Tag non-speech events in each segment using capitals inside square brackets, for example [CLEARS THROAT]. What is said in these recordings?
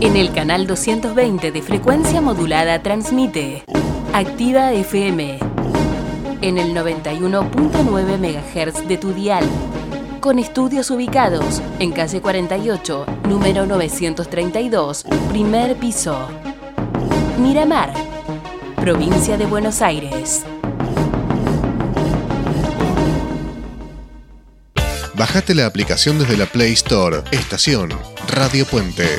En el canal 220 de frecuencia modulada transmite Activa FM en el 91.9 MHz de tu dial, con estudios ubicados en calle 48, número 932, primer piso. Miramar, provincia de Buenos Aires. Bajate la aplicación desde la Play Store. Estación Radio Puente.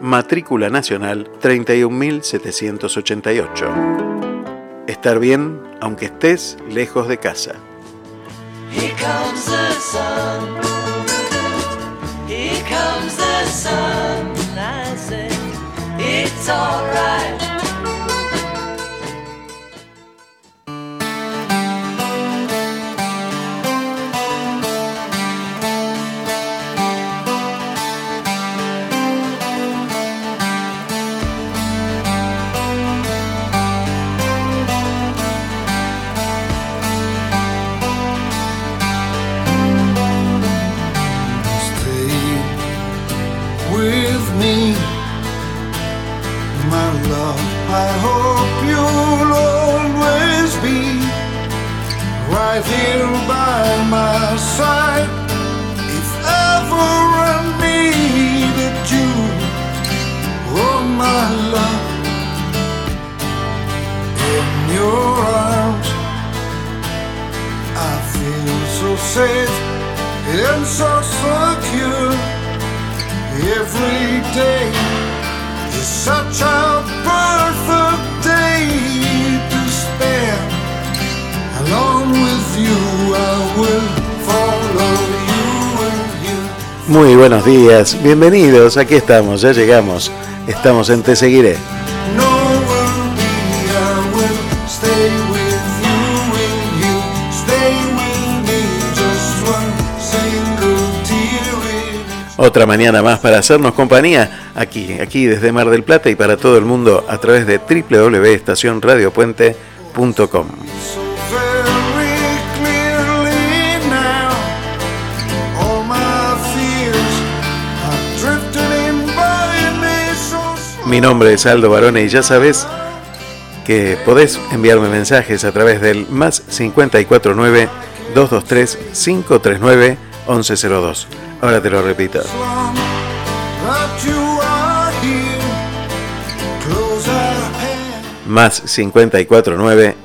matrícula nacional 31788. Estar bien aunque estés lejos de casa. Here comes the sun. Here comes the sun. I say it's. Right here by my side. If ever I needed you, oh my love, in your arms, I feel so safe and so secure every day is such a perfect day to spend. Muy buenos días, bienvenidos, aquí estamos, ya llegamos, estamos en Te Seguiré. Otra mañana más para hacernos compañía aquí, aquí desde Mar del Plata y para todo el mundo a través de www.estacionradiopuente.com. Mi nombre es Aldo Barone y ya sabes que podés enviarme mensajes a través del más 549 223 539 1102. Ahora te lo repito. Más 549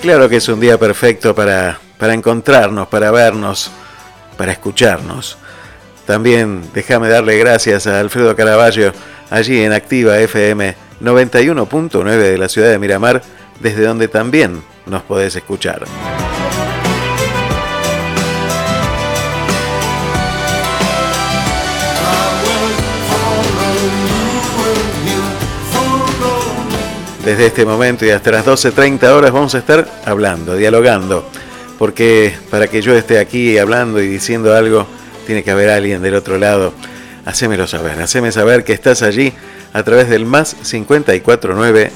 claro que es un día perfecto para, para encontrarnos, para vernos, para escucharnos. También déjame darle gracias a Alfredo Caraballo, allí en Activa FM 91.9 de la ciudad de Miramar, desde donde también nos podés escuchar. Desde este momento y hasta las 12.30 horas vamos a estar hablando, dialogando, porque para que yo esté aquí hablando y diciendo algo, tiene que haber alguien del otro lado. Hacémelo saber, haceme saber que estás allí a través del más 549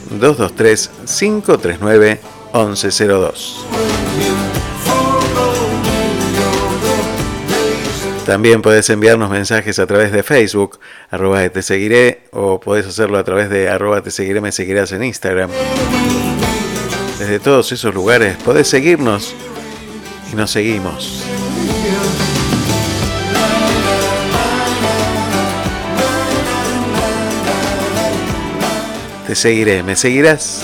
También puedes enviarnos mensajes a través de Facebook, arroba te seguiré, o puedes hacerlo a través de arroba te seguiré, me seguirás en Instagram. Desde todos esos lugares podés seguirnos y nos seguimos. Te seguiré, ¿me seguirás?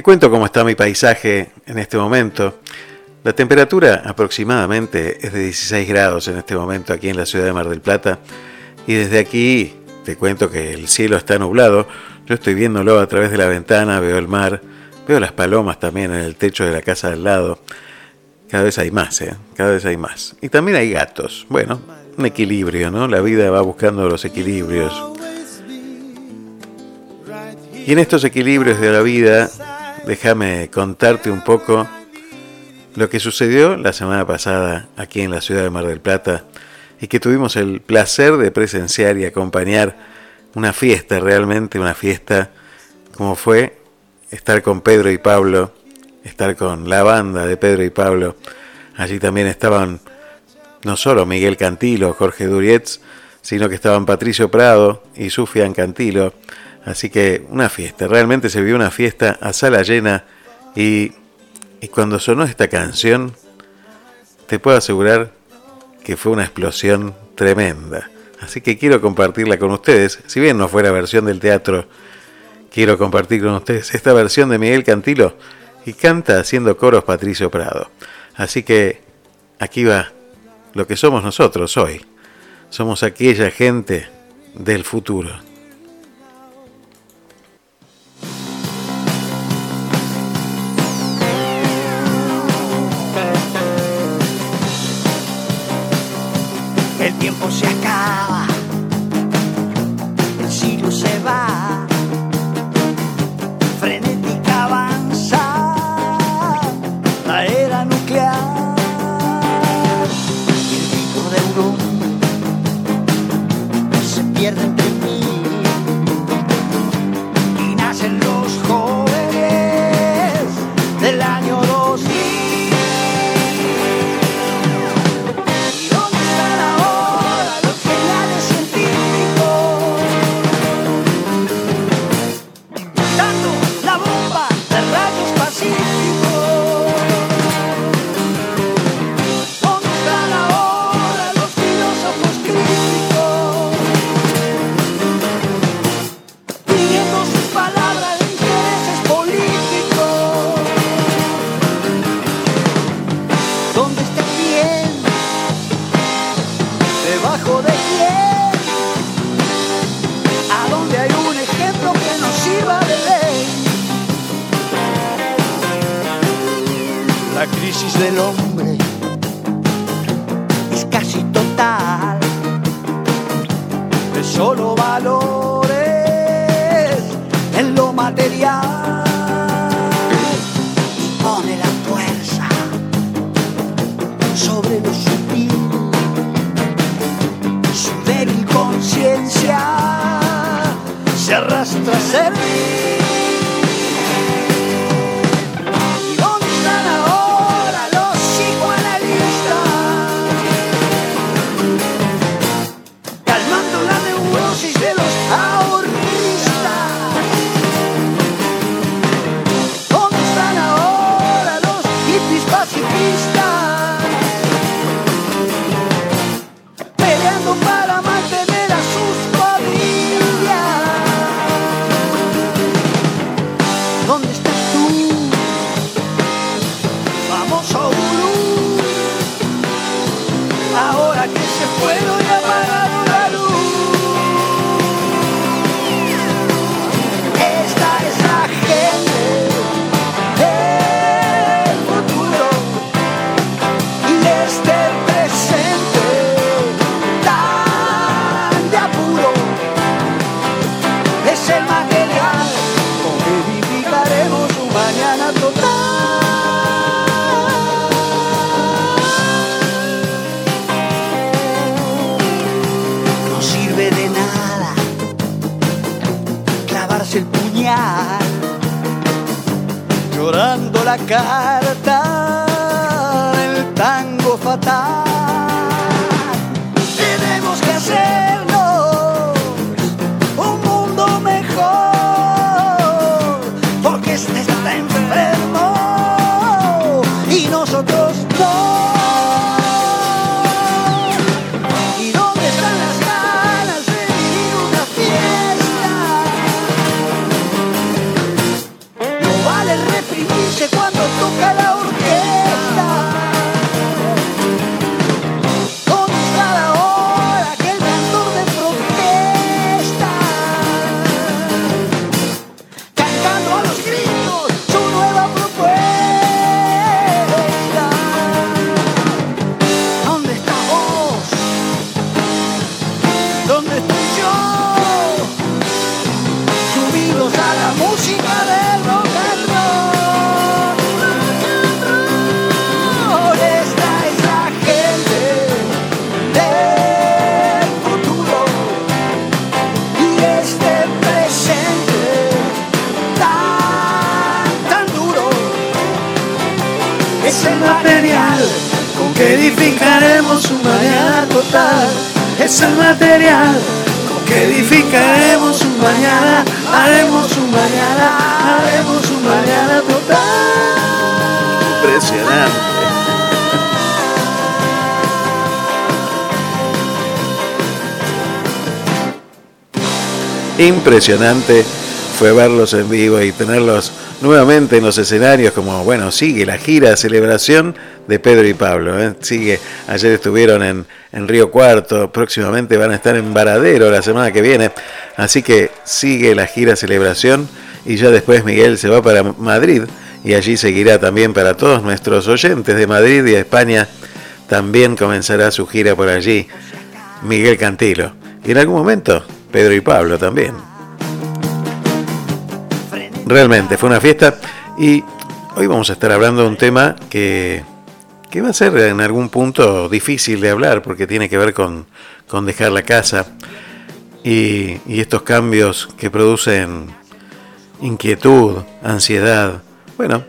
Te cuento cómo está mi paisaje en este momento. La temperatura aproximadamente es de 16 grados en este momento aquí en la ciudad de Mar del Plata. Y desde aquí te cuento que el cielo está nublado. Yo estoy viéndolo a través de la ventana, veo el mar, veo las palomas también en el techo de la casa del lado. Cada vez hay más, ¿eh? Cada vez hay más. Y también hay gatos. Bueno, un equilibrio, ¿no? La vida va buscando los equilibrios. Y en estos equilibrios de la vida déjame contarte un poco lo que sucedió la semana pasada aquí en la ciudad de Mar del Plata y que tuvimos el placer de presenciar y acompañar una fiesta, realmente una fiesta como fue estar con Pedro y Pablo, estar con la banda de Pedro y Pablo. Allí también estaban no solo Miguel Cantilo, Jorge Durietz, sino que estaban Patricio Prado y Sufian Cantilo, Así que una fiesta, realmente se vio una fiesta a sala llena y, y cuando sonó esta canción, te puedo asegurar que fue una explosión tremenda. Así que quiero compartirla con ustedes, si bien no fuera versión del teatro, quiero compartir con ustedes esta versión de Miguel Cantilo y canta haciendo coros Patricio Prado. Así que aquí va lo que somos nosotros hoy. Somos aquella gente del futuro. Tiempo Impresionante fue verlos en vivo y tenerlos nuevamente en los escenarios como, bueno, sigue la gira celebración de Pedro y Pablo. ¿eh? Sigue, ayer estuvieron en, en Río Cuarto, próximamente van a estar en Varadero la semana que viene. Así que sigue la gira celebración y ya después Miguel se va para Madrid y allí seguirá también para todos nuestros oyentes de Madrid y España. También comenzará su gira por allí Miguel Cantilo. Y en algún momento Pedro y Pablo también. Realmente fue una fiesta y hoy vamos a estar hablando de un tema que, que va a ser en algún punto difícil de hablar porque tiene que ver con, con dejar la casa y, y estos cambios que producen inquietud, ansiedad. Bueno,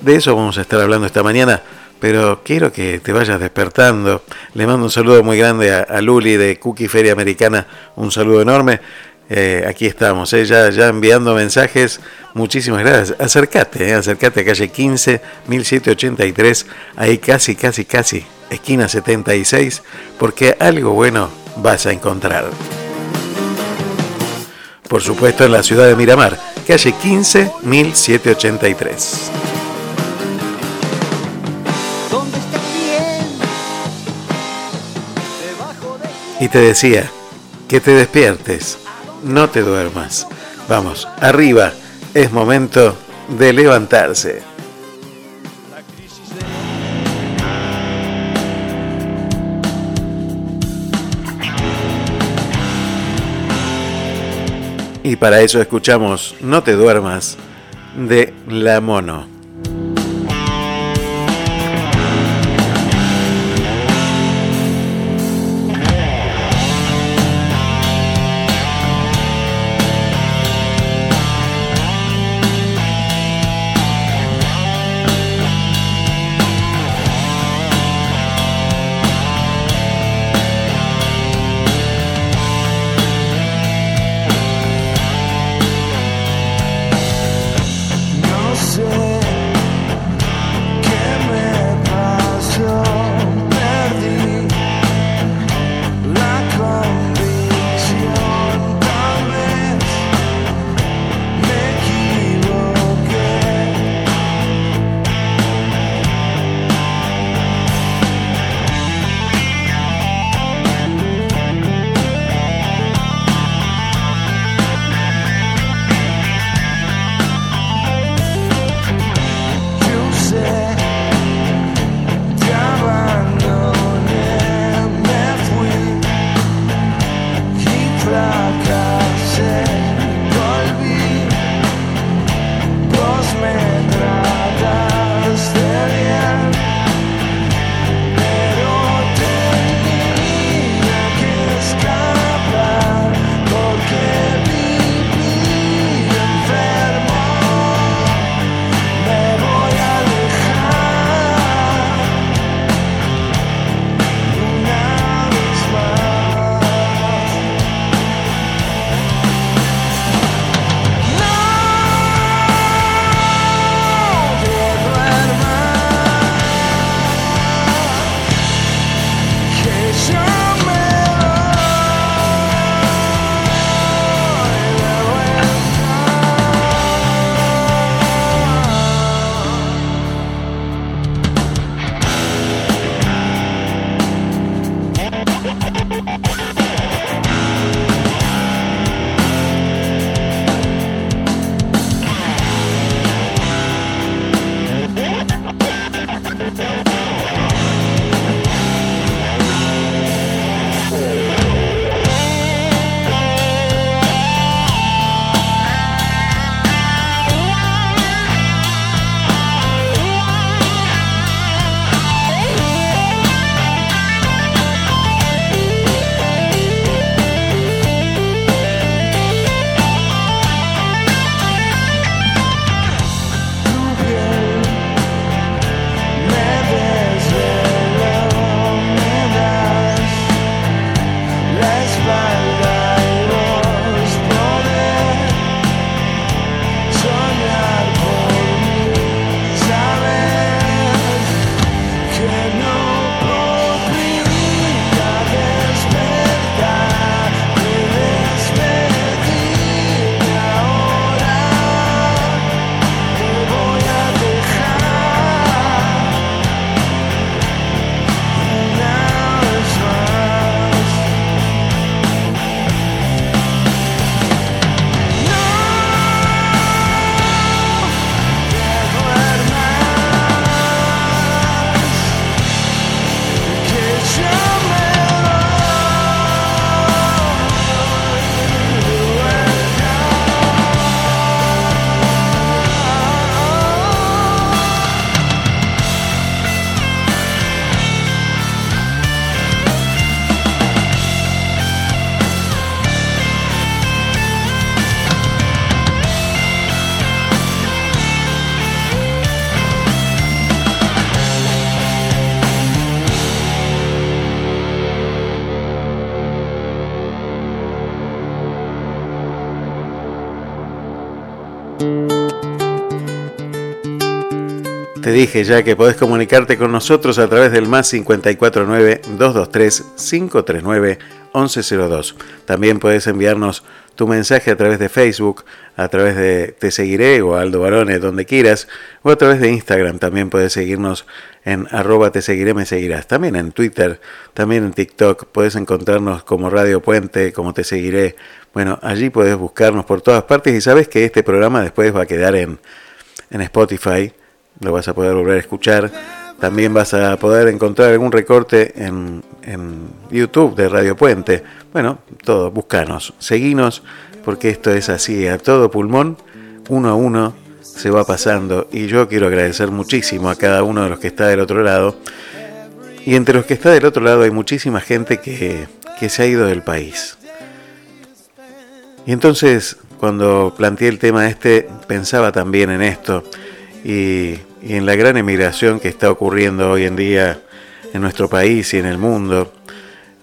de eso vamos a estar hablando esta mañana, pero quiero que te vayas despertando. Le mando un saludo muy grande a, Luli de Cookie Feria Americana, un saludo enorme. Eh, aquí estamos, eh, ya, ya enviando mensajes. Muchísimas gracias. Acércate, eh, acércate a calle 15, 1783, ahí casi, casi, casi, esquina 76, porque algo bueno vas a encontrar. Por supuesto, en la ciudad de Miramar, calle 15, 1783. ¿Dónde está bien? Debajo de Y te decía, que te despiertes, no te duermas. Vamos, arriba, es momento de levantarse. Y para eso escuchamos No te duermas de La Mono. Dije ya que podés comunicarte con nosotros a través del más 549-223-539-1102. También puedes enviarnos tu mensaje a través de Facebook, a través de Te Seguiré o Aldo Barone, donde quieras, o a través de Instagram. También puedes seguirnos en arroba Te Seguiré, me seguirás. También en Twitter, también en TikTok. Puedes encontrarnos como Radio Puente, como Te Seguiré. Bueno, allí puedes buscarnos por todas partes y sabes que este programa después va a quedar en, en Spotify lo vas a poder volver a escuchar. También vas a poder encontrar algún recorte en, YouTube de Radio Puente. Bueno, todo, buscanos, seguinos, porque esto es así, a todo pulmón, uno a uno se va pasando. Y yo quiero agradecer muchísimo a cada uno de los que está del otro lado. Y entre los que está del otro lado hay muchísima gente que, que se ha ido del país. Y entonces, cuando planteé el tema este, pensaba también en esto y, en la gran emigración que está ocurriendo hoy en día en nuestro país y en el mundo.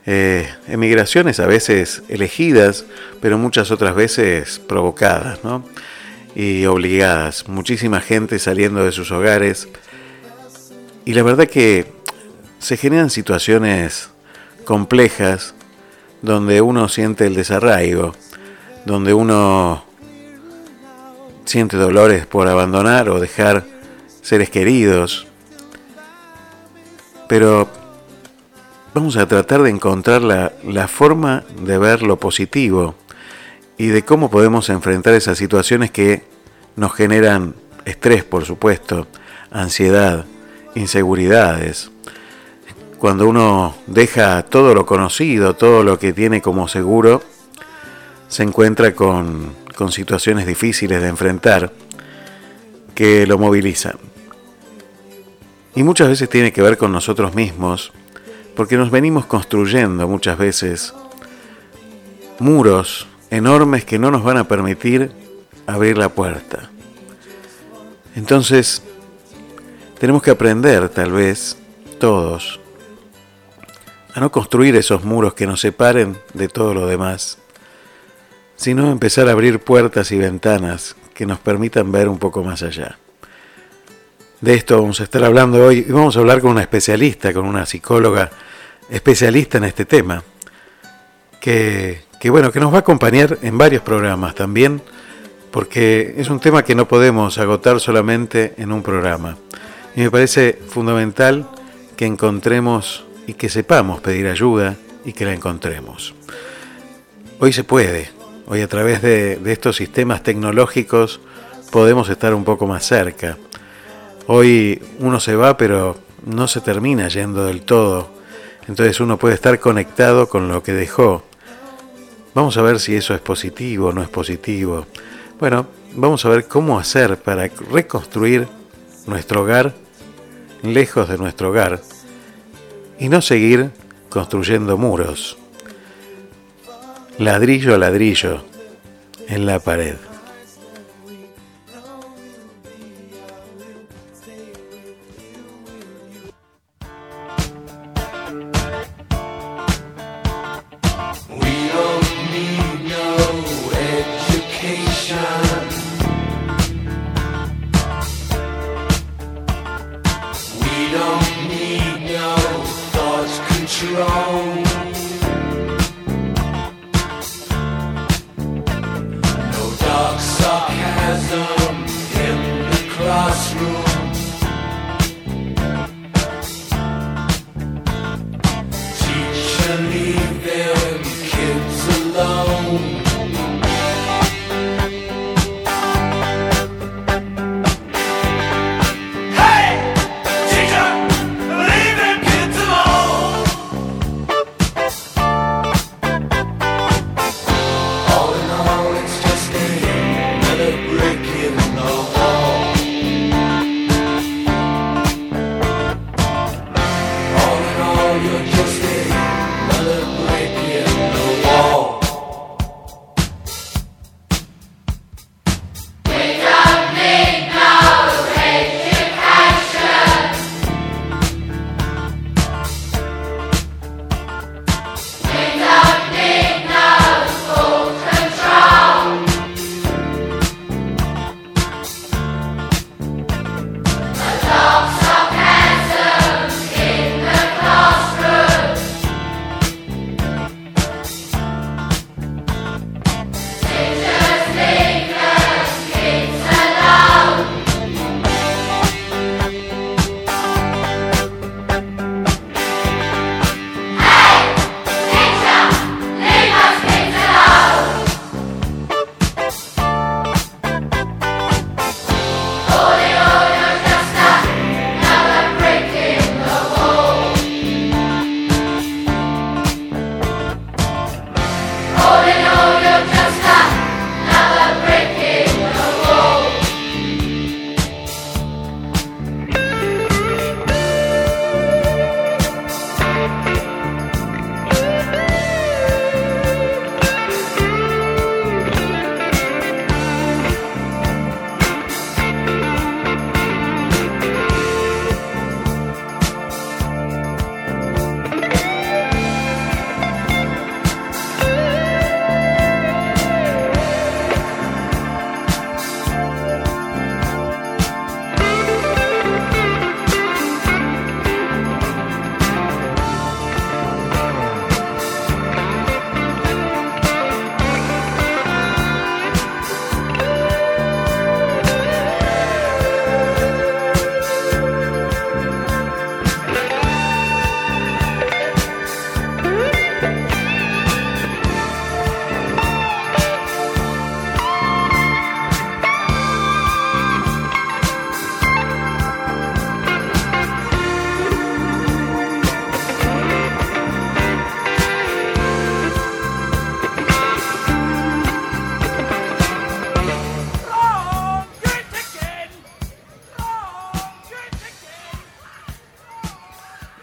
Eh, emigraciones a veces elegidas, pero muchas otras veces provocadas y obligadas. Muchísima gente saliendo de sus hogares. Y la verdad que se generan situaciones complejas donde uno siente el desarraigo, donde uno siente dolores por abandonar o dejar seres queridos. Pero vamos a tratar de encontrar la, forma de ver lo positivo y de cómo podemos enfrentar esas situaciones que nos generan estrés, por supuesto, ansiedad, inseguridades. Cuando uno deja todo lo conocido, todo lo que tiene como seguro, se encuentra con con situaciones difíciles de enfrentar que lo movilizan. Y muchas veces tiene que ver con nosotros mismos, porque nos venimos construyendo muchas veces muros enormes que no nos van a permitir abrir la puerta. Entonces, tenemos que aprender, tal vez, todos, a no construir esos muros que nos separen de todo lo demás sino empezar a abrir puertas y ventanas que nos permitan ver un poco más allá. De esto vamos a estar hablando hoy y vamos a hablar con una especialista, con una psicóloga especialista en este tema, que, bueno, que nos va a acompañar en varios programas también, porque es un tema que no podemos agotar solamente en un programa. Y me parece fundamental que encontremos y que sepamos pedir ayuda y que la encontremos. Hoy se puede, Hoy a través de, estos sistemas tecnológicos podemos estar un poco más cerca. Hoy uno se va pero no se termina yendo del todo. Entonces uno puede estar conectado con lo que dejó. Vamos a ver si eso es positivo o no es positivo. Bueno, vamos a ver cómo hacer para reconstruir nuestro hogar lejos de nuestro hogar y no seguir construyendo muros ladrillo a ladrillo en la pared.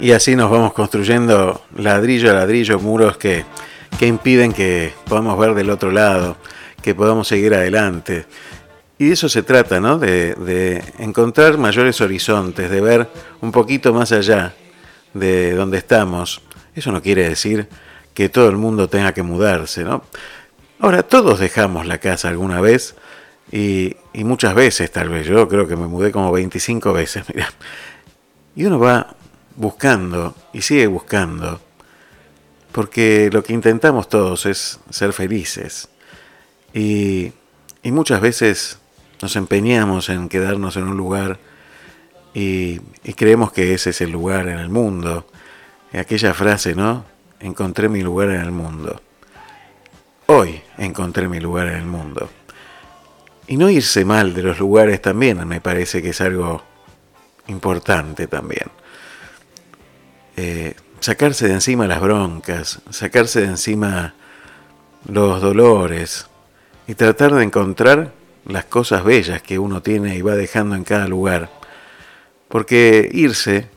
Y así nos vamos construyendo ladrillo a ladrillo muros que, que impiden que podamos ver del otro lado, que podamos seguir adelante. Y de eso se trata, ¿no? De, de, encontrar mayores horizontes, de ver un poquito más allá de donde estamos. Eso no quiere decir que todo el mundo tenga que mudarse, ¿no? Ahora, todos dejamos la casa alguna vez y, y muchas veces tal vez. Yo creo que me mudé como 25 veces, [LAUGHS] mira. Y uno va buscando y sigue buscando, porque lo que intentamos todos es ser felices. Y, y muchas veces nos empeñamos en quedarnos en un lugar y, y, creemos que ese es el lugar en el mundo. Aquella frase, ¿no? Encontré mi lugar en el mundo. Hoy encontré mi lugar en el mundo. Y no irse mal de los lugares también me parece que es algo importante también. Eh, sacarse de encima las broncas, sacarse de encima los dolores y tratar de encontrar las cosas bellas que uno tiene y va dejando en cada lugar. Porque irse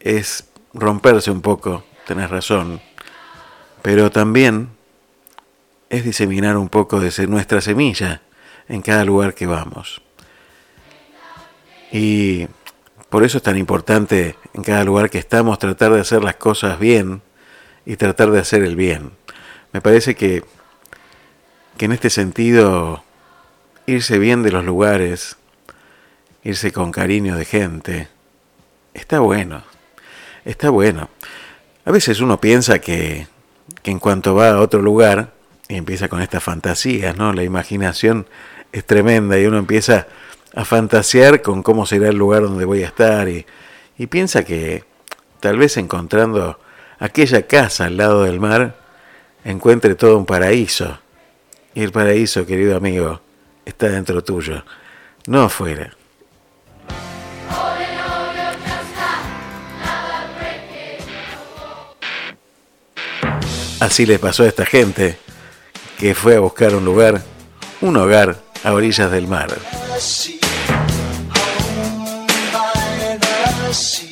es romperse un poco, tenés razón, pero también es diseminar un poco de nuestra semilla en cada lugar que vamos. Y por eso es tan importante en cada lugar que estamos tratar de hacer las cosas bien y tratar de hacer el bien. Me parece que, que en este sentido irse bien de los lugares, irse con cariño de gente, está bueno, está bueno. A veces uno piensa que, que en cuanto va a otro lugar, y empieza con estas fantasías, ¿no? La imaginación es tremenda y uno empieza a fantasear con cómo será el lugar donde voy a estar y, piensa que tal vez encontrando aquella casa al lado del mar encuentre todo un paraíso. Y el paraíso, querido amigo, está dentro tuyo, no afuera. Así le pasó a esta gente que fue a buscar un lugar, un hogar a orillas del mar. Y,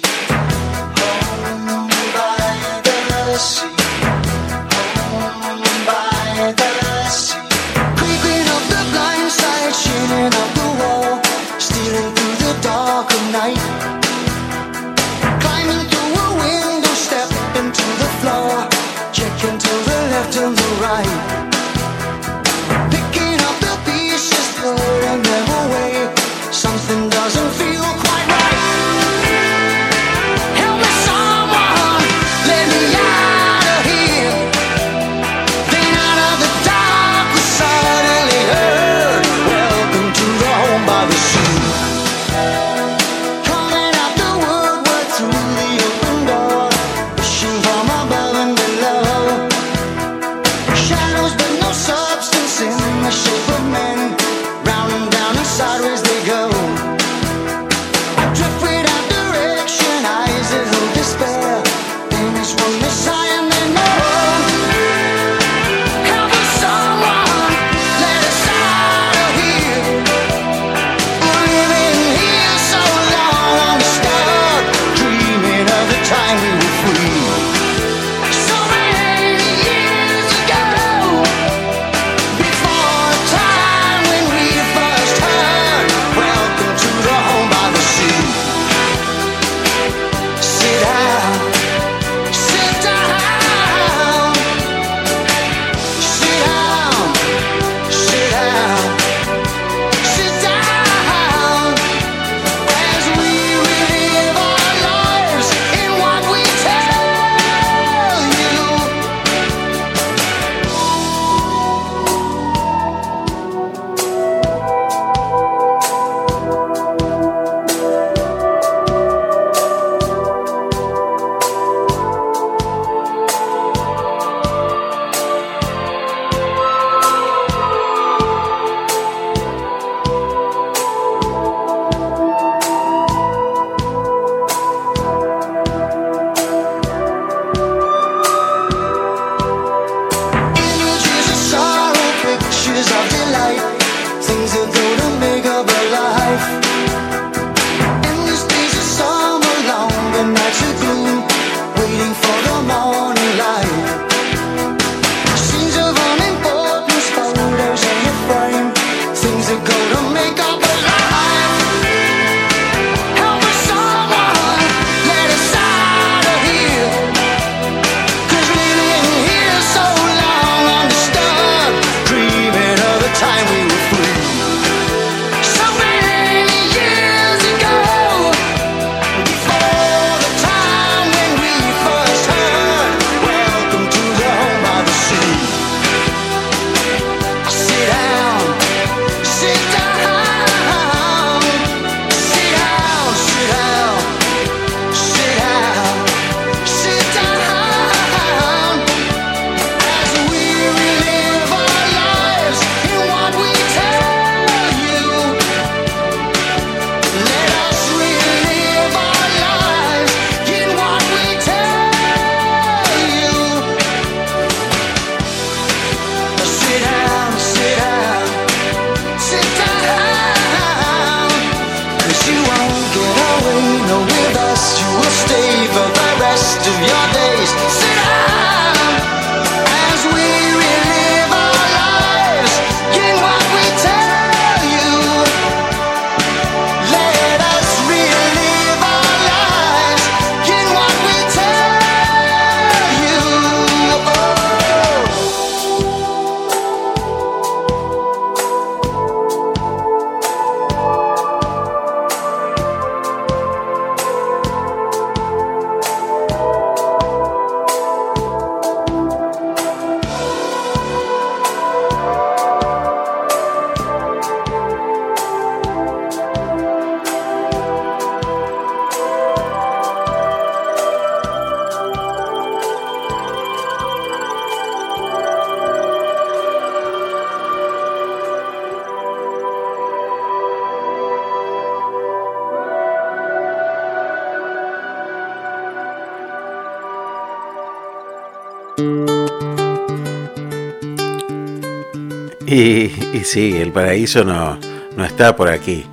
sí, el paraíso no, no está por aquí.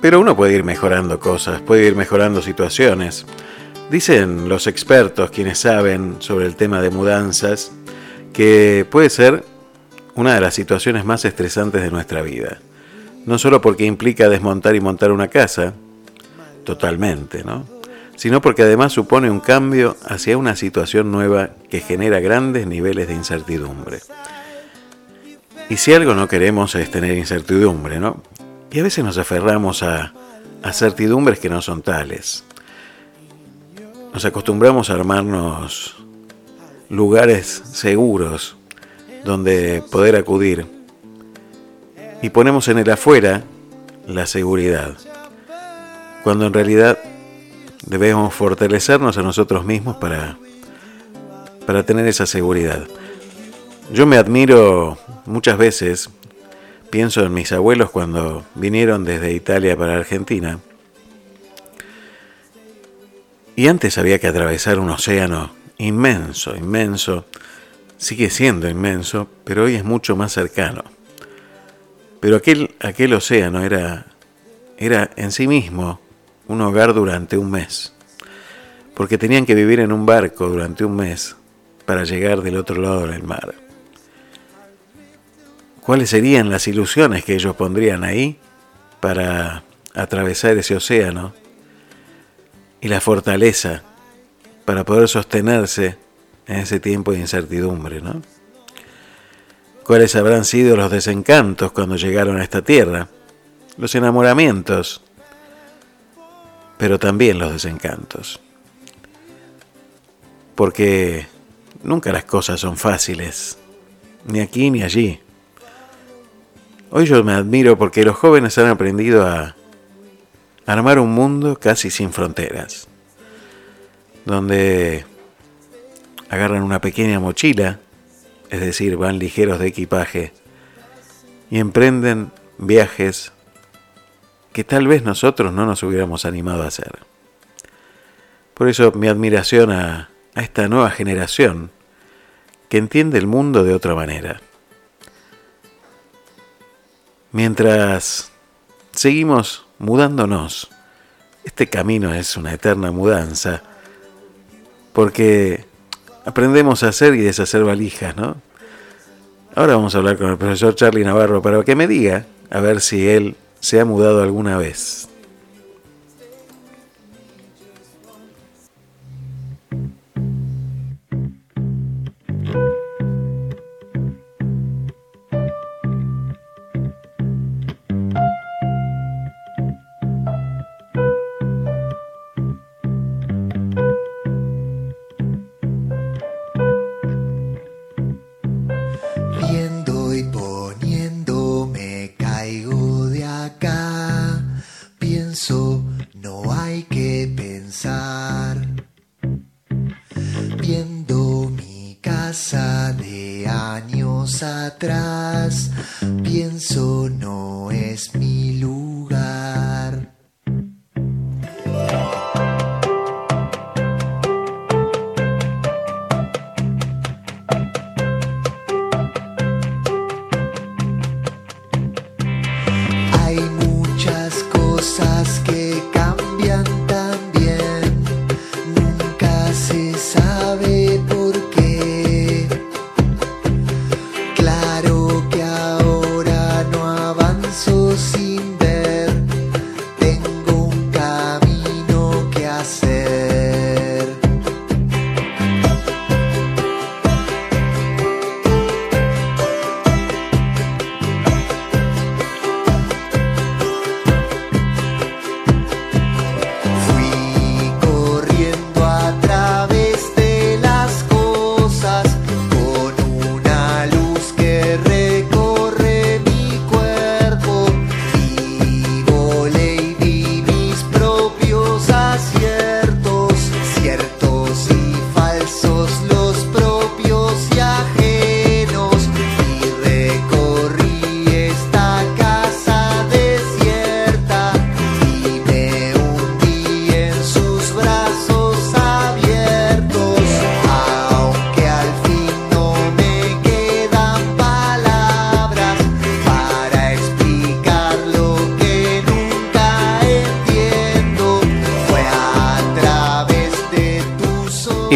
Pero uno puede ir mejorando cosas, puede ir mejorando situaciones. Dicen los expertos, quienes saben sobre el tema de mudanzas, que puede ser una de las situaciones más estresantes de nuestra vida. No solo porque implica desmontar y montar una casa, totalmente, ¿no? Sino porque además supone un cambio hacia una situación nueva que genera grandes niveles de incertidumbre. Y si algo no queremos es tener incertidumbre, ¿no? Y a veces nos aferramos a, a certidumbres que no son tales nos acostumbramos a armarnos lugares seguros donde poder acudir y ponemos en el afuera la seguridad, cuando en realidad debemos fortalecernos a nosotros mismos para, para tener esa seguridad. Yo me admiro muchas veces, pienso en mis abuelos cuando vinieron desde Italia para Argentina, y antes había que atravesar un océano inmenso, inmenso, sigue siendo inmenso, pero hoy es mucho más cercano. Pero aquel, aquel océano era, era en sí mismo un hogar durante un mes, porque tenían que vivir en un barco durante un mes para llegar del otro lado del mar. ¿Cuáles serían las ilusiones que ellos pondrían ahí para atravesar ese océano y la fortaleza para poder sostenerse en ese tiempo de incertidumbre, ¿no? ¿Cuáles habrán sido los desencantos cuando llegaron a esta tierra? Los enamoramientos, pero también los desencantos. Porque nunca las cosas son fáciles, ni aquí ni allí. Hoy yo me admiro porque los jóvenes han aprendido a armar un mundo casi sin fronteras, donde agarran una pequeña mochila, es decir, van ligeros de equipaje, y emprenden viajes que tal vez nosotros no nos hubiéramos animado a hacer. Por eso mi admiración a, esta nueva generación que entiende el mundo de otra manera. Mientras seguimos mudándonos. Este camino es una eterna mudanza, porque aprendemos a hacer y deshacer valijas, ¿no? Ahora vamos a hablar con el profesor Charlie Navarro para que me diga a ver si él se ha mudado alguna vez.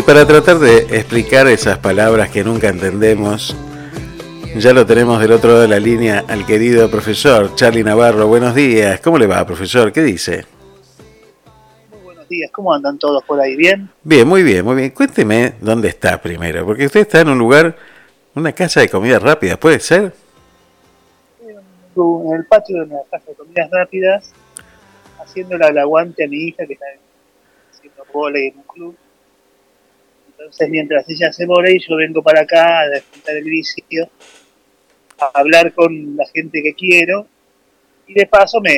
Para tratar de explicar esas palabras que nunca entendemos, ya lo tenemos del otro lado de la línea al querido profesor Charlie Navarro. Buenos días. ¿Cómo le va, profesor? ¿Qué dice? Muy buenos días. ¿Cómo andan todos por ahí? ¿Bien? Bien, muy bien, muy bien. Cuénteme dónde está primero, porque usted está en un lugar, una casa de comidas rápidas, ¿puede ser? En el patio de una casa de comidas rápidas, haciéndole el aguante a mi hija que está haciendo volei en un club entonces, mientras ella hace volei, yo vengo para acá a descontar el vicio, a hablar con la gente que quiero y de paso me,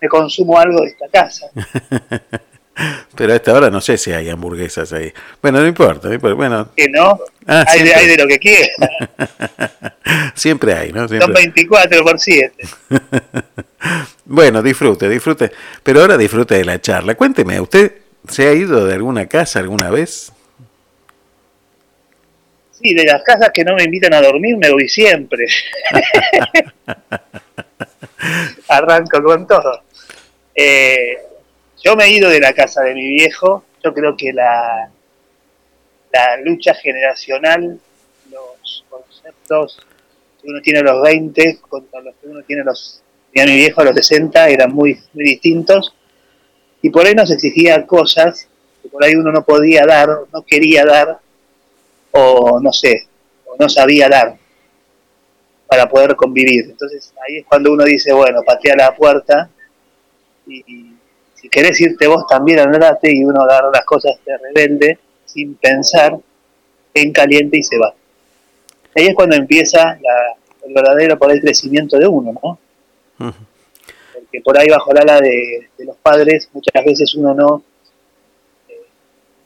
me consumo algo de esta casa. [LAUGHS] Pero a esta hora no sé si hay hamburguesas ahí. Bueno, no importa. Bueno. Que no, ah, hay, de, hay, de, lo que quiera. [LAUGHS] siempre hay, ¿no? Son 24 por 7. [LAUGHS] bueno, disfrute, disfrute. Pero ahora disfrute de la charla. Cuénteme, ¿usted ¿Se ha ido de alguna casa alguna vez? Sí, de las casas que no me invitan a dormir me voy siempre. [LAUGHS] Arranco con todo. Eh, yo me he ido de la casa de mi viejo. Yo creo que la, la lucha generacional, los conceptos que uno tiene a los 20 contra los que uno tiene a los, mi viejo a los 60 eran muy, muy distintos y por ahí nos exigía cosas que por ahí uno no podía dar, no quería dar, o no sé, o no sabía dar para poder convivir. Entonces ahí es cuando uno dice, bueno, patea la puerta y, si querés irte vos también andate y uno dar las cosas de rebelde sin pensar en caliente y se va. Ahí es cuando empieza el verdadero por el crecimiento de uno, ¿no? Que por ahí bajo el ala de, los padres muchas veces uno no, eh,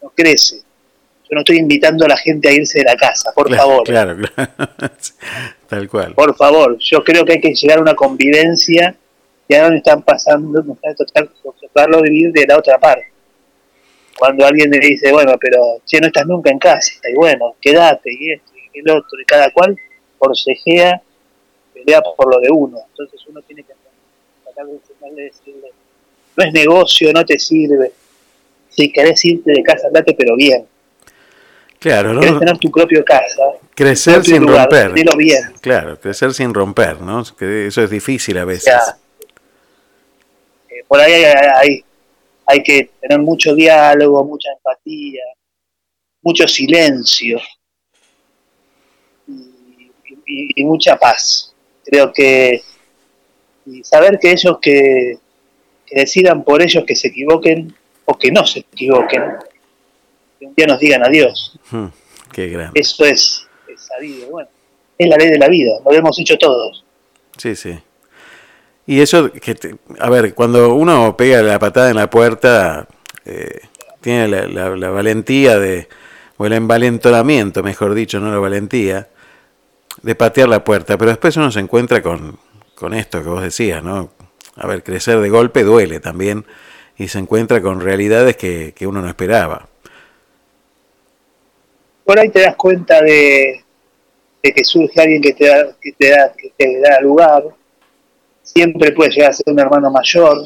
no crece. Yo no estoy invitando a la gente a irse de la casa, por favor. Claro, claro. [LAUGHS] Tal cual. Por favor, yo creo que hay que llegar a una convivencia y ahora están pasando, me está tocarlo vivir de la otra parte. Cuando alguien le dice, bueno, pero che, no estás nunca en casa, y bueno, quédate, y esto, y el otro, y cada cual forcejea, pelea por lo de uno. Entonces uno tiene que no es negocio, no te sirve. Si querés irte de casa, andate, pero bien. Claro, ¿no? Querés tener tu propio casa. Crecer sin romper. bien. Claro, crecer sin romper, ¿no? Que eso es difícil a veces. Eh, por ahí hay, hay, que tener mucho diálogo, mucha empatía, mucho silencio y mucha paz. Creo que y saber que ellos que, decidan por ellos que se equivoquen o que no se equivoquen, que un día nos digan adiós. Hmm, qué grande. Eso es, sabido, bueno, es la ley de la vida, lo hemos hecho todos. Sí, sí. Y eso, que a ver, cuando uno pega la patada en la puerta, eh, tiene la, la, valentía de, o el envalentonamiento, mejor dicho, no la valentía, de patear la puerta, pero después uno se encuentra con, con esto que vos decías, ¿no? A ver, crecer de golpe duele también y se encuentra con realidades que, uno no esperaba. Por ahí te das cuenta de, que surge alguien que te, da, que, te da, que te da lugar. Siempre puede llegar a ser un hermano mayor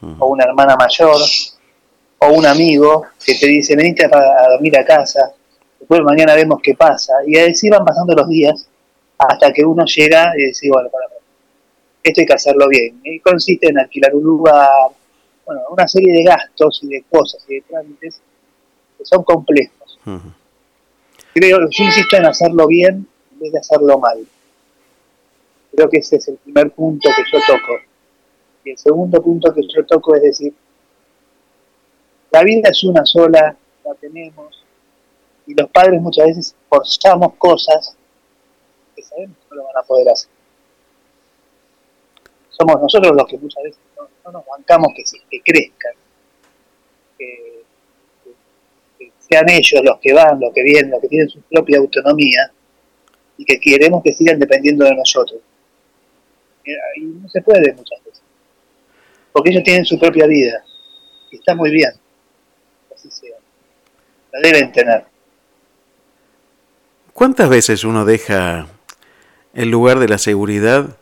mm. o una hermana mayor o un amigo que te dice, venite a, dormir a casa, después mañana vemos qué pasa. Y así van pasando los días hasta que uno llega y dice, bueno, para, esto hay que hacerlo bien. Y consiste en alquilar un lugar, bueno, una serie de gastos y de cosas y de trámites que son complejos. Creo, yo insisto en hacerlo bien en vez de hacerlo mal. Creo que ese es el primer punto que yo toco. Y el segundo punto que yo toco es decir, la vida es una sola, la tenemos, y los padres muchas veces forzamos cosas que sabemos que no lo van a poder hacer somos nosotros los que muchas veces no, nos bancamos que, que crezcan, que, sean ellos los que van, los que vienen, los que tienen su propia autonomía y que queremos que sigan dependiendo de nosotros. Y no se puede muchas veces, porque ellos tienen su propia vida y está muy bien, así sea, la deben tener. ¿Cuántas veces uno deja el lugar de la seguridad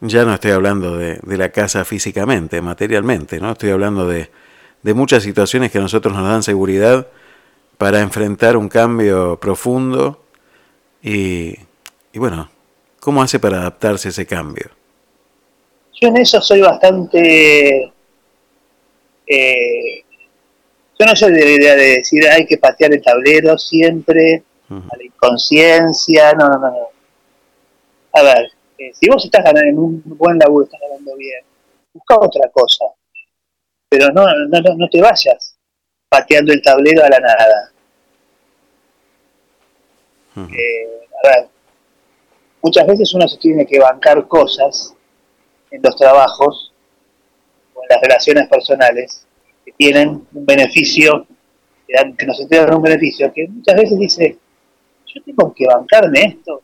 ya no estoy hablando de, la casa físicamente, materialmente, ¿no? Estoy hablando de, de muchas situaciones que a nosotros nos dan seguridad para enfrentar un cambio profundo y, y bueno, ¿cómo hace para adaptarse a ese cambio? Yo en eso soy bastante... Eh, yo no soy de la idea de decir hay que patear el tablero siempre, a la inconsciencia, no, no. no. A ver, eh, si vos estás ganando en un buen laburo, estás ganando bien, busca otra cosa. Pero no, no, no, no te vayas pateando el tablero a la nada. Eh, a ver, muchas veces uno se tiene que bancar cosas en los trabajos o en las relaciones personales que tienen un beneficio, que, dan- que nos entregan un beneficio, que muchas veces dice, yo tengo que bancarme esto.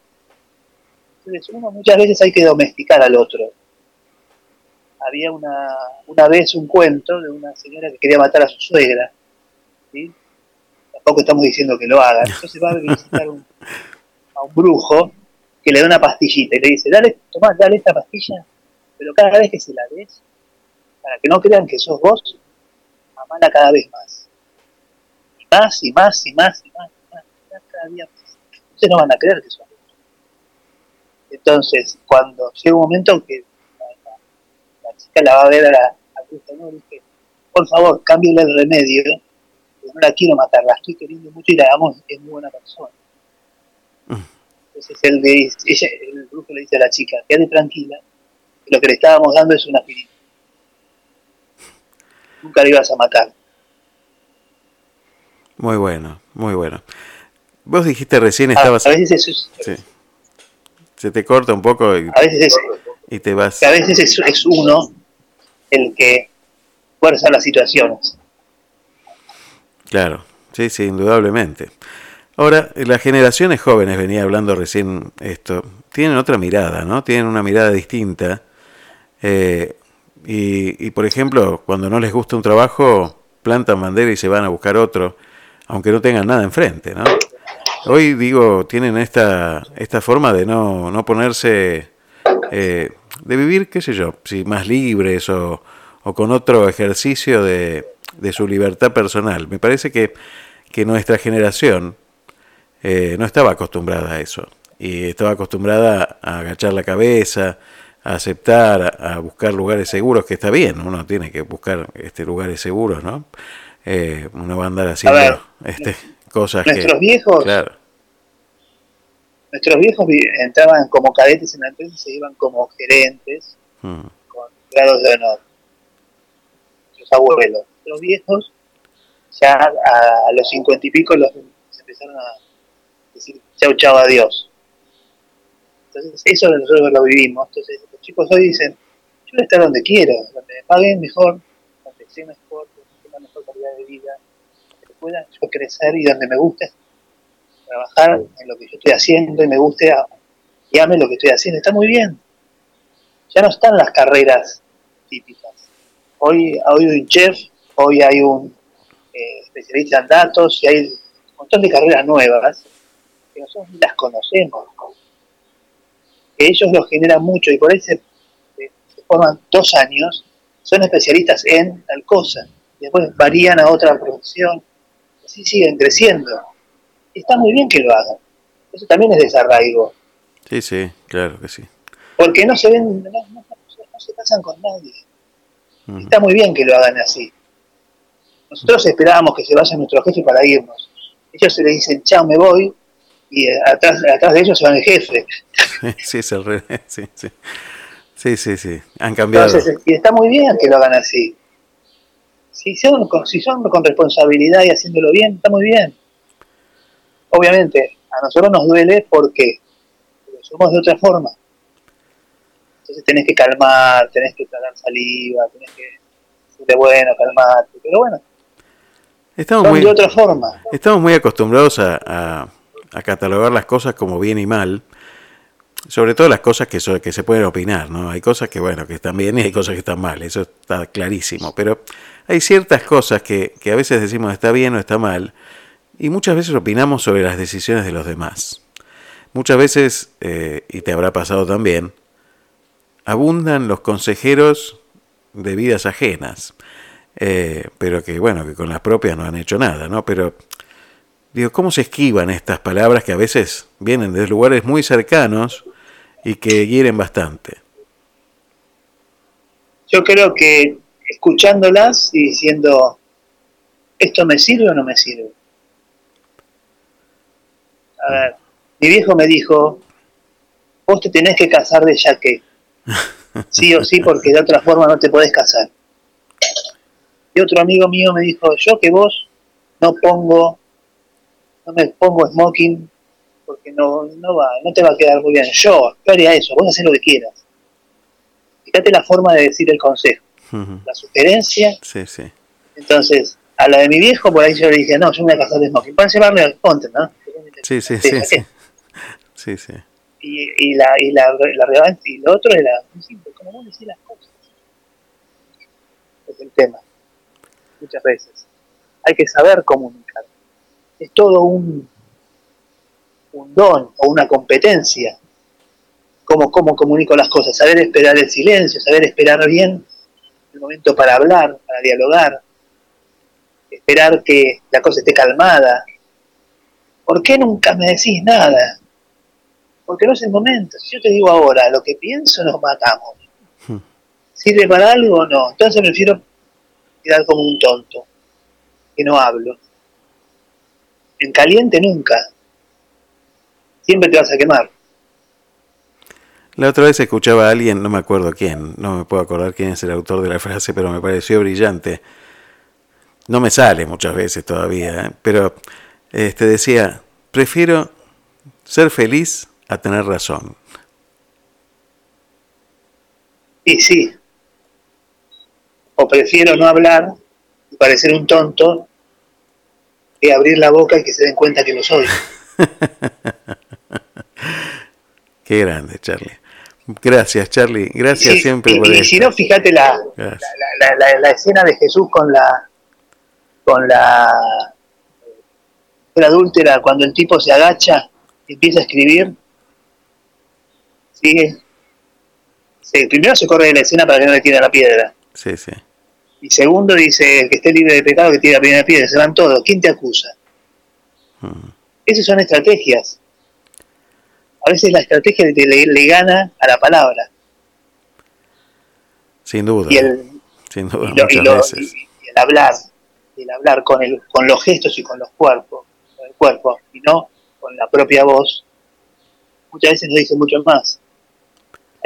Muchas veces hay que domesticar al otro. Había una, una vez un cuento de una señora que quería matar a su suegra. Tampoco estamos diciendo que lo hagan. Entonces va a visitar un- a un brujo que le da una pastillita y le dice, dale, tomá, dale esta pastilla, pero cada vez que se la des, para que no crean que sos vos, amala cada vez más. Y más y más y más y más y más, cada día más. Entonces no van a creer que sos. Entonces, cuando llega un momento que la, la- la chica la va a ver a la, brujo, ¿no? Dice, por favor, cámbiale el remedio, porque no la quiero matar, la estoy queriendo mucho y la amo, es muy buena persona. Entonces le dice- ella, el brujo le dice a la chica, quédate tranquila, que lo que le estábamos dando es una aspirina. Nunca le ibas a matar. Muy bueno, muy bueno. Vos dijiste recién A, estabas... a veces eso es, Sí. Se te corta un poco y, a veces es, y te vas... a veces es, es uno el que fuerza las situaciones. Claro, sí, sí, indudablemente. Ahora, las generaciones jóvenes, venía hablando recién esto, tienen otra mirada, ¿no? Tienen una mirada distinta. Eh, y, y, por ejemplo, cuando no les gusta un trabajo, plantan bandera y se van a buscar otro, aunque no tengan nada enfrente, ¿no? Hoy, digo, tienen esta, esta forma de no, no ponerse, eh, de vivir, qué sé yo, si más libres o, o con otro ejercicio de, de su libertad personal. Me parece que, que nuestra generación eh, no estaba acostumbrada a eso. Y estaba acostumbrada a agachar la cabeza, a aceptar, a, a buscar lugares seguros, que está bien, uno tiene que buscar este, lugares seguros, ¿no? Eh, uno va a andar haciendo ver, este, cosas Nuestros que... viejos, Claro, nuestros viejos vi- entraban como cadetes en la empresa y se iban como gerentes mm, con grados de honor. Los abuelos. Los viejos, ya a, los cincuenta y pico, los se empezaron a decir chau, chau, adiós. Entonces, eso nosotros lo vivimos. Entonces, los chicos hoy dicen, yo voy a estar donde quiero, donde me paguen mejor, donde esté mejor, donde tenga mejor calidad de vida, pueda yo crecer y donde me guste trabajar en lo que yo estoy haciendo y me guste y ame lo que estoy haciendo. Está muy bien. Ya no están las carreras típicas. Hoy, hoy hay un chef, hoy hay un eh, especialista en datos y hay un montón de carreras nuevas que nosotros las conocemos. Que ellos los generan mucho y por ahí se, se- se forman dos años, son especialistas en tal cosa, y después varían a otra profesión, así siguen creciendo. Está muy bien que lo hagan. Eso también es desarraigo, sí, sí, claro que sí. porque no se ven, no, no- no se casan con nadie. Está muy bien que lo hagan así. Nosotros esperábamos que se vaya nuestro jefe para irnos. Ellos se le dicen, chao, me voy, y atrás, atrás de ellos se van el jefe. [LAUGHS] Sí, es revés, sí, sí. Sí, sí, sí. Han cambiado. Entonces, y está muy bien que lo hagan así. Si son, con, si son con responsabilidad y haciéndolo bien, está muy bien. Obviamente, a nosotros nos duele porque, somos de otra forma. Entonces tenés que calmar, tenés que tragar saliva, tenés que decirle, bueno, calmate. Pero bueno, Estamos muy, de otra forma. estamos muy acostumbrados a, a- a catalogar las cosas como bien y mal, sobre todo las cosas que, so- que se pueden opinar, ¿no? Hay cosas que, bueno, que están bien y hay cosas que están mal, eso está clarísimo, pero hay ciertas cosas que, que a veces decimos está bien o está mal, y muchas veces opinamos sobre las decisiones de los demás. Muchas veces, eh, y te habrá pasado también, abundan los consejeros de vidas ajenas. eh, pero que bueno, que con las propias no han hecho nada, ¿no? Pero digo, ¿cómo se esquivan estas palabras que a veces vienen de lugares muy cercanos y que hieren bastante? Yo creo que escuchándolas y diciendo, ¿esto me sirve o no me sirve? A ver, mi viejo me dijo, vos te tenés que casar de ya que. [LAUGHS] Sí o sí, porque de otra forma no te podés casar. Y otro amigo mío me dijo, yo que vos no pongo, no me pongo smoking porque no, no va, no te va a quedar muy bien. Yo, yo haría eso, vos haces lo que quieras. Fíjate la forma de decir el consejo, la sugerencia. Sí, sí. Entonces, a la de mi viejo, por ahí yo le dije, no, yo me voy a casar de smoking. Para llevarme al ponte, ¿no? Sí, sí, sí. Sí, sí. sí. Y, y, la, y, la, la, y lo otro era muy simple, como vos decís las cosas. Es el tema. Muchas veces. Hay que saber comunicar. Es todo un, un don o una competencia. Cómo, cómo comunico las cosas. Saber esperar el silencio, saber esperar bien el momento para hablar, para dialogar. Esperar que la cosa esté calmada. ¿Por qué nunca me decís nada? porque no es el momento. Si yo te digo ahora lo que pienso, nos matamos. Hmm. ¿Sirve para algo o no? Entonces prefiero quedar como un tonto, que no hablo. En caliente nunca. Siempre te vas a quemar. La otra vez escuchaba a alguien, no me acuerdo quién, no me puedo acordar quién es el autor de la frase, pero me pareció brillante. No me sale muchas veces todavía, ¿eh? pero este decía, prefiero ser feliz a tener razón. Y sí. O prefiero no hablar y parecer un tonto que abrir la boca y que se den cuenta que lo soy. [LAUGHS] Qué grande, Charlie. Gracias, Charlie. Gracias siempre y, por y si no, fíjate la, la, la, escena de Jesús con la con la, la adúltera cuando el tipo se agacha y empieza a escribir sigue. primero se corre de la escena para que no le tire la piedra. Sí, sí. Y segundo dice que esté libre de pecado que tire la primera piedra. Se van todos. ¿Quién te acusa? Hmm. Esas son estrategias. A veces la estrategia le, le, gana a la palabra. Sin duda. Y el, Sin duda, y, el hablar, el hablar con, el, con los gestos y con los cuerpos, con el cuerpo, y no con la propia voz, muchas veces nos dice mucho más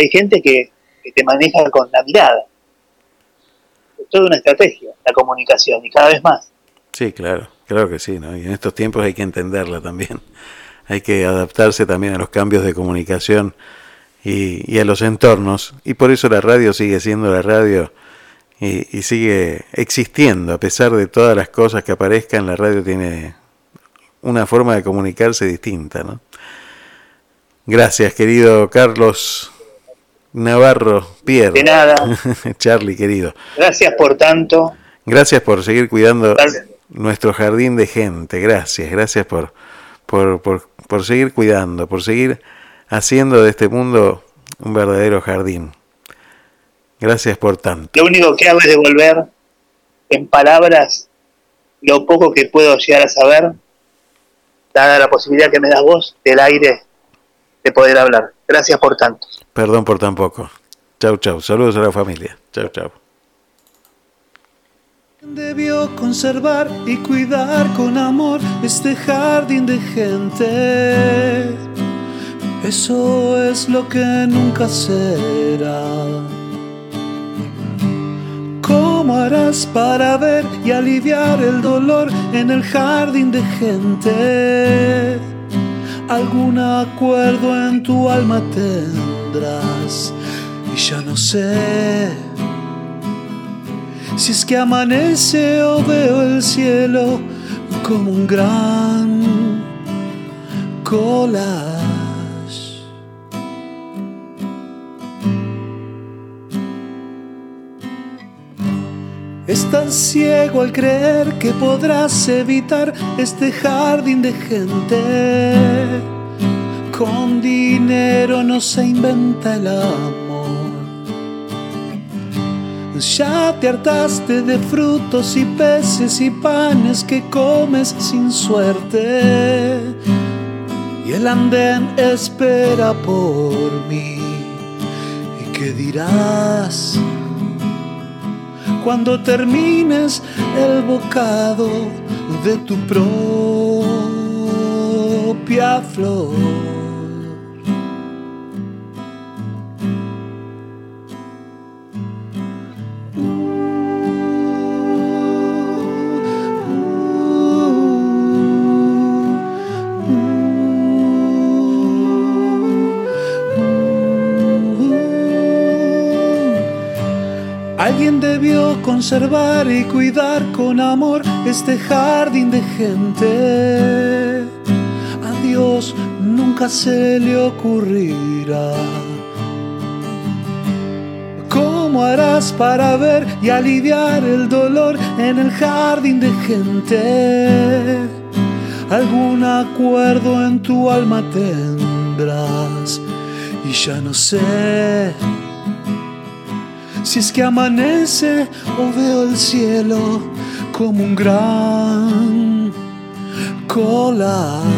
hay gente que, te maneja con la mirada. Es toda una estrategia, la comunicación, y cada vez más. Sí, claro, claro que sí, ¿no? Y en estos tiempos hay que entenderla también. Hay que adaptarse también a los cambios de comunicación y, a los entornos. Y por eso la radio sigue siendo la radio y, y, sigue existiendo. A pesar de todas las cosas que aparezcan, la radio tiene una forma de comunicarse distinta, ¿no? Gracias, querido Carlos Navarro Pierre. De nada. [LAUGHS] Charlie, querido. Gracias por tanto. Gracias por seguir cuidando nuestro jardín de gente. Gracias, gracias por, por, por, por seguir cuidando, por seguir haciendo de este mundo un verdadero jardín. Gracias por tanto. Lo único que hago es devolver en palabras lo poco que puedo llegar a saber, dada la posibilidad que me das vos del aire de poder hablar. Gracias por tanto. Perdón por tan poco. Chau, chau. Saludos a la familia. Chau, chau. Debió conservar y cuidar con amor este jardín de gente. Eso es lo que nunca será. ¿Cómo harás para ver y aliviar el dolor en el jardín de gente? algún acuerdo en tu alma tendrás. Y ya no sé si es que amanece o veo el cielo como un gran collage. Estás ciego al creer que podrás evitar este jardín de gente. Con dinero no se inventa el amor. Ya te hartaste de frutos y peces y panes que comes sin suerte. Y el andén espera por mí. ¿Y qué dirás? Cuando termines el bocado de tu propia flor. Conservar y cuidar con amor este jardín de gente. A Dios nunca se le ocurrirá. ¿Cómo harás para ver y aliviar el dolor en el jardín de gente? Algún acuerdo en tu alma tendrás y ya no sé si es que amanece o veo el cielo como un gran collage.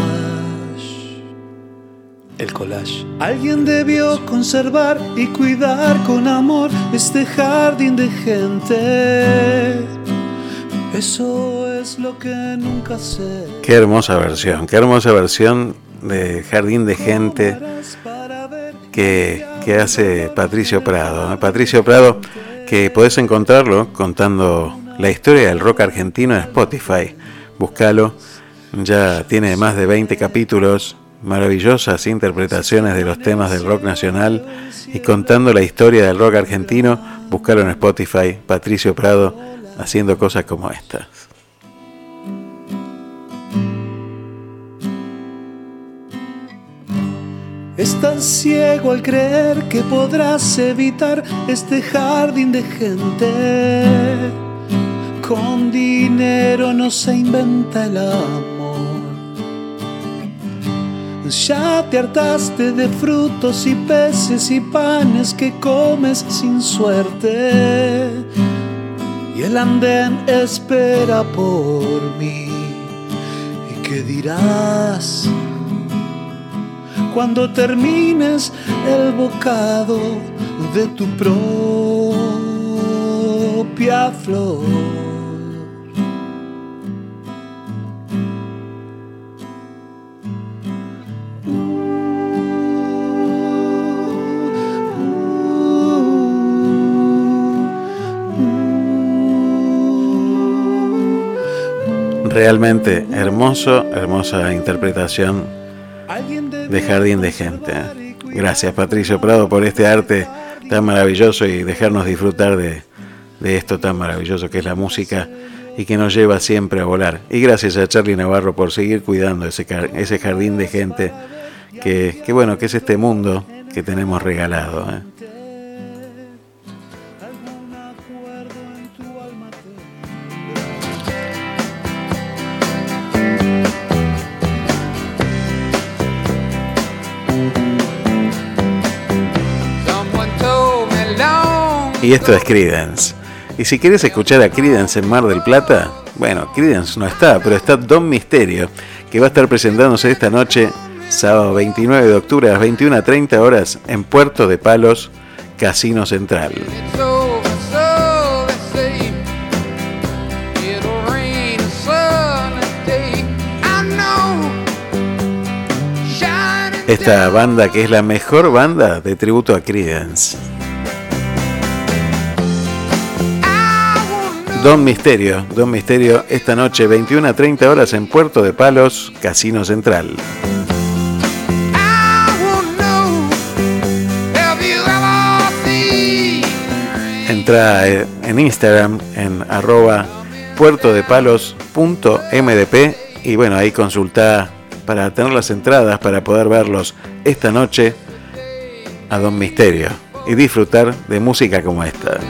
El collage. Alguien debió conservar y cuidar con amor este jardín de gente. Eso es lo que nunca sé. Qué hermosa versión, qué hermosa versión de Jardín de Gente que, hace Patricio Prado. Patricio Prado, que podés encontrarlo contando la historia del rock argentino en Spotify. Búscalo, ya tiene más de 20 capítulos, maravillosas interpretaciones de los temas del rock nacional y contando la historia del rock argentino. Búscalo en Spotify, Patricio Prado, haciendo cosas como estas. Estás ciego al creer que podrás evitar este jardín de gente. Con dinero no se inventa el amor. Ya te hartaste de frutos y peces y panes que comes sin suerte. Y el andén espera por mí. ¿Y qué dirás? Cuando termines el bocado de tu propia flor. Realmente hermoso, hermosa interpretación de Jardín de Gente. Gracias Patricio Prado por este arte tan maravilloso y dejarnos disfrutar de, esto tan maravilloso que es la música y que nos lleva siempre a volar. Y gracias a Charlie Navarro por seguir cuidando ese, ese jardín de gente que, que, bueno, que es este mundo que tenemos regalado. ¿eh? Y esto es Credence. Y si quieres escuchar a Credence en Mar del Plata, bueno, Credence no está, pero está Don Misterio, que va a estar presentándose esta noche, sábado 29 de octubre a las 21.30 horas, en Puerto de Palos, Casino Central. Esta banda que es la mejor banda de tributo a Credence. Don Misterio, Don Misterio, esta noche 21 a 30 horas en Puerto de Palos, Casino Central. Entra eh, en Instagram en arroba puertodepalos.mdp y bueno, ahí consulta para tener las entradas para poder verlos esta noche a Don Misterio y disfrutar de música como esta.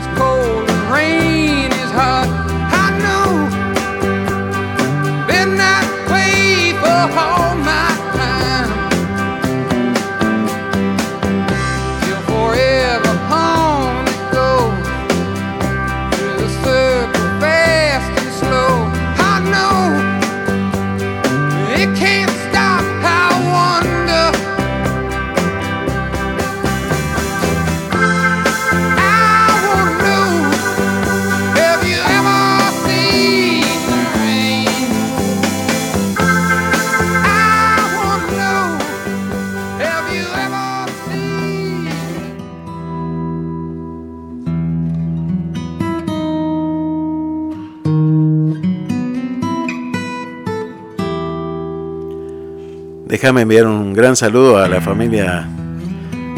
Déjame enviar un gran saludo a la familia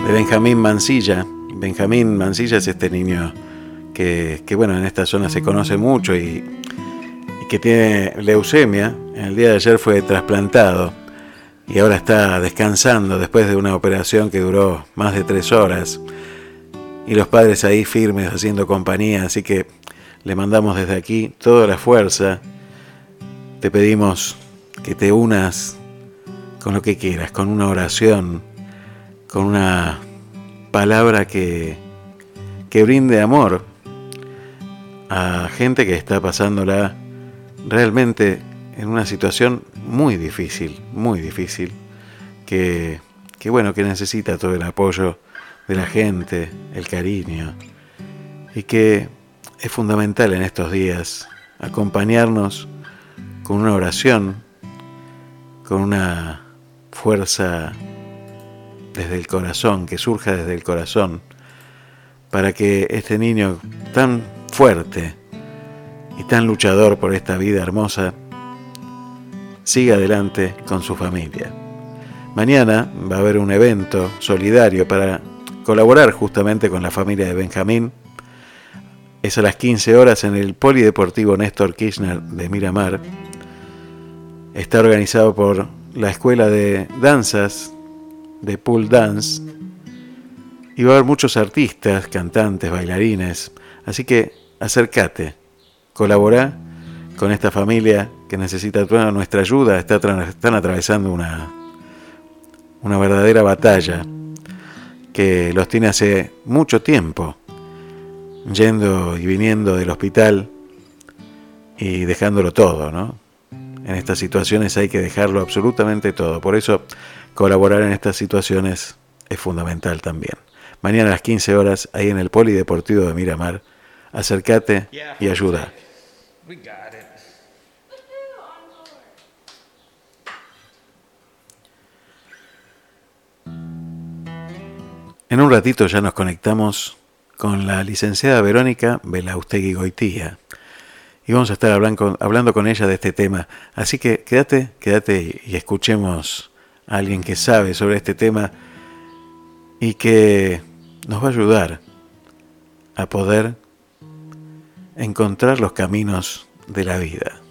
de Benjamín Mancilla. Benjamín Mancilla es este niño que, bueno, en esta zona se conoce mucho y, y que tiene leucemia. El día de ayer fue trasplantado y ahora está descansando después de una operación que duró más de tres horas. Y los padres ahí firmes haciendo compañía, así que le mandamos desde aquí toda la fuerza. Te pedimos que te unas con lo que quieras, con una oración, con una palabra que, que brinde amor a gente que está pasándola realmente en una situación muy difícil, muy difícil, que, que bueno, que necesita todo el apoyo de la gente, el cariño, y que es fundamental en estos días acompañarnos con una oración, con una fuerza desde el corazón, que surja desde el corazón, para que este niño tan fuerte y tan luchador por esta vida hermosa siga adelante con su familia. Mañana va a haber un evento solidario para colaborar justamente con la familia de Benjamín. Es a las 15 horas en el Polideportivo Néstor Kirchner de Miramar. Está organizado por la Escuela de Danzas de Pool Dance. Y va a haber muchos artistas, cantantes, bailarines. Así que acércate, colabora con esta familia que necesita toda nuestra ayuda. están atravesando una, una verdadera batalla que los tiene hace mucho tiempo, yendo y viniendo del hospital y dejándolo todo, ¿no? En estas situaciones hay que dejarlo absolutamente todo. Por eso colaborar en estas situaciones es fundamental también. Mañana a las 15 horas, ahí en el Polideportivo de Miramar, acércate y ayuda. En un ratito ya nos conectamos con la licenciada Verónica Belaustegui Goitía y vamos a estar hablando, hablando con ella de este tema. Así que quédate, quédate y escuchemos a alguien que sabe sobre este tema y que nos va a ayudar a poder encontrar los caminos de la vida.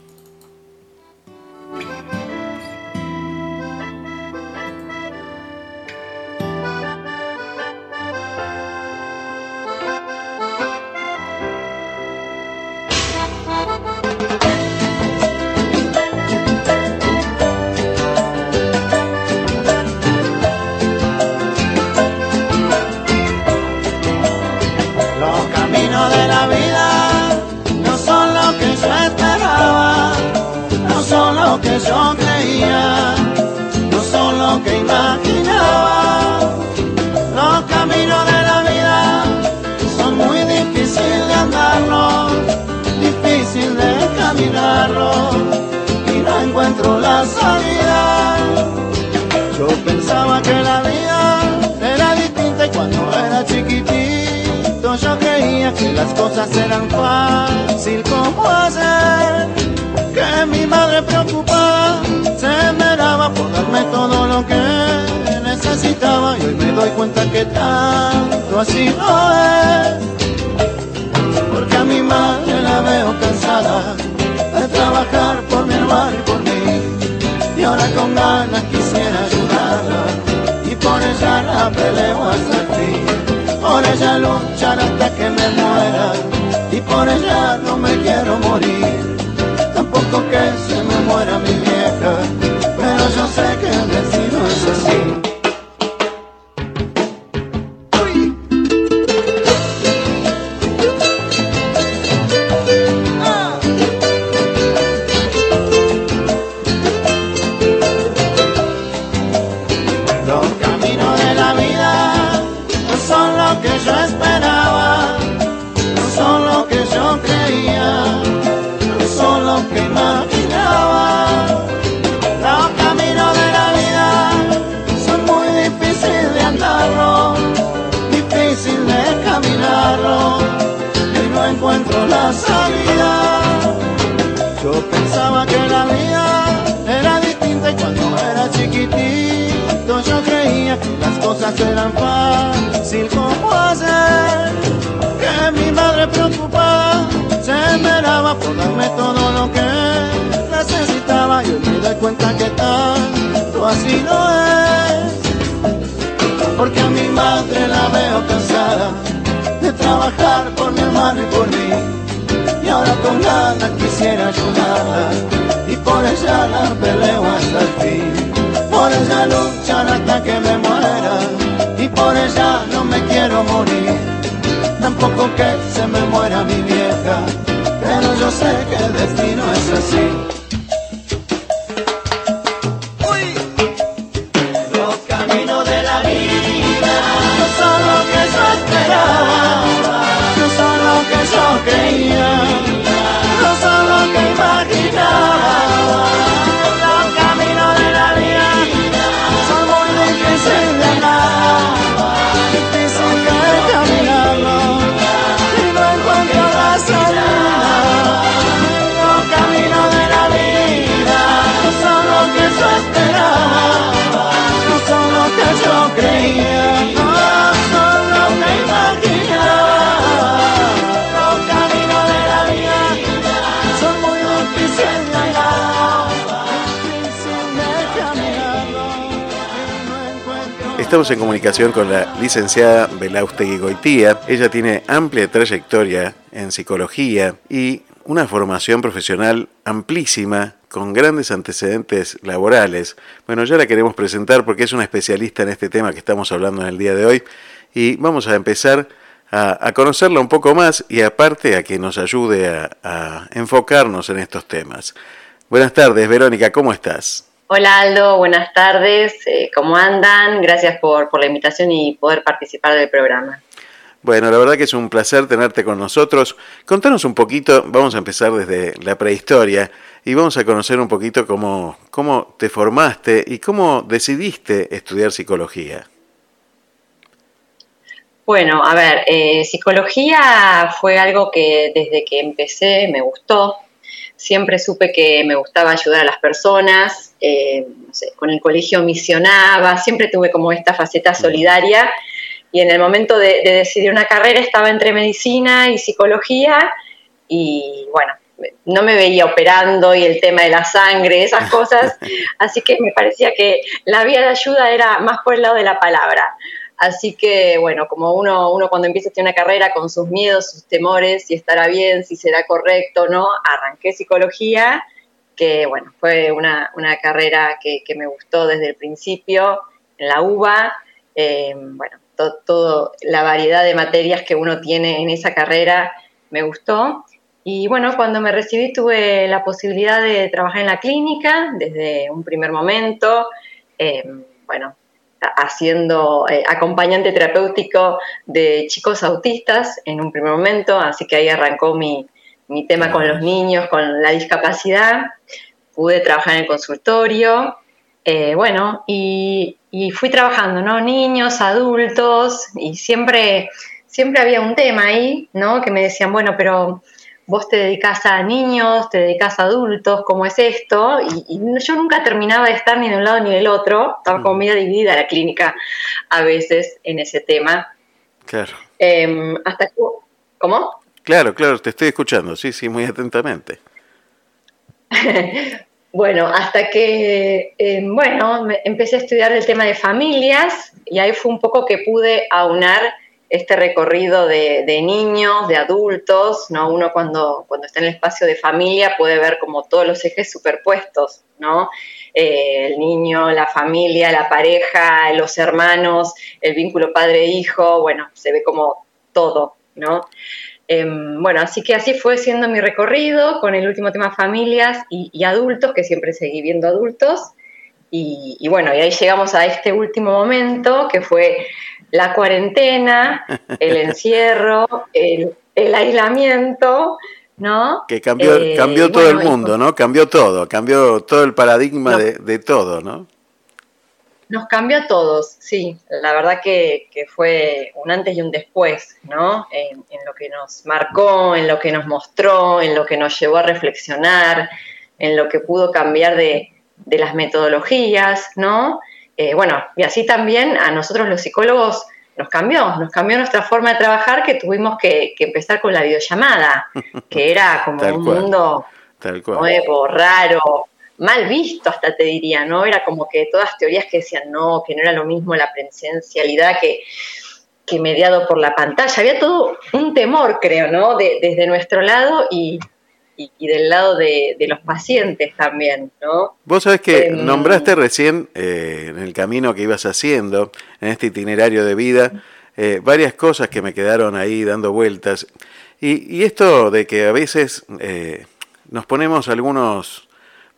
Con la licenciada Belaustegui Goitía. Ella tiene amplia trayectoria en psicología y una formación profesional amplísima con grandes antecedentes laborales. Bueno, ya la queremos presentar porque es una especialista en este tema que estamos hablando en el día de hoy y vamos a empezar a, conocerla un poco más y aparte a que nos ayude a enfocarnos en estos temas. Buenas tardes, Verónica, ¿cómo estás? Hola Aldo, buenas tardes, eh, ¿cómo andan? Gracias por, la invitación y poder participar del programa. Bueno, la verdad que es un placer tenerte con nosotros. Contanos un poquito, vamos a empezar desde la prehistoria y vamos a conocer un poquito cómo, cómo te formaste y cómo decidiste estudiar psicología. Bueno, a ver, eh, psicología fue algo que desde que empecé me gustó siempre supe que me gustaba ayudar a las personas, eh, con el colegio misionaba, siempre tuve como esta faceta solidaria. Y en el momento de, decidir una carrera estaba entre medicina y psicología y bueno, no me veía operando y el tema de la sangre, esas cosas, [LAUGHS] así que me parecía que la vía de ayuda era más por el lado de la palabra. Así que, bueno, como uno, uno cuando empieza una carrera con sus miedos, sus temores, si estará bien, si será correcto no, arranqué psicología, que, bueno, fue una, carrera que, me gustó desde el principio en la UBA. Eh, bueno, toda la variedad de materias que uno tiene en esa carrera me gustó. Y bueno, cuando me recibí tuve la posibilidad de trabajar en la clínica desde un primer momento. Eh, bueno, haciendo eh, acompañante terapéutico de chicos autistas en un primer momento, así que ahí arrancó mi, tema con los niños, con la discapacidad. Pude trabajar en el consultorio, eh, bueno, y, y, fui trabajando, ¿no? Niños, adultos, y siempre, siempre había un tema ahí, ¿no? Que me decían, bueno, pero vos te dedicas a niños, te dedicas a adultos, ¿cómo es esto? Y, yo nunca terminaba de estar ni de un lado ni del otro, estaba como mm. medio dividida la clínica a veces en ese tema. Claro. Em, hasta ¿Cómo? Claro, claro, te estoy escuchando, sí, sí, muy atentamente. [LAUGHS] bueno, hasta que, em, bueno, empecé a estudiar el tema de familias y ahí fue un poco que pude aunar este recorrido de, niños, de adultos, ¿no? Uno cuando, cuando está en el espacio de familia puede ver como todos los ejes superpuestos, ¿no? Eh, el niño, la familia, la pareja, los hermanos, el vínculo padre-hijo, bueno, se ve como todo, ¿no? Em, bueno, así que así fue siendo mi recorrido con el último tema familias y, adultos, que siempre seguí viendo adultos. Y, y, bueno, y ahí llegamos a este último momento, que fue la cuarentena, el encierro, el, aislamiento, ¿no? Que cambió, eh, cambió todo el mundo, ¿no? Cambió todo, cambió todo el paradigma de, todo, ¿no? Nos cambió a todos, sí. La verdad que, fue un antes y un después, ¿no? En, lo que nos marcó, en lo que nos mostró, en lo que nos llevó a reflexionar, en lo que pudo cambiar de, de las metodologías, ¿no? eh, bueno, y así también a nosotros los psicólogos nos cambió, nos cambió nuestra forma de trabajar que tuvimos que, empezar con la videollamada, [LAUGHS] que era como un mundo nuevo, raro, mal visto hasta te diría, ¿no? Era como que todas teorías que decían no, que no era lo mismo la presencialidad que, que mediado por la pantalla. Había todo un temor, creo, ¿no? desde nuestro lado y, del lado de, los pacientes también, ¿no? Vos sabés que em, nombraste recién, eh, en el camino que ibas haciendo, en este itinerario de vida, eh, varias cosas que me quedaron ahí dando vueltas. Y, esto de que a veces eh, nos ponemos algunos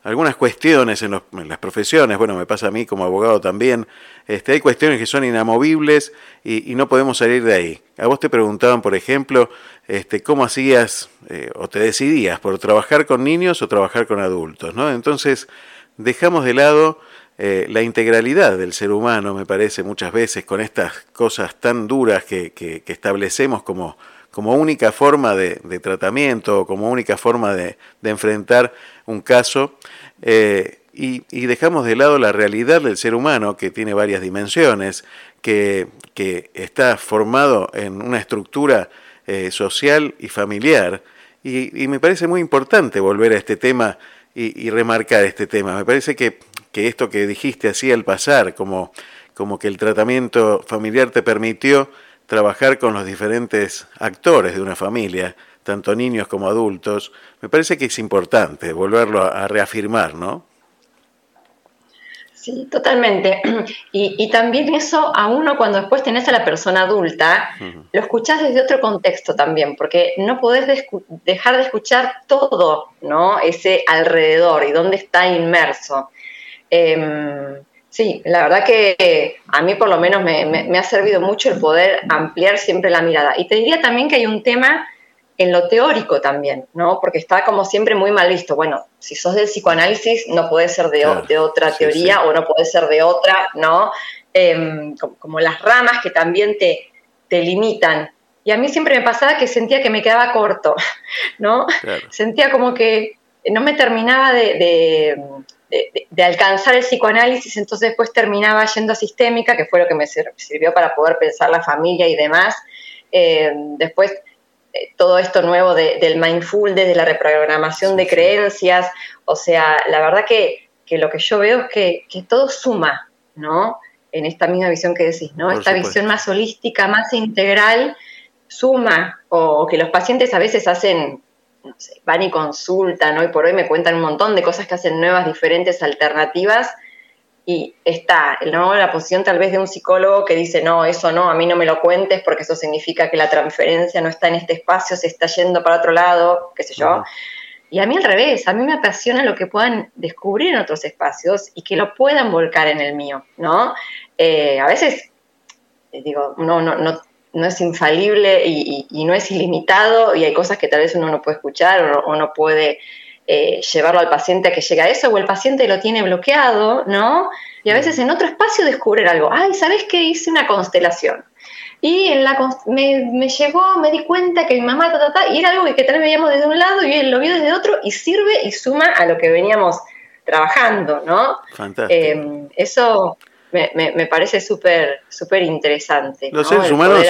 algunas cuestiones en, las profesiones, bueno, me pasa a mí como abogado también, este, hay cuestiones que son inamovibles y, no podemos salir de ahí. A vos te preguntaban, por ejemplo, este, cómo hacías eh, o te decidías por trabajar con niños o trabajar con adultos, ¿no? Entonces, dejamos de lado eh, la integralidad del ser humano, me parece, muchas veces, con estas cosas tan duras que, que, establecemos como, como única forma de, de, tratamiento o como única forma de, de enfrentar un caso, eh, y, dejamos de lado la realidad del ser humano, que tiene varias dimensiones, que, está formado en una estructura eh, social y familiar, y, me parece muy importante volver a este tema y, remarcar este tema. Me parece que, esto que dijiste así al pasar, como, como que el tratamiento familiar te permitió trabajar con los diferentes actores de una familia, tanto niños como adultos, me parece que es importante volverlo a, reafirmar, ¿no? Sí, totalmente. [CLEARS THROAT] Y, también eso a uno cuando después tenés a la persona adulta, lo escuchás desde otro contexto también, porque no podés dejar de escuchar todo, ¿no? Ese alrededor y dónde está inmerso. Em, sí, la verdad que a mí por lo menos me ha servido mucho el poder ampliar siempre la mirada. Y te diría también que hay un tema en lo teórico también, ¿no? Porque está como siempre muy mal visto. Bueno, si sos del psicoanálisis, no puede ser de, otra teoría o no puede ser de otra, ¿no? Em, como, las ramas que también te, te limitan. Y a mí siempre me pasaba que sentía que me quedaba corto, [LAUGHS] ¿no? Sentía como que no me terminaba de, de, alcanzar el psicoanálisis, entonces después terminaba yendo a sistémica, que fue lo que me sirvió para poder pensar la familia y demás. Em, después todo esto nuevo del mindfulness, de la reprogramación de creencias. O sea, la verdad que, lo que yo veo es que, todo suma, ¿no? En esta misma visión que decís, ¿no? esta visión más holística, más integral, suma. O, que los pacientes a veces hacen, no sé, van y consultan, hoy por hoy me cuentan un montón de cosas que hacen nuevas, diferentes, alternativas y está ¿no? la posición tal vez de un psicólogo que dice, no, eso no, a mí no me lo cuentes porque eso significa que la transferencia no está en este espacio, se está yendo para otro lado, qué sé yo. Y a mí al revés, a mí me apasiona lo que puedan descubrir en otros espacios y que lo puedan volcar en el mío, ¿no? Eh, a veces, eh, digo, no, no, no, no es infalible y, no es ilimitado y hay cosas que tal vez uno no puede escuchar o no puede eh, llevarlo al paciente a que llegue a eso, o el paciente lo tiene bloqueado, ¿no? Y a veces en otro espacio descubrir algo. Ay, ¿sabes qué? Hice una constelación. Y en la me, me, llegó, me di cuenta que mi mamá, ta, ta, ta, y era algo que tal vez veíamos desde un lado y él lo vio desde otro y sirve y suma a lo que veníamos trabajando, ¿no? Fantástico. Eh, eso me, parece súper súper interesante. Los seres humanos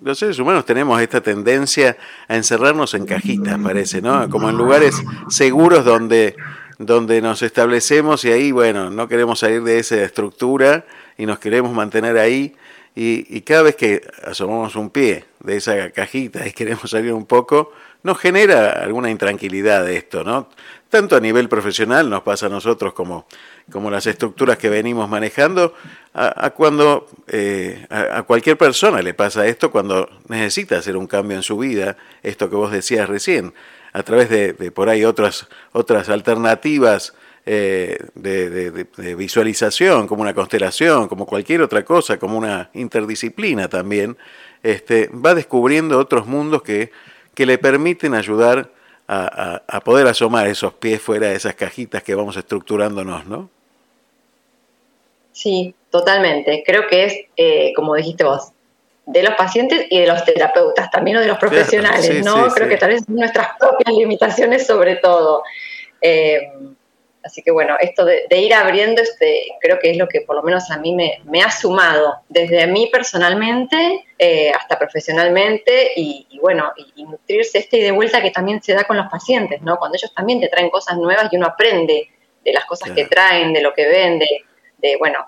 los seres humanos tenemos esta tendencia a encerrarnos en cajitas, parece, ¿no? Como en lugares seguros donde donde nos establecemos y ahí, bueno, no queremos salir de esa estructura y nos queremos mantener ahí. Y, y cada vez que asomamos un pie de esa cajita y queremos salir un poco, nos genera alguna intranquilidad esto, ¿no? Tanto a nivel profesional nos pasa a nosotros como, como las estructuras que venimos manejando, a, cuando eh, a, cualquier persona le pasa esto cuando necesita hacer un cambio en su vida, esto que vos decías recién, a través de, por ahí otras, otras alternativas eh, de, visualización, como una constelación, como cualquier otra cosa, como una interdisciplina también, este, va descubriendo otros mundos que, que le permiten ayudar a, poder asomar esos pies fuera de esas cajitas que vamos estructurándonos, ¿no? Sí, totalmente. Creo que es, eh, como dijiste vos, de los pacientes y de los terapeutas, también o de los profesionales, ¿no? Creo que tal vez nuestras propias limitaciones sobre todo. Eh, Así que bueno, esto de, ir abriendo, este, creo que es lo que por lo menos a mí me, ha sumado, desde a mí personalmente eh, hasta profesionalmente y, bueno, y, nutrirse este y de vuelta que también se da con los pacientes, ¿no? Cuando ellos también te traen cosas nuevas y uno aprende de las cosas que traen, de lo que ven, de, bueno,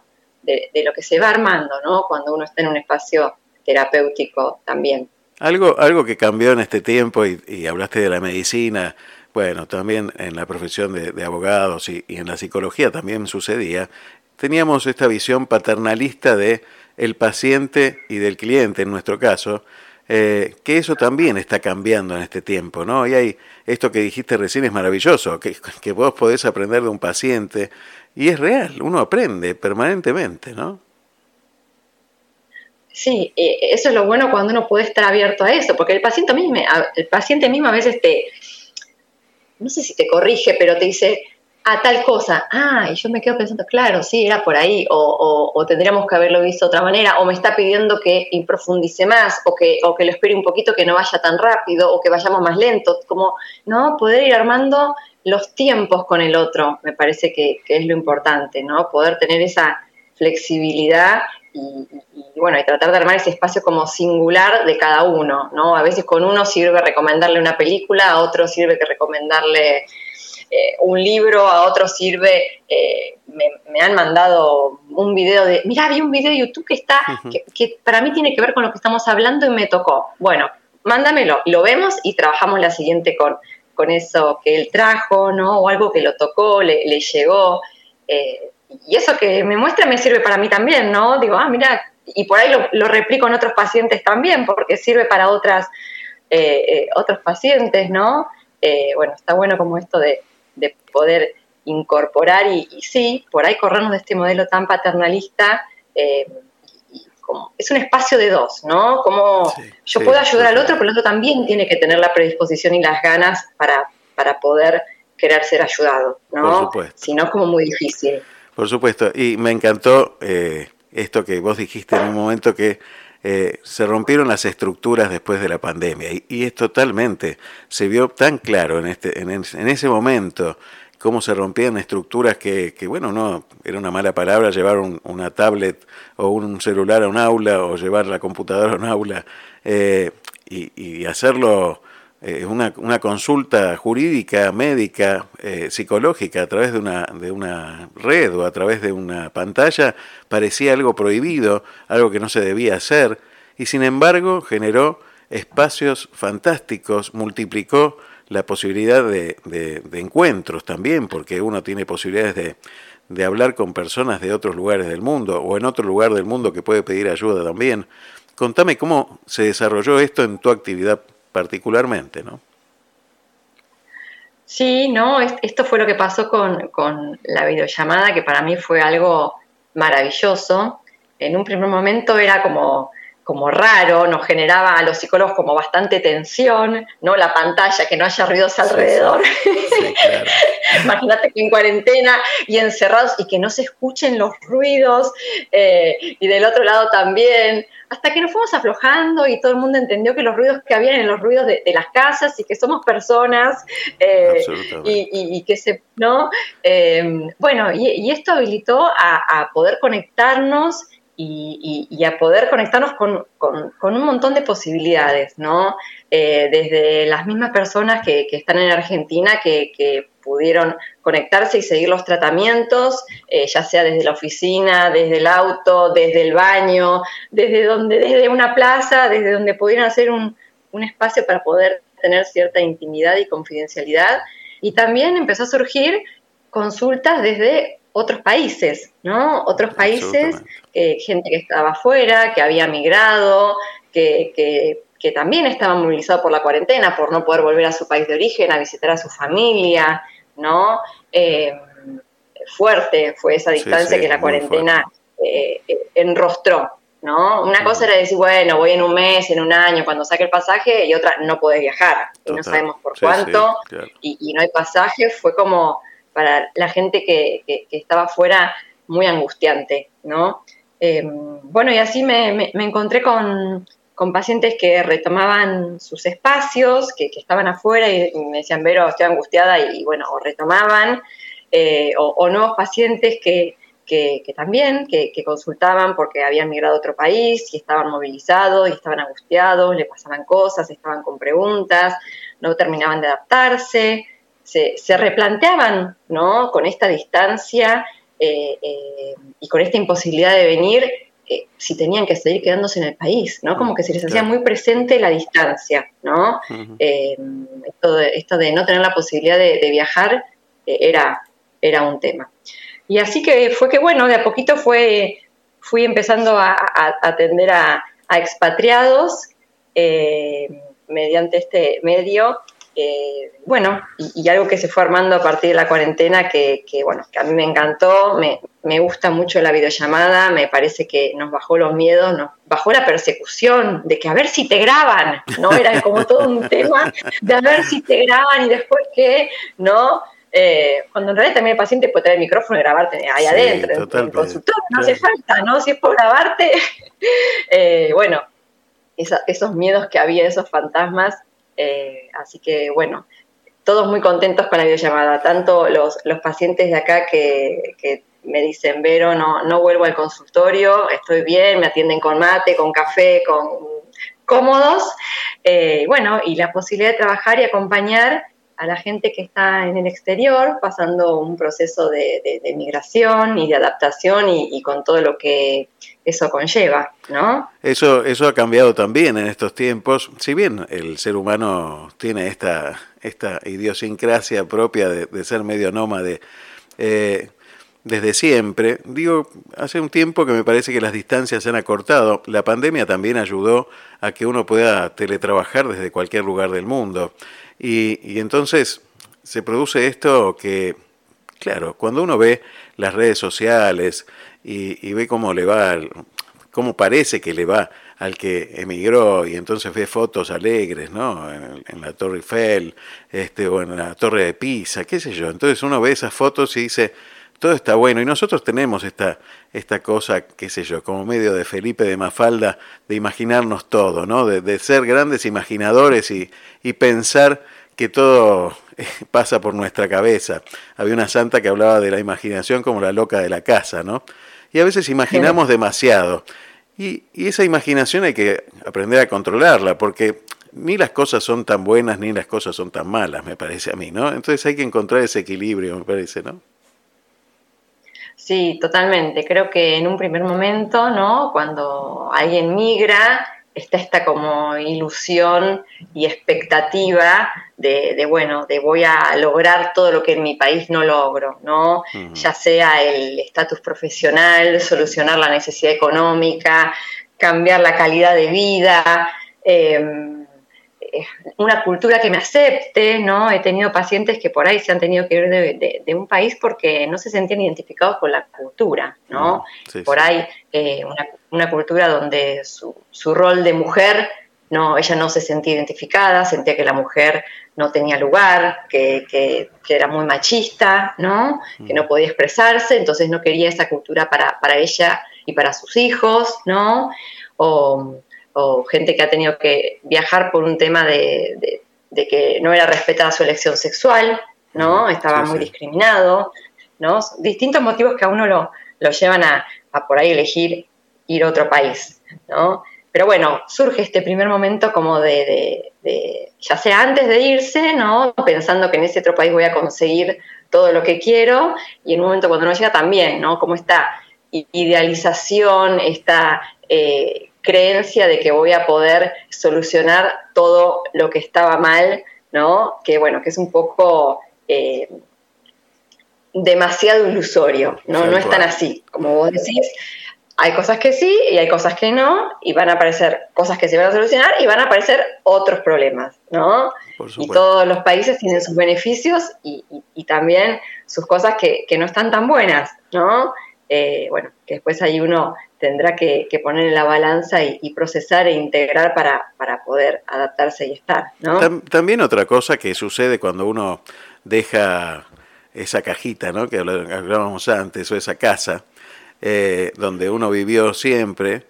de, lo que se va armando, ¿no? Cuando uno está en un espacio terapéutico también. Algo, algo que cambió en este tiempo, y hablaste de la medicina, bueno, también en la profesión de, abogados y, en la psicología también sucedía, teníamos esta visión paternalista de el paciente y del cliente, en nuestro caso, eh, que eso también está cambiando en este tiempo, ¿no? Y hay esto que dijiste recién es maravilloso, que, que vos podés aprender de un paciente, y es real, uno aprende permanentemente, ¿no? Sí, eso es lo bueno cuando uno puede estar abierto a eso, porque el paciente mismo, el paciente mismo a veces te, no sé si te corrige, pero te dice, a tal cosa, ah, y yo me quedo pensando, claro, sí, era por ahí, o, tendríamos que haberlo visto de otra manera, o me está pidiendo que profundice más, o que, o que lo espere un poquito, que no vaya tan rápido, o que vayamos más lento, como, ¿no? Poder ir armando los tiempos con el otro, me parece que, que es lo importante, ¿no? Poder tener esa flexibilidad y, bueno, y tratar de armar ese espacio como singular de cada uno, ¿no? A veces con uno sirve recomendarle una película, a otro sirve que recomendarle eh, un libro, a otro sirve, eh, me, han mandado un video de, mira, vi un video de YouTube que está, que, para mí tiene que ver con lo que estamos hablando y me tocó. Bueno, mándamelo, lo vemos y trabajamos la siguiente con, con eso que él trajo, ¿no? O algo que lo tocó, le, le llegó. Eh, y eso que me muestra me sirve para mí también, ¿no? Digo, ah, mira, y por ahí lo, replico en otros pacientes también, porque sirve para otras, eh, eh, otros pacientes, ¿no? Bueno, está bueno como esto de, poder incorporar y, sí, por ahí corrernos de este modelo tan paternalista. Como, es un espacio de dos, ¿no? Como yo puedo ayudar al otro, pero el otro también tiene que tener la predisposición y las ganas para, para poder querer ser ayudado, ¿no? Si no, es como muy difícil. Por supuesto, y me encantó eh, esto que vos dijiste en un momento que eh, se rompieron las estructuras después de la pandemia y, es totalmente, se vio tan claro en, este, en, ese momento cómo se rompían estructuras que, bueno, no, era una mala palabra llevar una tablet o un celular a un aula o llevar la computadora a un aula eh, y, y hacerlo eh, una, una, consulta jurídica, médica, eh, psicológica a través de una, de una red o a través de una pantalla parecía algo prohibido, algo que no se debía hacer, y sin embargo generó espacios fantásticos, multiplicó la posibilidad de, de, encuentros también, porque uno tiene posibilidades de, de hablar con personas de otros lugares del mundo o en otro lugar del mundo que puede pedir ayuda también. Contame cómo se desarrolló esto en tu actividad particularmente, ¿no? Sí, no, esto fue lo que pasó con, la videollamada, que para mí fue algo maravilloso. En un primer momento era como, como raro, nos generaba a los psicólogos como bastante tensión, ¿no? La pantalla, que no haya ruidos alrededor. [LAUGHS] Imagínate que en cuarentena y encerrados y que no se escuchen los ruidos, eh, y del otro lado también hasta que nos fuimos aflojando y todo el mundo entendió que los ruidos que habían en los ruidos de, las casas y que somos personas eh, y, que se, ¿no? Eh, bueno, y, esto habilitó a, poder conectarnos y, a poder conectarnos con, un montón de posibilidades, ¿no? Eh, desde las mismas personas que, están en Argentina que, que pudieron conectarse y seguir los tratamientos, eh, ya sea desde la oficina, desde el auto, desde el baño, desde donde, desde una plaza, desde donde pudieran hacer un, espacio para poder tener cierta intimidad y confidencialidad. Y también empezó a surgir consultas desde otros países, ¿no? Otros países, eh, gente que estaba afuera, que había migrado, que, que, que también estaba movilizado por la cuarentena, por no poder volver a su país de origen, a visitar a su familia, ¿no? Eh, fuerte fue esa distancia que la cuarentena eh, enrostró, ¿no? Una cosa era decir, bueno, voy en un mes, en un año, cuando saque el pasaje, y otra, no podés viajar, y no sabemos por cuánto, y, no hay pasaje, fue como para la gente que, estaba afuera muy angustiante, ¿no? bueno, y así me encontré con, con pacientes que retomaban sus espacios, que, estaban afuera y, me decían, Vero, estoy angustiada y, bueno, o retomaban. eh, o, nuevos pacientes que, que, también, que, consultaban porque habían migrado a otro país y estaban movilizados y estaban angustiados, le pasaban cosas, estaban con preguntas, no terminaban de adaptarse, se, se replanteaban, ¿no? Con esta distancia eh, eh, y con esta imposibilidad de venir, eh, si tenían que seguir quedándose en el país, ¿no? Como que se les hacía muy presente la distancia, ¿no? esto, de, no tener la posibilidad de, viajar era, era un tema. Y así que fue que, bueno, de a poquito fue, fui empezando a, atender a, a expatriados mediante este medio eh, bueno, y, algo que se fue armando a partir de la cuarentena que, bueno, que a mí me encantó, me, gusta mucho la videollamada, me parece que nos bajó los miedos, nos bajó la persecución de que a ver si te graban, ¿no? Era como todo un tema de a ver si te graban y después qué, ¿no? Eh, cuando en realidad también el paciente puede traer el micrófono y grabarte ahí adentro, en el consultorio, no hace falta, ¿no? Si es por grabarte, [LAUGHS] eh, bueno, esos miedos que había, esos fantasmas, eh, así que bueno, todos muy contentos con la videollamada, tanto los, los pacientes de acá que, me dicen, Vero, no, no vuelvo al consultorio, estoy bien, me atienden con mate, con café, con cómodos. Eh, bueno, y la posibilidad de trabajar y acompañar a la gente que está en el exterior, pasando un proceso de, migración y de adaptación y, con todo lo que eso conlleva, ¿no? Eso, eso ha cambiado también en estos tiempos. Si bien el ser humano tiene esta, esta idiosincrasia propia de, ser medio nómade, eh, desde siempre. Digo, hace un tiempo que me parece que las distancias se han acortado. La pandemia también ayudó a que uno pueda teletrabajar desde cualquier lugar del mundo. Y, entonces se produce esto que, claro, cuando uno ve las redes sociales y, ve cómo le va, cómo parece que le va al que emigró y entonces ve fotos alegres, ¿no? En, la Torre Eiffel, este, o en la Torre de Pisa, qué sé yo. Entonces uno ve esas fotos y dice, todo está bueno. Y nosotros tenemos esta, esta cosa, qué sé yo, como medio de Felipe de Mafalda, de imaginarnos todo, ¿no? De, ser grandes imaginadores y, y, pensar que todo eh, [LAUGHS] pasa por nuestra cabeza. Había una santa que hablaba de la imaginación como la loca de la casa, ¿no? Y a veces imaginamos demasiado. Y, y esa imaginación hay que aprender a controlarla, porque ni las cosas son tan buenas ni las cosas son tan malas, me parece a mí, ¿no? Entonces hay que encontrar ese equilibrio, me parece, ¿no? Sí, totalmente. Creo que en un primer momento, ¿no? Cuando alguien migra, está esta como ilusión y expectativa de, bueno, de voy a lograr todo lo que en mi país no logro, ¿no? Ya sea el estatus profesional, solucionar la necesidad económica, cambiar la calidad de vida. Eh, una cultura que me acepte, ¿no? He tenido pacientes que por ahí se han tenido que ir de, un país porque no se sentían identificados con la cultura, ¿no? Por ahí eh, una, cultura donde su, rol de mujer, no, ella no se sentía identificada, sentía que la mujer no tenía lugar, que, era muy machista, ¿no? Que no mm. podía expresarse, entonces no quería esa cultura para, para ella y para sus hijos, ¿no? O, o gente que ha tenido que viajar por un tema de, que no era respetada su elección sexual, ¿no? Estaba muy discriminado, ¿no? Distintos motivos que a uno lo, llevan a, por ahí elegir ir a otro país, ¿no? Pero bueno, surge este primer momento como de, ya sea antes de irse, ¿no? Pensando que en ese otro país voy a conseguir todo lo que quiero, y en un momento cuando no llega también, ¿no? Como esta idealización, esta eh, creencia de que voy a poder solucionar todo lo que estaba mal, ¿no? Que bueno, que es un poco eh, demasiado ilusorio, ¿no? no es tan así, como vos decís. Hay cosas que sí y hay cosas que no, y van a aparecer cosas que se van a solucionar y van a aparecer otros problemas, ¿no? Y todos los países tienen sus beneficios y, también sus cosas que, no están tan buenas, ¿no? Eh, bueno, que después hay uno tendrá que, poner en la balanza y, procesar e integrar para, para, poder adaptarse y estar. También otra cosa que sucede cuando uno deja esa cajita ¿no? que hablábamos antes, o esa casa, eh, donde uno vivió siempre,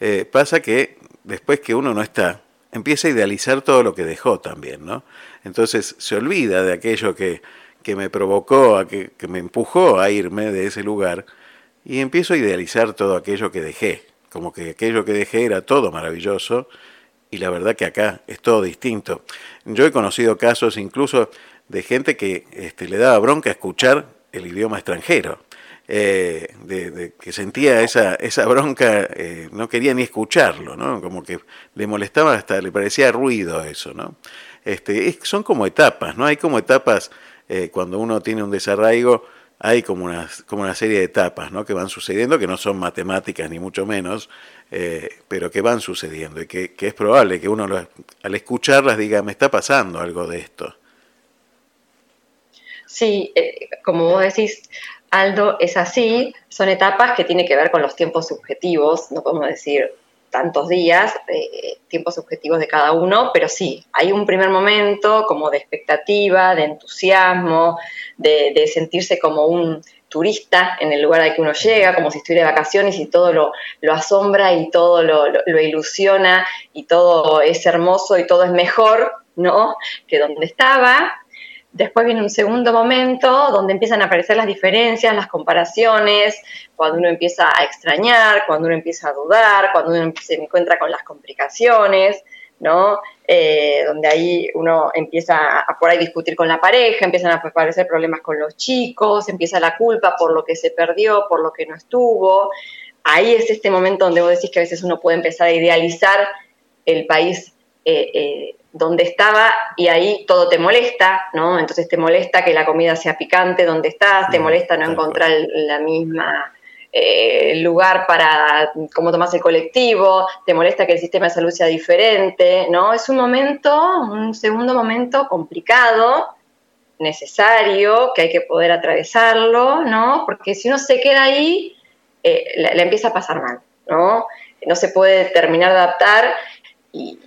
eh, pasa que después que uno no está, empieza a idealizar todo lo que dejó también, ¿no? Entonces se olvida de aquello que, que me provocó, a que, que me empujó a irme de ese lugar y empiezo a idealizar todo aquello que dejé, como que aquello que dejé era todo maravilloso y la verdad que acá es todo distinto. Yo he conocido casos incluso de gente que este, le daba bronca escuchar el idioma extranjero. Eh, que sentía esa, esa bronca, eh, no quería ni escucharlo, ¿no? Como que le molestaba hasta, le parecía ruido eso, ¿no? Este, son como etapas, ¿no? Hay como etapas eh, cuando uno tiene un desarraigo, hay como una, como una serie de etapas, ¿no? Que van sucediendo, que no son matemáticas ni mucho menos, pero que van sucediendo y que, que es probable que uno al escucharlas diga, me está pasando algo de esto. Sí, como vos decís, Aldo, es así, son etapas que tienen que ver con los tiempos subjetivos, no podemos decir tantos días, eh, tiempos subjetivos de cada uno, pero sí, hay un primer momento como de expectativa, de entusiasmo, de, sentirse como un turista en el lugar al que uno llega, como si estuviera de vacaciones y todo lo, asombra y todo lo, lo, ilusiona y todo es hermoso y todo es mejor, ¿no? Que donde estaba. Después viene un segundo momento donde empiezan a aparecer las diferencias, las comparaciones, cuando uno empieza a extrañar, cuando uno empieza a dudar, cuando uno se encuentra con las complicaciones, ¿no? Eh, donde ahí uno empieza a por ahí discutir con la pareja, empiezan a aparecer problemas con los chicos, empieza la culpa por lo que se perdió, por lo que no estuvo. Ahí es este momento donde vos decís que a veces uno puede empezar a idealizar el país eh, eh, donde estaba y ahí todo te molesta, ¿no? Entonces te molesta que la comida sea picante donde estás, te molesta no encontrar la misma eh, lugar para cómo tomas el colectivo, te molesta que el sistema de salud sea diferente, ¿no? Es un momento, un segundo momento complicado, necesario, que hay que poder atravesarlo, ¿no? Porque si uno se queda ahí, eh, le, empieza a pasar mal, ¿no? No se puede terminar de adaptar y,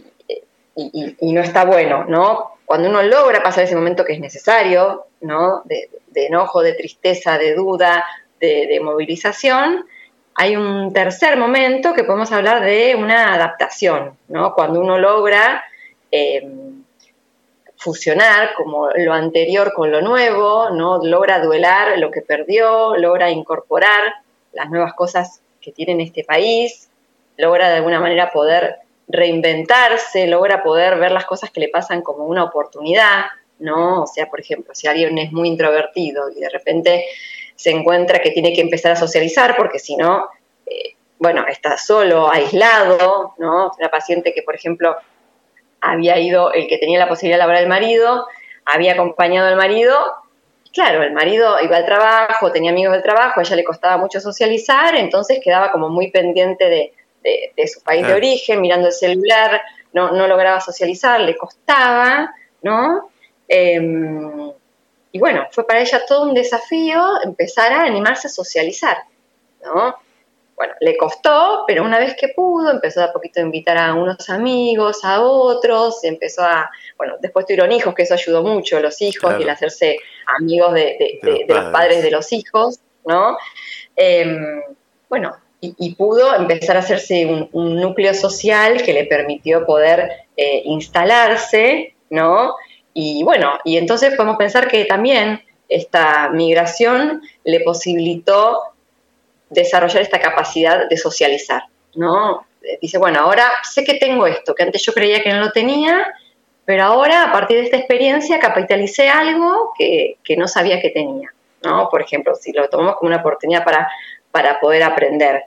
y, no está bueno, ¿no? Cuando uno logra pasar ese momento que es necesario, ¿no? De, enojo, de tristeza, de duda, de, movilización, hay un tercer momento que podemos hablar de una adaptación, ¿no? Cuando uno logra eh, fusionar como lo anterior con lo nuevo, ¿no? Logra duelar lo que perdió, logra incorporar las nuevas cosas que tiene este país, logra de alguna manera poder reinventarse, logra poder ver las cosas que le pasan como una oportunidad, ¿no? O sea, por ejemplo, si alguien es muy introvertido y de repente se encuentra que tiene que empezar a socializar porque si no, eh, bueno, está solo, aislado, ¿no? Una paciente que, por ejemplo, había ido, el que tenía la posibilidad de hablar el marido, había acompañado al marido, claro, el marido iba al trabajo, tenía amigos del trabajo, a ella le costaba mucho socializar, entonces quedaba como muy pendiente de, de, su país de origen, mirando el celular, no, no, lograba socializar, le costaba, ¿no? Em, y bueno, fue para ella todo un desafío empezar a animarse a socializar, ¿no? Bueno, le costó, pero una vez que pudo, empezó a poquito a invitar a unos amigos, a otros, empezó a, bueno, después tuvieron hijos, que eso ayudó mucho, los hijos, y el hacerse amigos de, los, padres. de los hijos, ¿no? Em, bueno, y, pudo empezar a hacerse un, núcleo social que le permitió poder eh, instalarse, ¿no? Y bueno, y entonces podemos pensar que también esta migración le posibilitó desarrollar esta capacidad de socializar, ¿no? Dice, bueno, ahora sé que tengo esto, que antes yo creía que no lo tenía, pero ahora a partir de esta experiencia capitalicé algo que, que no sabía que tenía, ¿no? Por ejemplo, si lo tomamos como una oportunidad para para poder aprender.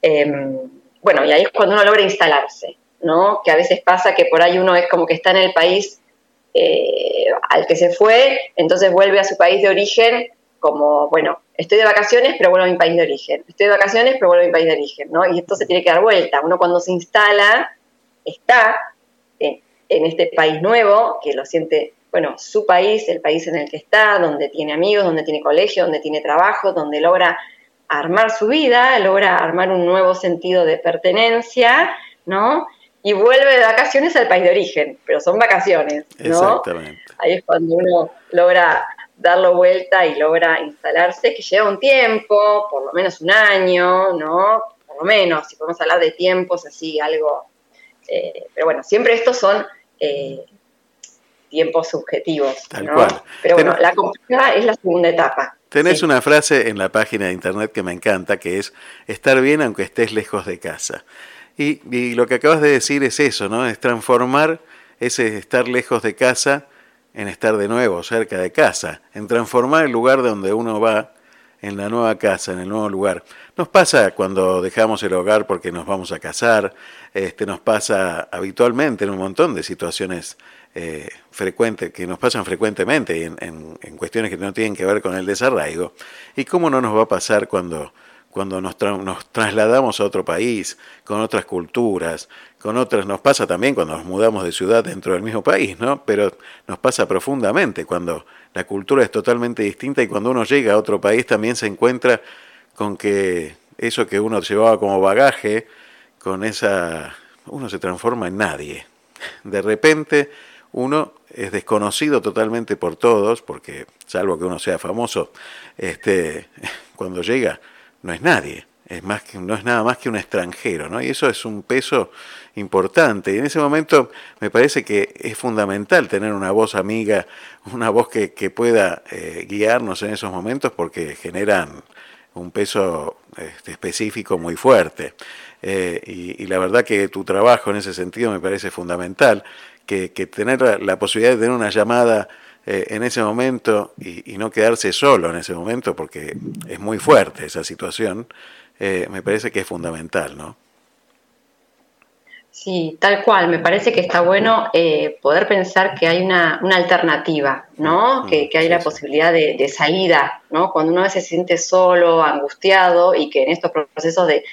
Em, bueno, y ahí es cuando uno logra instalarse, ¿no? Que a veces pasa que por ahí uno es como que está en el país eh, al que se fue, entonces vuelve a su país de origen como, bueno, estoy de vacaciones, pero vuelvo a mi país de origen. Estoy de vacaciones, pero vuelvo a mi país de origen, ¿no? Y esto se tiene que dar vuelta. Uno cuando se instala, está en, en este país nuevo, que lo siente, bueno, su país, el país en el que está, donde tiene amigos, donde tiene colegio, donde tiene trabajo, donde logra armar su vida, logra armar un nuevo sentido de pertenencia, ¿no? Y vuelve de vacaciones al país de origen, pero son vacaciones, ¿no? Exactamente. Ahí es cuando uno logra darlo vuelta y logra instalarse, que lleva un tiempo, por lo menos un año, ¿no? Por lo menos, si podemos hablar de tiempos así, algo. Eh, pero bueno, siempre estos son eh, tiempos subjetivos. Pero bueno, la complejidad es la segunda etapa. Tenés una frase en la página de internet que me encanta, que es estar bien aunque estés lejos de casa. Y, y, lo que acabas de decir es eso, ¿no? Es transformar ese estar lejos de casa en estar de nuevo cerca de casa, en transformar el lugar donde uno va en la nueva casa, en el nuevo lugar. Nos pasa cuando dejamos el hogar porque nos vamos a casar, este, nos pasa habitualmente en un montón de situaciones eh, frecuentes, que nos pasan frecuentemente en, en, cuestiones que no tienen que ver con el desarraigo. ¿Y cómo no nos va a pasar cuando, cuando nos, nos trasladamos a otro país, con otras culturas, con otras? Nos pasa también cuando nos mudamos de ciudad dentro del mismo país, ¿no? Pero nos pasa profundamente cuando la cultura es totalmente distinta y cuando uno llega a otro país también se encuentra con que eso que uno llevaba como bagaje, con esa... uno se transforma en nadie. De repente uno es desconocido totalmente por todos, porque salvo que uno sea famoso, este, [LAUGHS] cuando llega no es nadie, es más que, no es nada más que un extranjero, ¿no? Y eso es un peso importante. Y en ese momento me parece que es fundamental tener una voz amiga, una voz que, pueda eh, guiarnos en esos momentos porque generan un peso este, específico muy fuerte. Eh, y, la verdad que tu trabajo en ese sentido me parece fundamental, que, tener la, posibilidad de tener una llamada eh, en ese momento y, no quedarse solo en ese momento, porque es muy fuerte esa situación, me parece que es fundamental, ¿no? Sí, tal cual. Me parece que está bueno eh, poder pensar que hay una, alternativa, ¿no? Mm, que, hay la posibilidad de, salida, ¿no? Cuando uno se siente solo, angustiado y que en estos procesos de,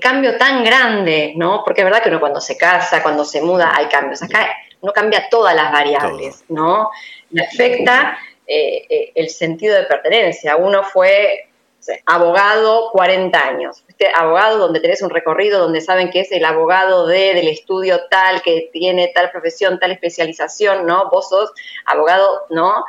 cambio tan grande, ¿no? Porque es verdad que uno cuando se casa, cuando se muda, hay cambios. Acá uno cambia todas las variables, ¿no? Le afecta eh, eh, el sentido de pertenencia. Uno fue abogado 40 años. Este abogado donde tenés un recorrido, donde saben que es el abogado de, del estudio tal, que tiene tal profesión, tal especialización, ¿no? Vos sos abogado, ¿no?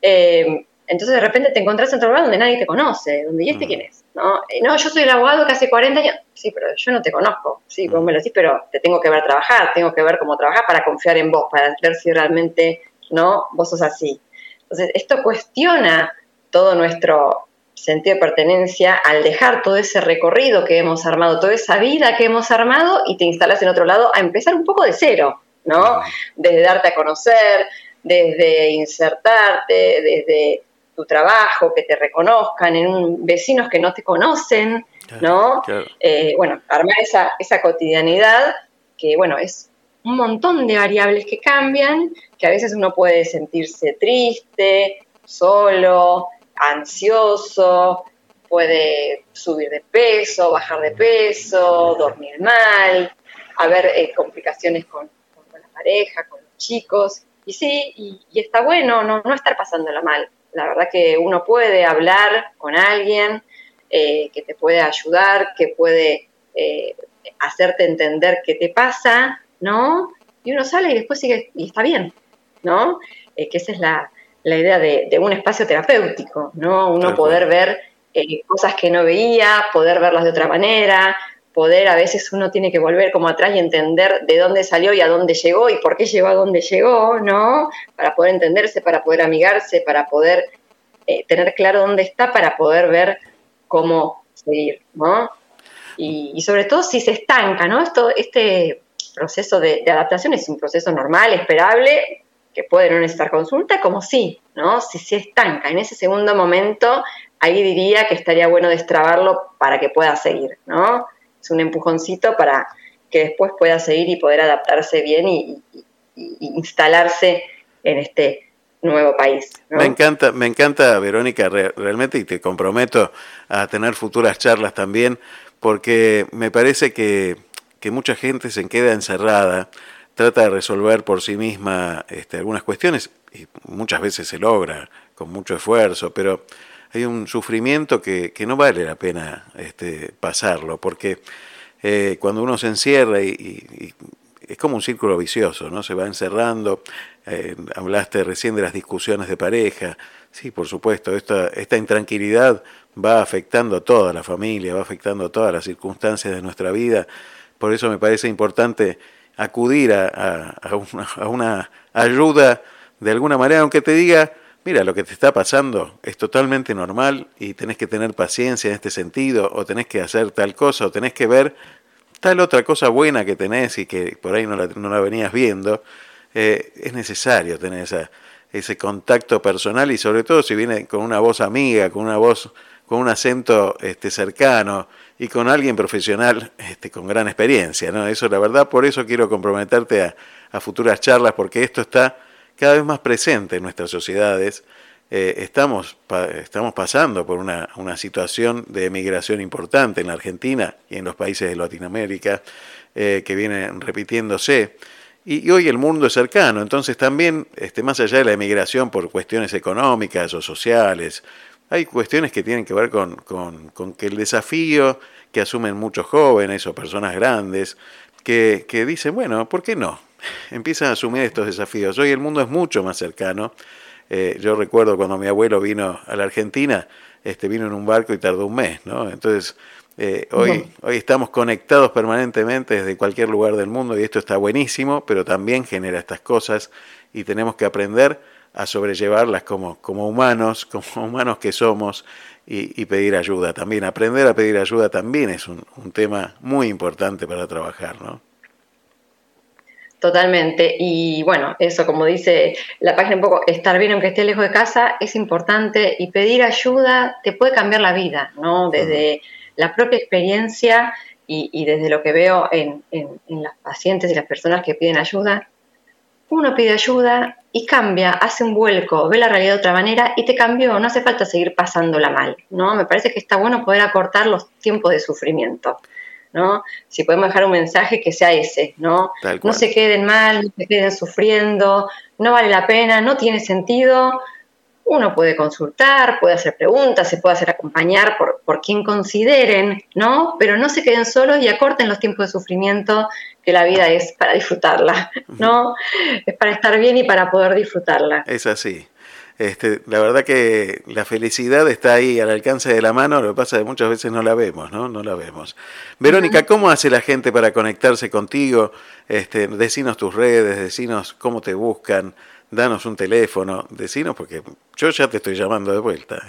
Eh, entonces de repente te encontrás en otro lugar donde nadie te conoce, donde ¿y este mm. quién es? ¿No? Eh, no, yo soy el abogado que hace 40 años. Sí, pero yo no te conozco. Sí, vos me lo decís, pero te tengo que ver trabajar, tengo que ver cómo trabajar para confiar en vos, para ver si realmente, ¿no? Vos sos así. Entonces, esto cuestiona todo nuestro sentido de pertenencia al dejar todo ese recorrido que hemos armado, toda esa vida que hemos armado y te instalas en otro lado a empezar un poco de cero, ¿no? Desde darte a conocer, desde insertarte, desde tu trabajo, que te reconozcan, en vecinos que no te conocen, ¿no? Eh, bueno, armar esa, esa cotidianidad que, bueno, es un montón de variables que cambian, que a veces uno puede sentirse triste, solo, ansioso, puede subir de peso, bajar de peso, dormir mal, haber eh, complicaciones con, la pareja, con los chicos. Y sí, y, está bueno no, no estar pasándola mal. La verdad que uno puede hablar con alguien eh, que te puede ayudar, que puede eh, hacerte entender qué te pasa, ¿no? Y uno sale y después sigue, y está bien, ¿no? que esa es la, la idea de, un espacio terapéutico, ¿no? Uno poder ver eh, cosas que no veía, poder verlas de otra manera, poder a veces uno tiene que volver como atrás y entender de dónde salió y a dónde llegó y por qué llegó a dónde llegó, ¿no? Para poder entenderse, para poder amigarse, para poder eh, tener claro dónde está, para poder ver cómo seguir, ¿no? Y, sobre todo si se estanca, ¿no? Esto, este proceso de, adaptación es un proceso normal, esperable, que puede no necesitar consulta, como sí, ¿no? Si se estanca en ese segundo momento, ahí diría que estaría bueno destrabarlo para que pueda seguir, ¿no? Es un empujoncito para que después pueda seguir y poder adaptarse bien y, instalarse en este nuevo país. Me encanta, me encanta, Verónica, realmente, y te comprometo a tener futuras charlas también, porque me parece que, que mucha gente se queda encerrada trata de resolver por sí misma este, algunas cuestiones y muchas veces se logra con mucho esfuerzo, pero hay un sufrimiento que, no vale la pena este, pasarlo, porque eh, cuando uno se encierra y, es como un círculo vicioso, ¿no? Se va encerrando. Eh, hablaste recién de las discusiones de pareja. Sí, por supuesto, esta, esta intranquilidad va afectando a toda la familia, va afectando a todas las circunstancias de nuestra vida. Por eso me parece importante acudir a, a una ayuda de alguna manera, aunque te diga, mira, lo que te está pasando es totalmente normal y tenés que tener paciencia en este sentido, o tenés que hacer tal cosa, o tenés que ver tal otra cosa buena que tenés y que por ahí no la, no la venías viendo, eh, es necesario tener ese contacto personal y sobre todo si viene con una voz amiga, con una voz, con un acento este, cercano y con alguien profesional este, con gran experiencia. ¿no? Eso la verdad, por eso quiero comprometerte a futuras charlas, porque esto está cada vez más presente en nuestras sociedades. Eh, estamos, estamos pasando por una, una, situación de emigración importante en la Argentina y en los países de Latinoamérica eh, que viene repitiéndose. Y, hoy el mundo es cercano, entonces también, este, más allá de la emigración por cuestiones económicas o sociales, hay cuestiones que tienen que ver con, con, con que el desafío que asumen muchos jóvenes o personas grandes, que, que dicen, bueno, ¿por qué no? Empiezan a asumir estos desafíos. Hoy el mundo es mucho más cercano. Eh, yo recuerdo cuando mi abuelo vino a la Argentina, este, vino en un barco y tardó un mes, ¿no? Entonces, eh, hoy, hoy estamos conectados permanentemente desde cualquier lugar del mundo y esto está buenísimo, pero también genera estas cosas y tenemos que aprender a sobrellevarlas como, como humanos, [LAUGHS] como humanos que somos y, pedir ayuda también. Aprender a pedir ayuda también es un, un tema muy importante para trabajar, ¿no? Totalmente. Y bueno, eso como dice la página un poco, estar bien aunque esté lejos de casa es importante y pedir ayuda te puede cambiar la vida, ¿no? Desde la propia experiencia y, desde lo que veo en, en, las pacientes y las personas que piden ayuda, uno pide ayuda y cambia, hace un vuelco, ve la realidad de otra manera y te cambió, no hace falta seguir pasándola mal, ¿no? Me parece que está bueno poder acortar los tiempos de sufrimiento. ¿No? Si podemos dejar un mensaje que sea ese, ¿no? No se queden mal, no se queden sufriendo, no vale la pena, no tiene sentido. Uno puede consultar, puede hacer preguntas, se puede hacer acompañar por, por quien consideren, ¿no? Pero no se queden solos y acorten los tiempos de sufrimiento, que la vida es para disfrutarla, ¿no? Es para estar bien y para poder disfrutarla. Es así. Este, la verdad que la felicidad está ahí al alcance de la mano, lo que pasa es que muchas veces no la vemos, ¿no? No la vemos. Verónica, ¿cómo hace la gente para conectarse contigo? Este, decinos tus redes, decinos cómo te buscan, danos un teléfono, decinos porque yo ya te estoy llamando de vuelta.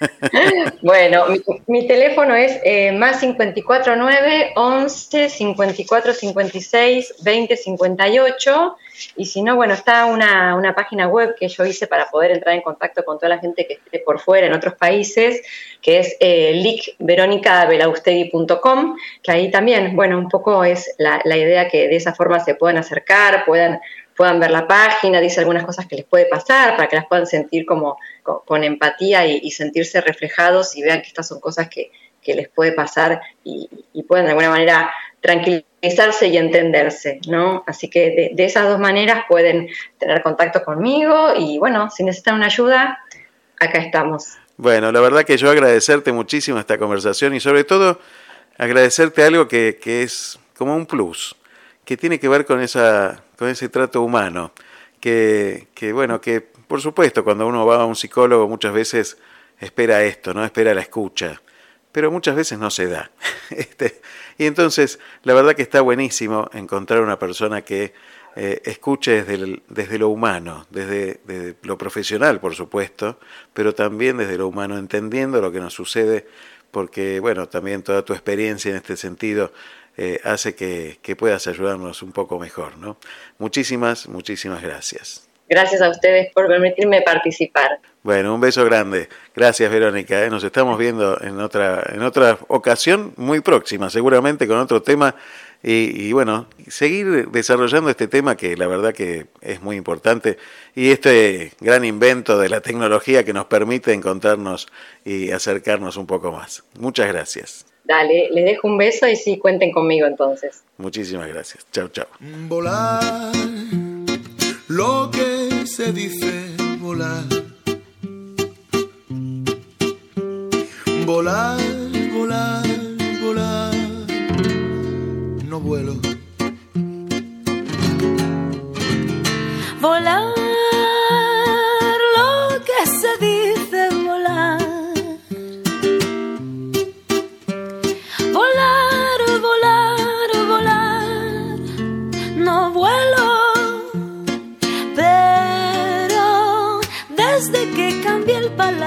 [LAUGHS] bueno, mi, teléfono es eh, más 549 11 54 56 20 58 y si no, bueno, está una, una, página web que yo hice para poder entrar en contacto con toda la gente que esté por fuera en otros países, que es eh, licveronicabelaustegui.com, que ahí también, bueno, un poco es la, la idea que de esa forma se puedan acercar, puedan puedan ver la página, dice algunas cosas que les puede pasar, para que las puedan sentir como con, empatía y, sentirse reflejados y vean que estas son cosas que, les puede pasar y, pueden de alguna manera tranquilizarse y entenderse, ¿no? Así que de, esas dos maneras pueden tener contacto conmigo y bueno, si necesitan una ayuda, acá estamos. Bueno, la verdad que yo agradecerte muchísimo esta conversación y sobre todo agradecerte algo que, que es como un plus, que tiene que ver con esa con ese trato humano, que, que, bueno, que por supuesto cuando uno va a un psicólogo muchas veces espera esto, ¿no? Espera la escucha, pero muchas veces no se da. [LAUGHS] Este, y entonces, la verdad que está buenísimo encontrar una persona que eh, escuche desde, desde, lo humano, desde, desde, lo profesional, por supuesto, pero también desde lo humano, entendiendo lo que nos sucede, porque, bueno, también toda tu experiencia en este sentido eh, hace que, puedas ayudarnos un poco mejor. ¿no? Muchísimas, muchísimas gracias. Gracias a ustedes por permitirme participar. Bueno, un beso grande. Gracias, Verónica. ¿eh? Nos estamos viendo en otra, en otra ocasión muy próxima, seguramente con otro tema. Y, y, bueno, seguir desarrollando este tema que la verdad que es muy importante y este gran invento de la tecnología que nos permite encontrarnos y acercarnos un poco más. Muchas gracias. Dale, les dejo un beso y sí, cuenten conmigo entonces. Muchísimas gracias. Chao, chao. Volar, lo que se dice volar. Volar, volar, volar. No vuelo. Volar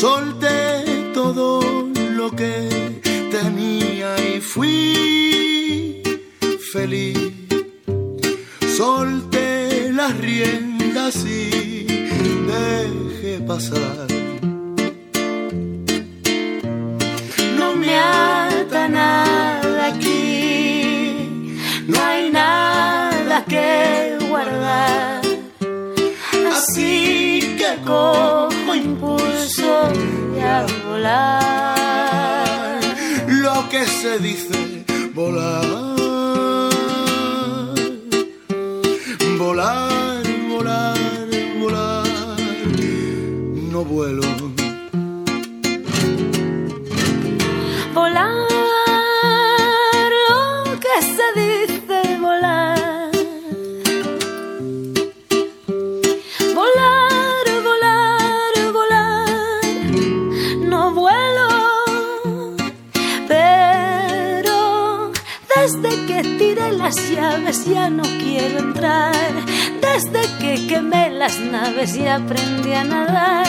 Solté todo lo que tenía y fui feliz. Solté las riendas y dejé pasar. No me ata nada aquí, no hay nada que guardar. Así que impulso y a volar. Lo que se dice volar. Volar, volar, volar. No vuelo. Las llaves ya no quiero entrar. Desde que quemé las naves y aprendí a nadar.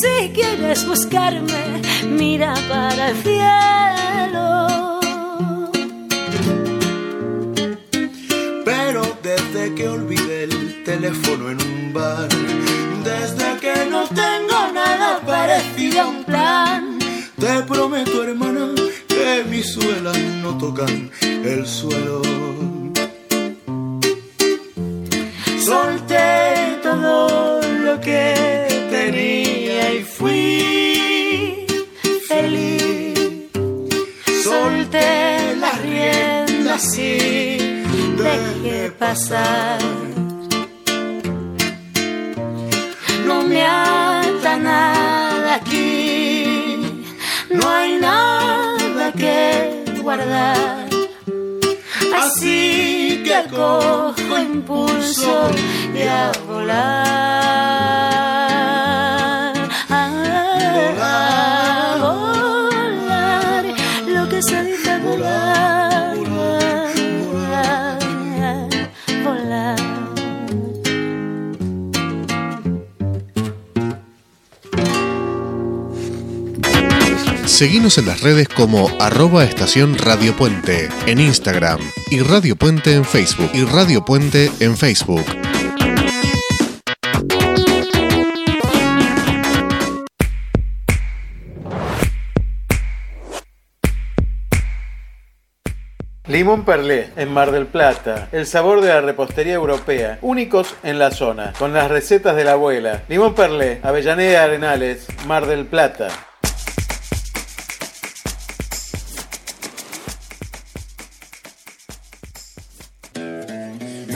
Si quieres buscarme, mira para el cielo. Pero desde que olvidé el teléfono en un bar, desde que no tengo nada parecido a un plan, te prometo, hermana, que mis no tocan el suelo. Solté todo lo que tenía y fui feliz. Solté las riendas y dejé pasar. No me ata nada aquí, no hay nada que guardar. Así que cojo impulso y a volar. A volar, lo que se dice volar. Volar. Seguimos en las redes como arroba estación Radio Puente en Instagram y Radio Puente en Facebook y Radio Puente en Facebook. Limón Perlé, en Mar del Plata. El sabor de la repostería europea. Únicos en la zona. Con las recetas de la abuela. Limón Perlé, Avellaneda Arenales, Mar del Plata.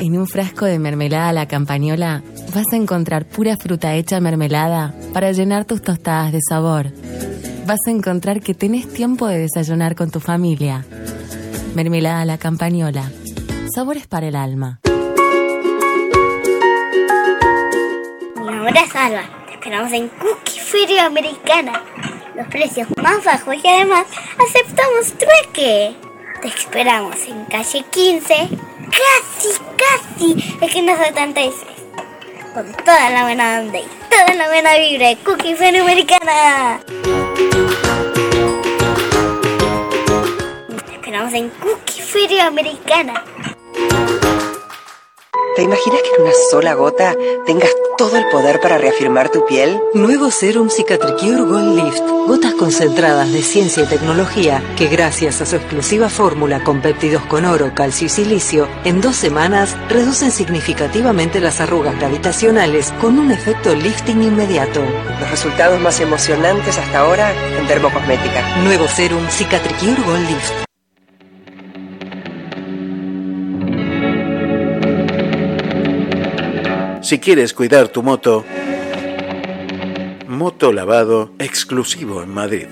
En un frasco de mermelada la campañola vas a encontrar pura fruta hecha mermelada para llenar tus tostadas de sabor. Vas a encontrar que tenés tiempo de desayunar con tu familia. Mermelada la campañola. Sabores para el alma. Mi nombre es Alba. Te esperamos en Cookie Feria Americana. Los precios más bajos y además aceptamos trueque. Te esperamos en calle 15, casi, casi, esquina 76. Con toda la buena onda y toda la buena vibra de Cookie Americana. Te esperamos en Cookie Feria Americana. ¿Te imaginas que en una sola gota tengas todo el poder para reafirmar tu piel? Nuevo Serum Cicatricure Gold Lift. Gotas concentradas de ciencia y tecnología que gracias a su exclusiva fórmula con péptidos con oro, calcio y silicio, en dos semanas reducen significativamente las arrugas gravitacionales con un efecto lifting inmediato. Los resultados más emocionantes hasta ahora en dermocosmética. Nuevo Serum Cicatricure Gold Lift. Si quieres cuidar tu moto, moto lavado exclusivo en Madrid.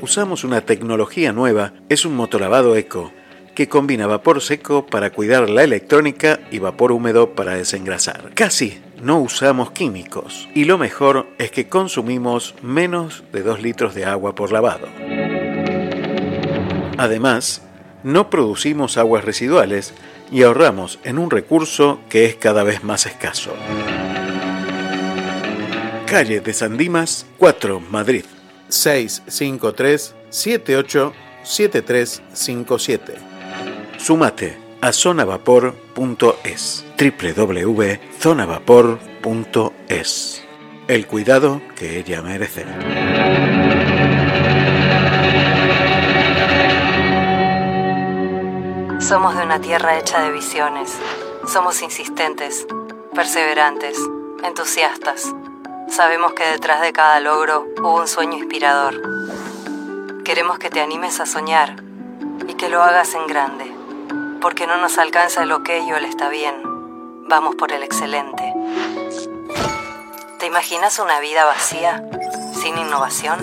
Usamos una tecnología nueva, es un motolavado eco que combina vapor seco para cuidar la electrónica y vapor húmedo para desengrasar. Casi no usamos químicos y lo mejor es que consumimos menos de 2 litros de agua por lavado. Además, no producimos aguas residuales y ahorramos en un recurso que es cada vez más escaso. Calle de San Dimas, 4, Madrid. 653 78 7357. Sumate a zonavapor.es. www.zonavapor.es. El cuidado que ella merece. Somos de una tierra hecha de visiones. Somos insistentes, perseverantes, entusiastas. Sabemos que detrás de cada logro hubo un sueño inspirador. Queremos que te animes a soñar y que lo hagas en grande, porque no nos alcanza el ok o el está bien. Vamos por el excelente. ¿Te imaginas una vida vacía, sin innovación?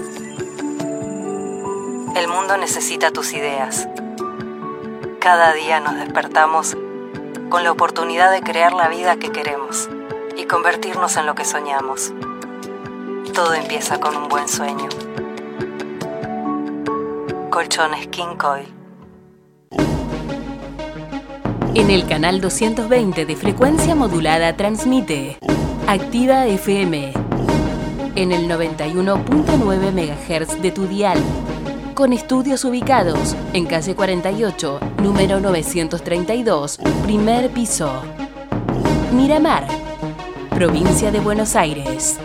El mundo necesita tus ideas. Cada día nos despertamos con la oportunidad de crear la vida que queremos y convertirnos en lo que soñamos. Todo empieza con un buen sueño. Colchones King Coil. En el canal 220 de frecuencia modulada transmite Activa FM en el 91.9 MHz de tu dial con estudios ubicados en calle 48, número 932, primer piso. Miramar, provincia de Buenos Aires.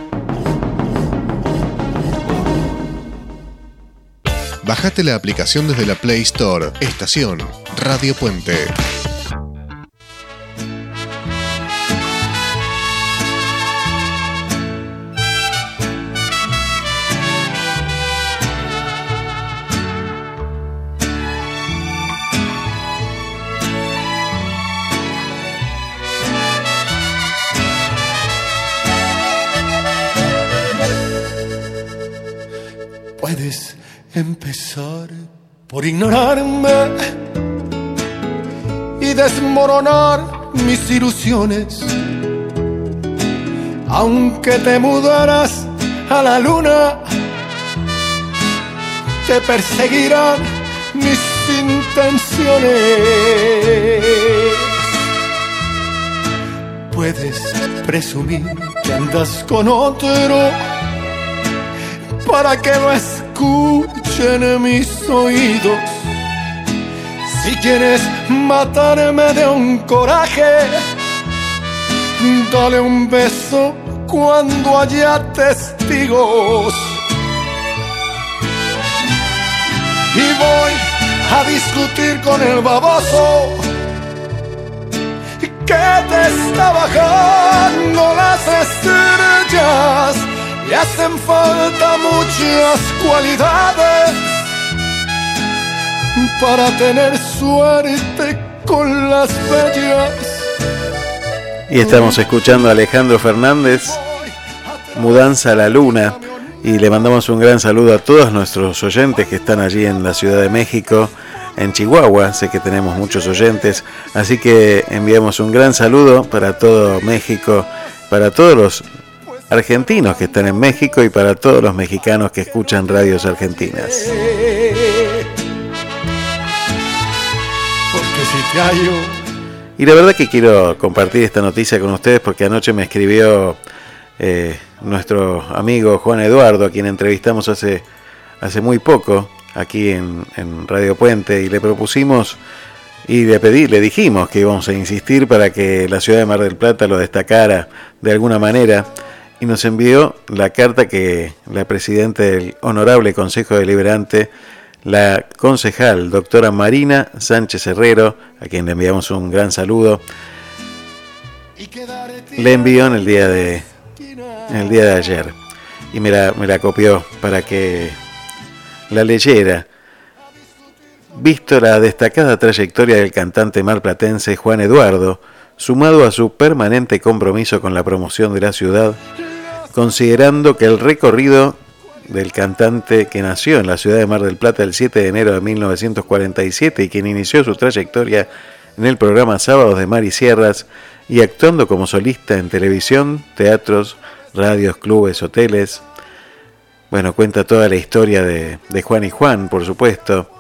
Bajate la aplicación desde la Play Store. Estación Radio Puente. Empezar por ignorarme y desmoronar mis ilusiones. Aunque te mudaras a la luna, te perseguirán mis intenciones. Puedes presumir que andas con otro para que lo escuchen mis oídos. Si quieres matarme de un coraje, dale un beso cuando haya testigos. Y voy a discutir con el baboso que te está bajando las estrellas. Le hacen falta muchas cualidades para tener suerte con las bellas. Y estamos escuchando a Alejandro Fernández, Mudanza a la Luna, y le mandamos un gran saludo a todos nuestros oyentes que están allí en la Ciudad de México, en Chihuahua, sé que tenemos muchos oyentes, así que enviamos un gran saludo para todo México, para todos los argentinos que están en México y para todos los mexicanos que escuchan radios argentinas. Y la verdad que quiero compartir esta noticia con ustedes porque anoche me escribió eh, nuestro amigo Juan Eduardo, a quien entrevistamos hace, hace muy poco aquí en, en Radio Puente y le propusimos y le pedí, le dijimos que íbamos a insistir para que la ciudad de Mar del Plata lo destacara de alguna manera y nos envió la carta que la presidenta del Honorable Consejo Deliberante, la concejal doctora Marina Sánchez Herrero, a quien le enviamos un gran saludo, le envió en el día de, en el día de ayer y me la, me la copió para que la leyera. Visto la destacada trayectoria del cantante marplatense Juan Eduardo, sumado a su permanente compromiso con la promoción de la ciudad, considerando que el recorrido del cantante que nació en la ciudad de Mar del Plata el 7 de enero de 1947 y quien inició su trayectoria en el programa Sábados de Mar y Sierras y actuando como solista en televisión, teatros, radios, clubes, hoteles. Bueno, cuenta toda la historia de, Juan y Juan, por supuesto.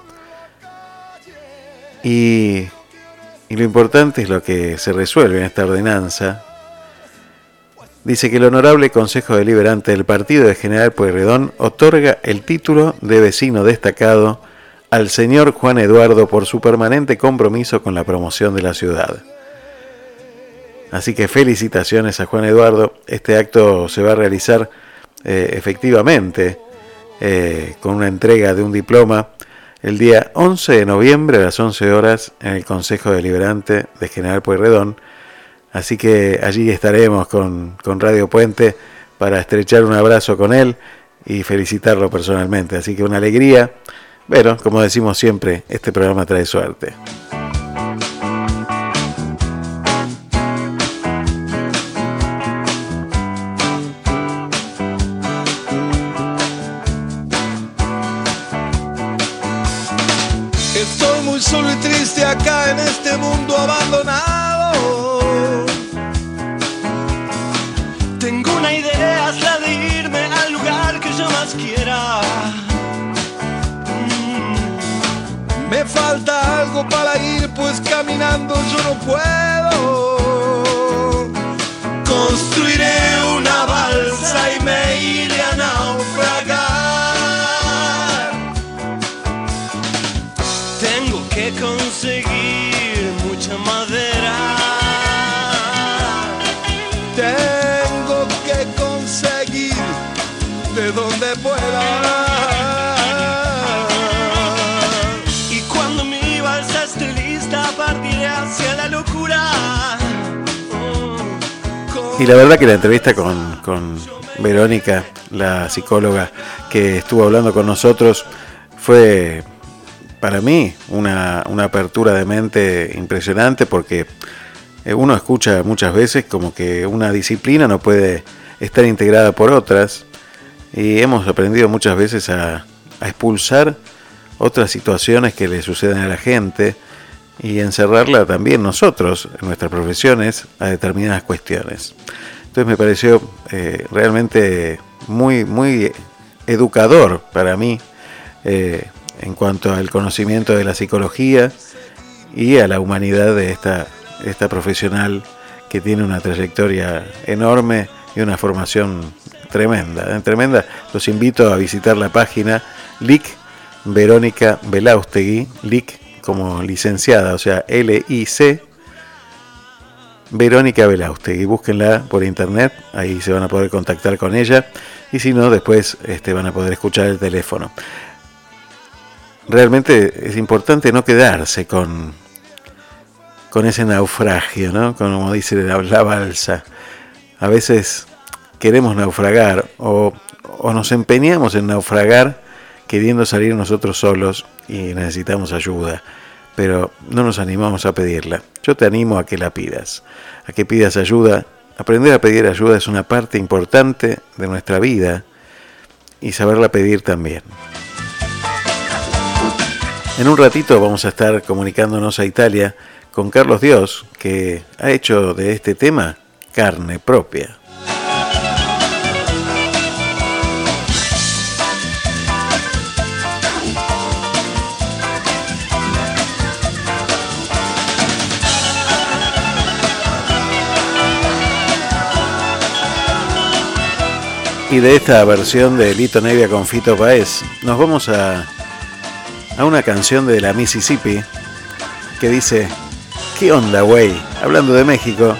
Y lo importante es lo que se resuelve en esta ordenanza. Dice que el Honorable Consejo Deliberante del Partido de General Pueyrredón otorga el título de vecino destacado al señor Juan Eduardo por su permanente compromiso con la promoción de la ciudad. Así que felicitaciones a Juan Eduardo. Este acto se va a realizar eh, efectivamente eh, con una entrega de un diploma el día 11 de noviembre a las 11 horas en el Consejo Deliberante de General Pueyrredón. Así que allí estaremos con, con Radio Puente para estrechar un abrazo con él y felicitarlo personalmente. Así que una alegría. Pero, como decimos siempre, este programa trae suerte. Puedo. Y la verdad que la entrevista con, con Verónica, la psicóloga que estuvo hablando con nosotros, fue para mí una, apertura de mente impresionante porque eh, uno escucha muchas veces como que una disciplina no puede estar integrada por otras y hemos aprendido muchas veces a, expulsar otras situaciones que le suceden a la gente y encerrarla también nosotros en nuestras profesiones a determinadas cuestiones. Entonces me pareció eh, realmente muy, muy educador para mí eh, en cuanto al conocimiento de la psicología y a la humanidad de esta, esta profesional que tiene una trayectoria enorme y una formación tremenda. Tremenda. Los invito a visitar la página LIC Verónica Belaustegui, LIC como licenciada, o sea, L-I-C Verónica Belaustegui. Búsquenla por internet, ahí se van a poder contactar con ella y si no, después este, van a poder escuchar el teléfono realmente es importante no quedarse con, con ese naufragio, ¿no? Como dice la, balsa. A veces queremos naufragar o, o nos empeñamos en naufragar queriendo salir nosotros solos y necesitamos ayuda, pero no nos animamos a pedirla. Yo te animo a que la pidas, a que pidas ayuda. Aprender a pedir ayuda es una parte importante de nuestra vida y saberla pedir también. En un ratito vamos a estar comunicándonos a Italia con Carlos Dios, que ha hecho de este tema carne propia. Y de esta versión de Lito Nevia con Fito Paez, nos vamos a a una canción de la Mississippi que dice, ¿qué onda, güey? Hablando de México.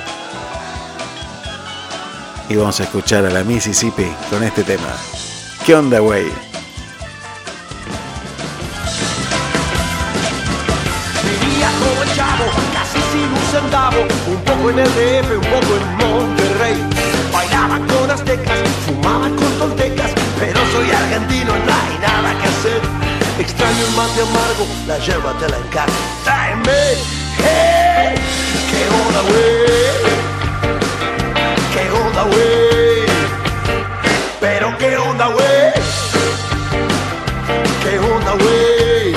Y vamos a escuchar a la Mississippi con este tema. ¿Qué onda, güey? la yerba te la encargo. Tráeme, hey, onda, güey, qué onda, güey, pero qué onda, güey, qué onda, güey.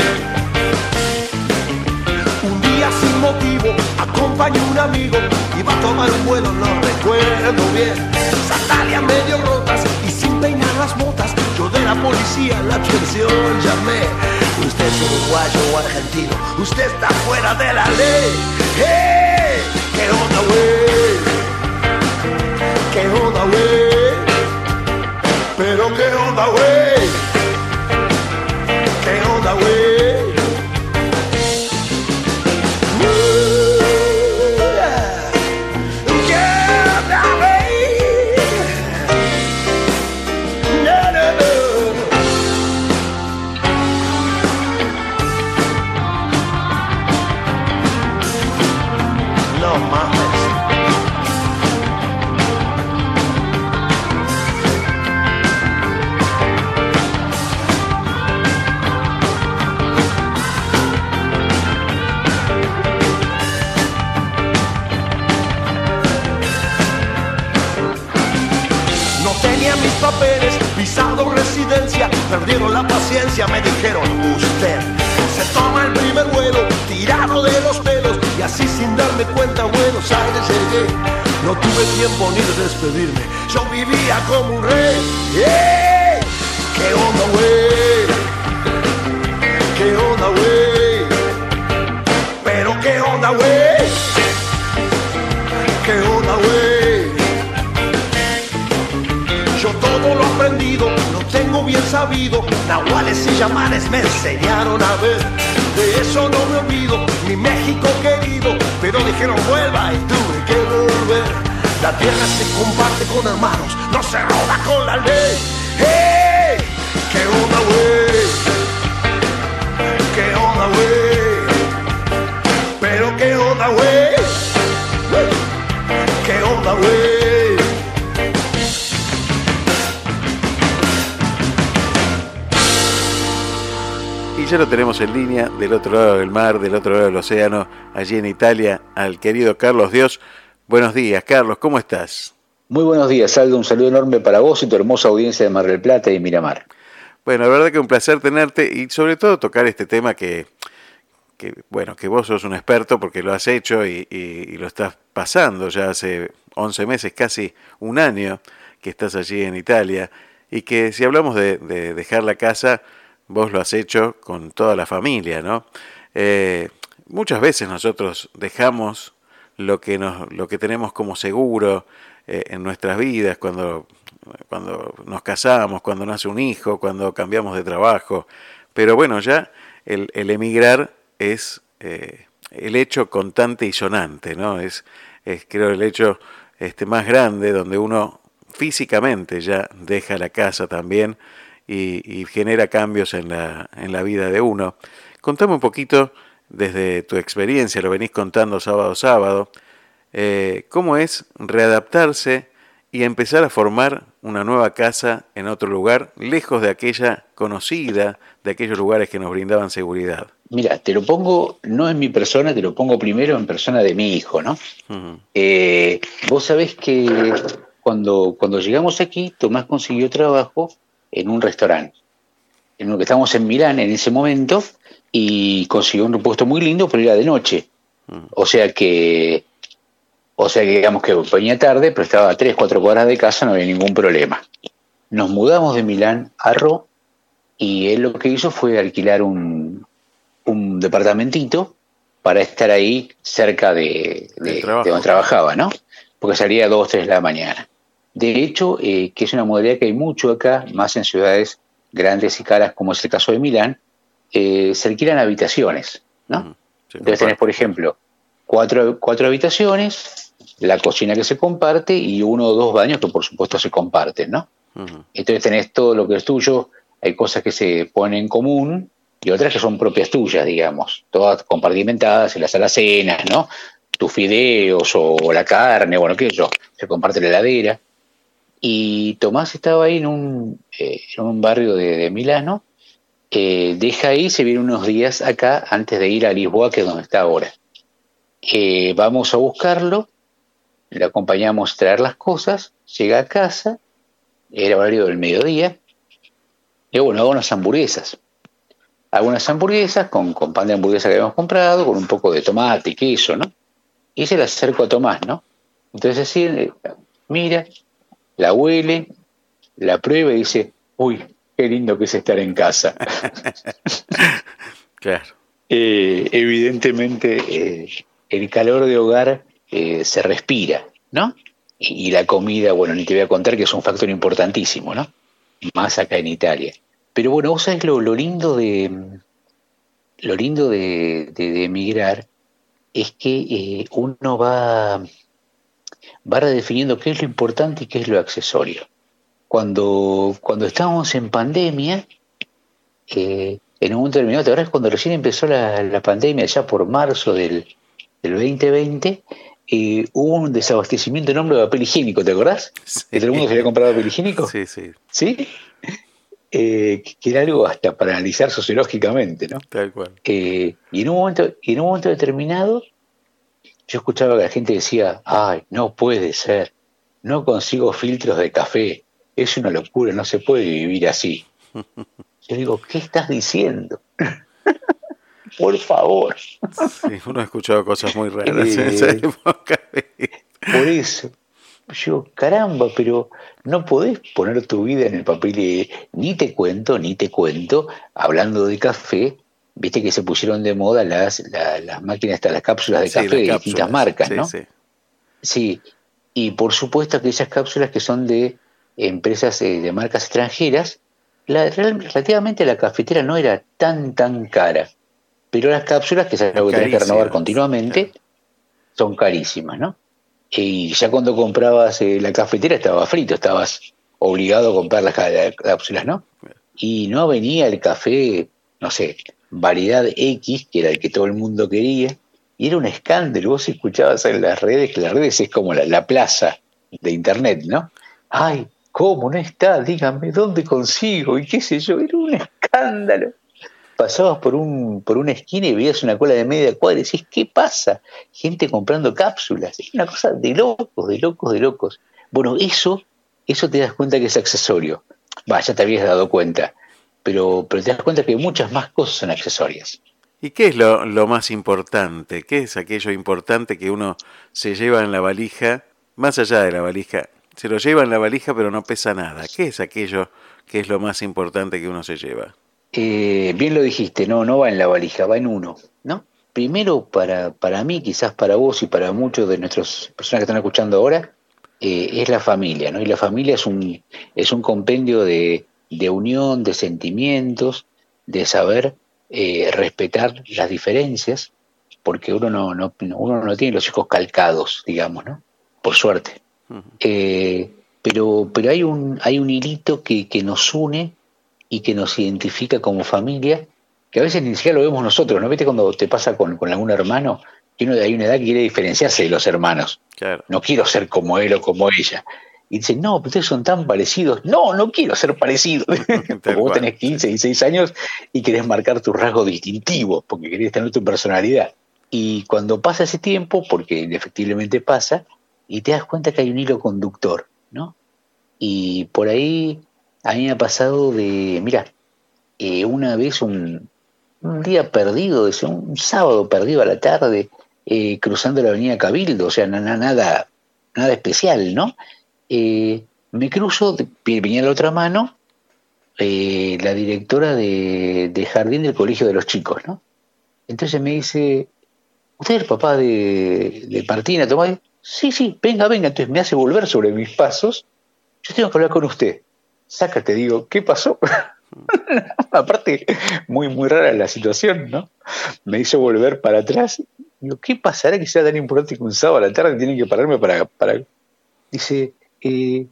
Un día sin motivo acompañé un amigo, iba a tomar un vuelo, no recuerdo bien, sandalias medio rotas y sin peinar las botas, yo de la policía la atención llamé. Usted es uruguayo o argentino, usted está fuera de la ley. ¡Hey! ¿Qué onda, güey? ¿Qué onda, güey? Pero qué onda, güey? Paciencia, me dijeron, usted se toma el primer vuelo, tirado de los pelos, y así sin darme cuenta a Buenos Aires llegué. No tuve tiempo ni de despedirme, yo vivía como un rey. ¿Qué onda, güey? ¿Qué onda, güey? Todo lo aprendido, lo tengo bien sabido. Nahuales y llamanes me enseñaron a ver. De eso no me olvido, mi México querido. Pero dijeron vuelva y tuve que volver. La tierra se comparte con hermanos, no se roba con la ley. ¡Hey! ¿Qué onda, güey? Ya lo tenemos en línea del otro lado del mar, del otro lado del océano, allí en Italia, al querido Carlos Dios. Buenos días, Carlos, ¿cómo estás? Muy buenos días, Aldo. Un saludo enorme para vos y tu hermosa audiencia de Mar del Plata y Miramar. Bueno, la verdad que un placer tenerte y sobre todo tocar este tema que, que bueno, que vos sos un experto porque lo has hecho y, y- y lo estás pasando ya hace 11 meses, casi un año que estás allí en Italia y que si hablamos de, de dejar la casa, vos lo has hecho con toda la familia, ¿no? Eh, muchas veces nosotros dejamos lo que, nos, lo que tenemos como seguro eh, en nuestras vidas cuando, cuando nos casamos, cuando nace un hijo, cuando cambiamos de trabajo. Pero bueno, ya el, el emigrar es eh, el hecho contante y sonante, ¿no? Es, es creo el hecho este, más grande donde uno físicamente ya deja la casa también y, y genera cambios en la, en la vida de uno. Contame un poquito desde tu experiencia, lo venís contando sábado a sábado, eh, cómo es readaptarse y empezar a formar una nueva casa en otro lugar, lejos de aquella conocida, de aquellos lugares que nos brindaban seguridad. Mira, te lo pongo no en mi persona, te lo pongo primero en persona de mi hijo, ¿no? Eh, vos sabés que cuando, cuando llegamos aquí, Tomás consiguió trabajo en un restaurante, en lo que estábamos en Milán en ese momento, y consiguió un puesto muy lindo, pero era de noche. O sea que, o sea que digamos que venía tarde, pero estaba a tres, cuatro cuadras de casa, no había ningún problema. Nos mudamos de Milán a Ro, y él lo que hizo fue alquilar un, un departamentito para estar ahí cerca de, de- de donde trabajaba, ¿no? Porque salía a 2, 3 de la mañana. De hecho, eh, que es una modalidad que hay mucho acá, más en ciudades grandes y caras, como es el caso de Milán, eh, se alquilan habitaciones, ¿no? Entonces tenés, por ejemplo, cuatro, cuatro habitaciones, la cocina que se comparte y uno o dos baños que por supuesto se comparten, ¿no? Entonces tenés todo lo que es tuyo, hay cosas que se ponen en común y otras que son propias tuyas, digamos, todas compartimentadas en las alacenas, ¿no? Tus fideos o la carne, bueno, qué sé yo, se comparte la heladera. Y Tomás estaba ahí en un, eh, en un barrio de, de Milano, eh, deja ahí, se viene unos días acá antes de ir a Lisboa, que es donde está ahora. Eh, vamos a buscarlo, le acompañamos a traer las cosas, llega a casa, era horario del mediodía, y bueno, hago unas hamburguesas. Hago unas hamburguesas con, con pan de hamburguesa que habíamos comprado, con un poco de tomate y queso, ¿no? Y se las acerco a Tomás, ¿no? Entonces así, eh, mira, la huele, la prueba y dice, uy, qué lindo que es estar en casa. [LAUGHS] claro. Eh, evidentemente, eh, el calor de hogar eh, se respira, ¿no? Y, y la comida, bueno, ni te voy a contar que es un factor importantísimo, ¿no? Más acá en Italia. Pero bueno, vos sabés lo, lo lindo de lo lindo de, de- de emigrar es que uno va, va redefiniendo qué es lo importante y qué es lo accesorio. Cuando, cuando estábamos en pandemia, eh, en un momento determinado, ¿te acuerdas cuando recién empezó la, la pandemia, ya por marzo del, del 2020, eh, hubo un desabastecimiento enorme de papel higiénico, ¿te acordás? Que todo el mundo se había comprado papel higiénico. Sí, sí. ¿Sí? Eh, que era algo hasta para analizar sociológicamente, ¿no? Tal cual. Eh, y en un momento, y en un momento determinado, yo escuchaba que la gente decía, ay, no puede ser, no consigo filtros de café, es una locura, no se puede vivir así. [LAUGHS] Yo digo, ¿qué estás diciendo? [LAUGHS] Por favor. Sí, uno ha escuchado cosas muy raras en esa Eh, época. Por eso. Yo, caramba, pero no podés poner tu vida en el papel de ni te cuento, ni te cuento, hablando de café, viste que se pusieron de moda las, la- las máquinas, estas, las cápsulas de café de distintas marcas, Sí, ¿no? sí. Sí, y por supuesto que esas cápsulas que son de empresas eh, de marcas extranjeras, la, relativamente la cafetera no era tan, tan cara, pero las cápsulas, que es algo que tenés que renovar continuamente, son carísimas, ¿no? Y ya cuando comprabas eh, la cafetera estaba frito, estabas obligado a comprar las cápsulas, ¿no? Y no venía el café, no sé, variedad X, que era el que todo el mundo quería, y era un escándalo. Vos escuchabas en las redes, que las redes es como la, la plaza de internet, ¿no? Ay, ¿cómo no está? Díganme, ¿dónde consigo? Y qué sé yo, era un escándalo. Pasabas por un por una esquina y veías una cola de media cuadra y decís, ¿qué pasa? Gente comprando cápsulas. Es una cosa de locos, de locos, de locos. Bueno, eso, eso te das cuenta que es accesorio. Va, ya te habías dado cuenta. Pero, pero te das cuenta que muchas más cosas son accesorias. ¿Y qué es lo, lo más importante? ¿Qué es aquello importante que uno se lleva en la valija, más allá de la valija? Se lo lleva en la valija pero no pesa nada. ¿Qué es aquello que es lo más importante que uno se lleva? Eh, bien lo dijiste, no, no va en la valija, va en uno, ¿no? Primero, para, para mí, quizás para vos y para muchos de nuestras personas que están escuchando ahora, eh, es la familia, ¿no? Y la familia es un, es un compendio de, de unión, de sentimientos, de saber eh, respetar las diferencias, porque uno no, no, uno no tiene los hijos calcados, digamos, ¿no? Por suerte. Eh, pero, pero hay un, hay un hilito que, que nos une y que nos identifica como familia, que a veces ni siquiera lo vemos nosotros, ¿no? ¿Viste cuando te pasa con, con algún hermano? Que uno hay una edad que quiere diferenciarse de los hermanos. No quiero ser como él o como ella. Y dicen, no, pero ustedes son tan parecidos. No, no quiero ser parecido. [LAUGHS] porque vos tenés 15, 16 años y querés marcar tus rasgos distintivos, porque querés tener tu personalidad. Y cuando pasa ese tiempo, porque indefectiblemente pasa, y te das cuenta que hay un hilo conductor, ¿no? Y por ahí a mí me ha pasado de, mira, eh, una vez un, un día perdido, es un, sábado perdido a la tarde, eh, cruzando la avenida Cabildo, o sea, na- na- nada, nada especial, ¿no? Eh, me cruzo, venía la otra mano, eh, la directora de, de jardín del colegio de los chicos, ¿no? Entonces me dice, ¿usted es el papá de, de Martina Tomás? Sí, sí, venga, venga. Entonces me hace volver sobre mis pasos. Yo tengo que hablar con usted. Sácate, digo, ¿qué pasó? [LAUGHS] Aparte, muy, muy rara la situación, ¿no? Me hizo volver para atrás. Digo, ¿qué pasará que sea tan importante que un sábado a la tarde tienen que pararme para... para... Dice, eh,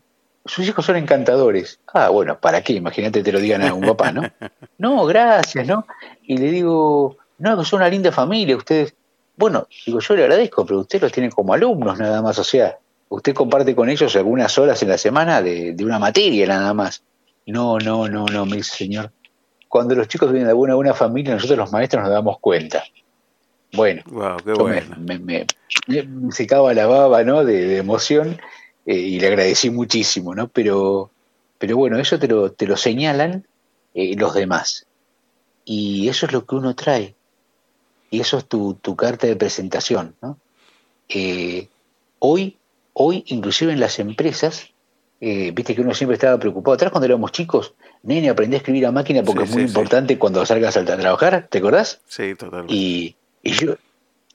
sus hijos son encantadores. Ah, bueno, ¿para qué? Imagínate te lo digan a un papá, ¿no? [LAUGHS] No, gracias, ¿no? Y le digo, no, que son una linda familia, ustedes. Bueno, digo, yo le agradezco, pero ustedes los tienen como alumnos nada más, o sea, usted comparte con ellos algunas horas en la semana de, de una materia nada más. No, no, no, no, me dice señor. Cuando los chicos vienen de alguna buena familia, nosotros los maestros nos damos cuenta. Bueno, Wow, qué yo me, me, me- me secaba la baba, ¿no? De, de emoción eh, y le agradecí muchísimo, ¿no? Pero, pero bueno, eso te lo, te lo señalan eh, los demás. Y eso es lo que uno trae. Y eso es tu, tu carta de presentación, ¿no? Eh, hoy hoy inclusive en las empresas, eh, viste que uno siempre estaba preocupado. Atrás cuando éramos chicos, nene, aprendí a escribir a máquina porque Sí, es muy sí, sí. importante cuando salgas a trabajar, ¿te acordás? Sí, totalmente. Y, y yo,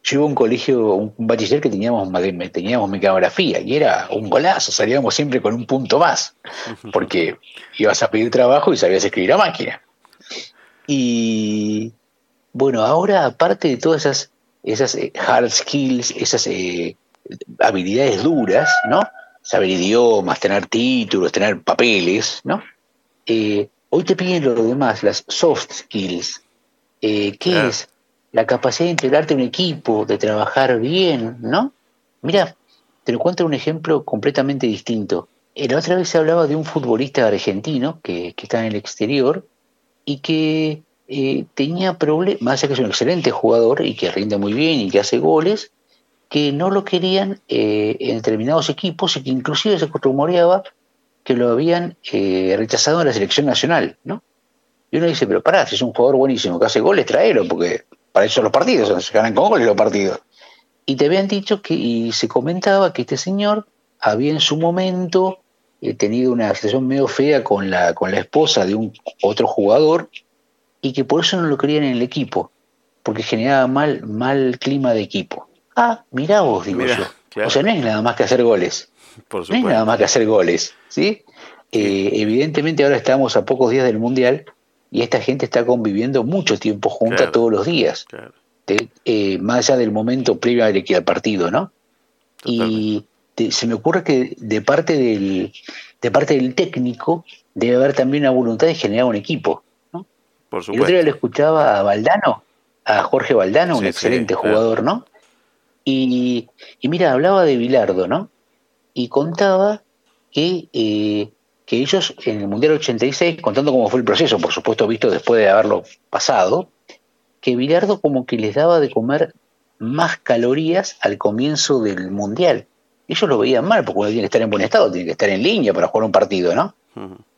yo iba a un colegio, un bachiller que teníamos, teníamos mecanografía y era un golazo, salíamos siempre con un punto más, porque ibas a pedir trabajo y sabías escribir a máquina. Y bueno, ahora aparte de todas esas, esas eh, hard skills, esas eh, habilidades duras, ¿no? Saber idiomas, tener títulos, tener papeles, ¿no? Eh, hoy te piden lo demás, las soft skills. Eh, ¿Qué es? La capacidad de integrarte en un equipo, de trabajar bien, ¿no? Mira, te lo cuento un ejemplo completamente distinto. La otra vez se hablaba de un futbolista argentino que, que está en el exterior y que eh, tenía problemas, más allá que es un excelente jugador y que rinde muy bien y que hace goles, que no lo querían eh, en determinados equipos y que inclusive se rumoreaba que lo habían eh, rechazado en la selección nacional, ¿no? Y uno dice, pero pará, si es un jugador buenísimo que hace goles, tráelo, porque para eso los partidos, se ganan con goles los partidos. Y te habían dicho que, y se comentaba que este señor había en su momento eh, tenido una situación medio fea con la, con la esposa de un otro jugador y que por eso no lo querían en el equipo, porque generaba mal, mal clima de equipo. Ah, mirá vos, digo Mirá, yo. claro. O sea, no es nada más que hacer goles. Por No es nada más que hacer goles, ¿sí? Eh, evidentemente ahora estamos a pocos días del Mundial y esta gente está conviviendo mucho tiempo junta Claro. todos los días. De- eh, más allá del momento previo al, al partido, ¿no? Y se me ocurre que de parte del de parte del técnico debe haber también una voluntad de generar un equipo. Por El otro supuesto. día le escuchaba a Valdano, a Jorge Valdano, un sí, excelente claro. jugador, ¿no? Y, y mira, hablaba de Bilardo, ¿no? Y contaba que, eh, que ellos en el Mundial 86, contando cómo fue el proceso, por supuesto visto después de haberlo pasado, que Bilardo como que les daba de comer más calorías al comienzo del Mundial. Ellos lo veían mal, porque uno tiene que estar en buen estado, tiene que estar en línea para jugar un partido, ¿no?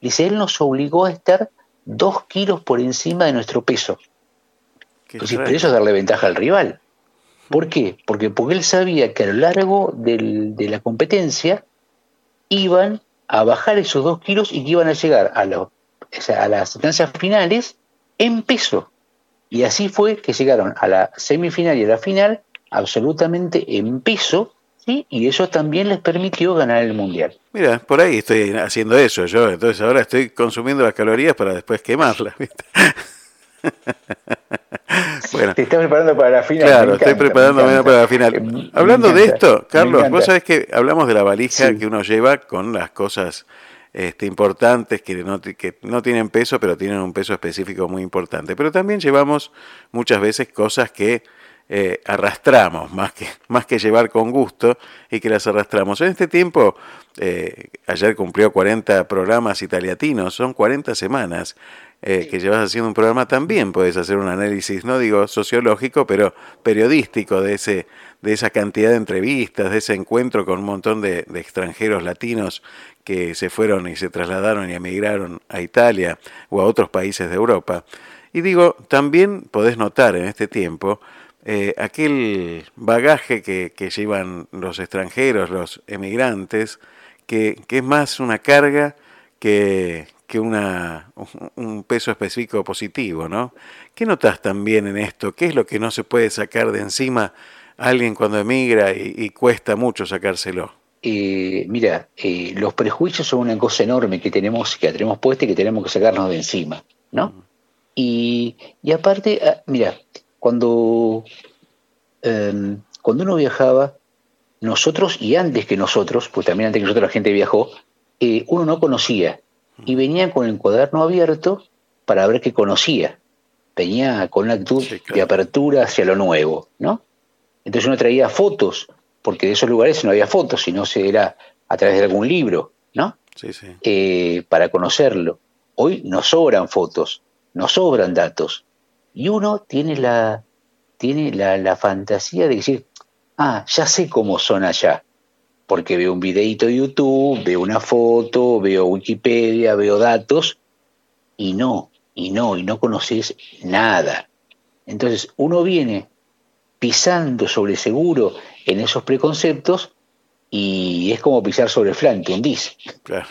Dice, él nos obligó a estar dos kilos por encima de nuestro peso. Entonces, pero eso es darle ventaja al rival. ¿Por qué? Porque, porque él sabía que a lo largo del- de la competencia iban a bajar esos dos kilos y que iban a llegar a, lo- o sea, a las instancias finales en peso. Y así fue que llegaron a la semifinal y a la final absolutamente en peso, y eso también les permitió ganar el Mundial. Mira, por ahí estoy haciendo eso yo, entonces ahora estoy consumiendo las calorías para después quemarlas. ¿viste? [LAUGHS] bueno, Te estás preparando para la final. claro, me estoy encanta, preparándome para la final. Eh, Hablando de esto, Carlos, vos sabés que hablamos de la valija Sí. que uno lleva con las cosas este, importantes que no, que no tienen peso, pero tienen un peso específico muy importante. Pero también llevamos muchas veces cosas que eh, arrastramos, más que, más que llevar con gusto y que las arrastramos. En este tiempo, eh, ayer cumplió 40 programas italiatinos, son 40 semanas eh, que llevas haciendo un programa, también puedes hacer un análisis, no digo sociológico, pero periodístico de, ese, de esa cantidad de entrevistas, de ese encuentro con un montón de, de extranjeros latinos que se fueron y se trasladaron y emigraron a Italia o a otros países de Europa. Y digo, también podés notar en este tiempo eh, aquel bagaje que, que llevan los extranjeros, los emigrantes, que, que es más una carga que, que una, un peso específico positivo, ¿no? ¿Qué notas también en esto? ¿Qué es lo que no se puede sacar de encima a alguien cuando emigra y, y cuesta mucho sacárselo? Eh, mira, eh, los prejuicios son una cosa enorme que tenemos, que tenemos puesta y que tenemos que sacarnos de encima, ¿no? Y, y aparte, ah, mira, cuando, em, cuando uno viajaba, nosotros y antes que nosotros, pues también antes que nosotros la gente viajó, eh, uno no conocía y venía con el cuaderno abierto para ver qué conocía. Venía con una actitud de apertura hacia lo nuevo, ¿no? Entonces uno traía fotos, porque de esos lugares no había fotos, sino se era a través de algún libro, ¿no? Sí, sí. Eh, para conocerlo. Hoy nos sobran fotos, nos sobran datos. Y uno tiene la, tiene la, la fantasía de decir, ah, ya sé cómo son allá. Porque veo un videito de YouTube, veo una foto, veo Wikipedia, veo datos, y no, y no, y no conoces nada. Entonces uno viene pisando sobre seguro en esos preconceptos y es como pisar sobre el flan, te hundís. Claro.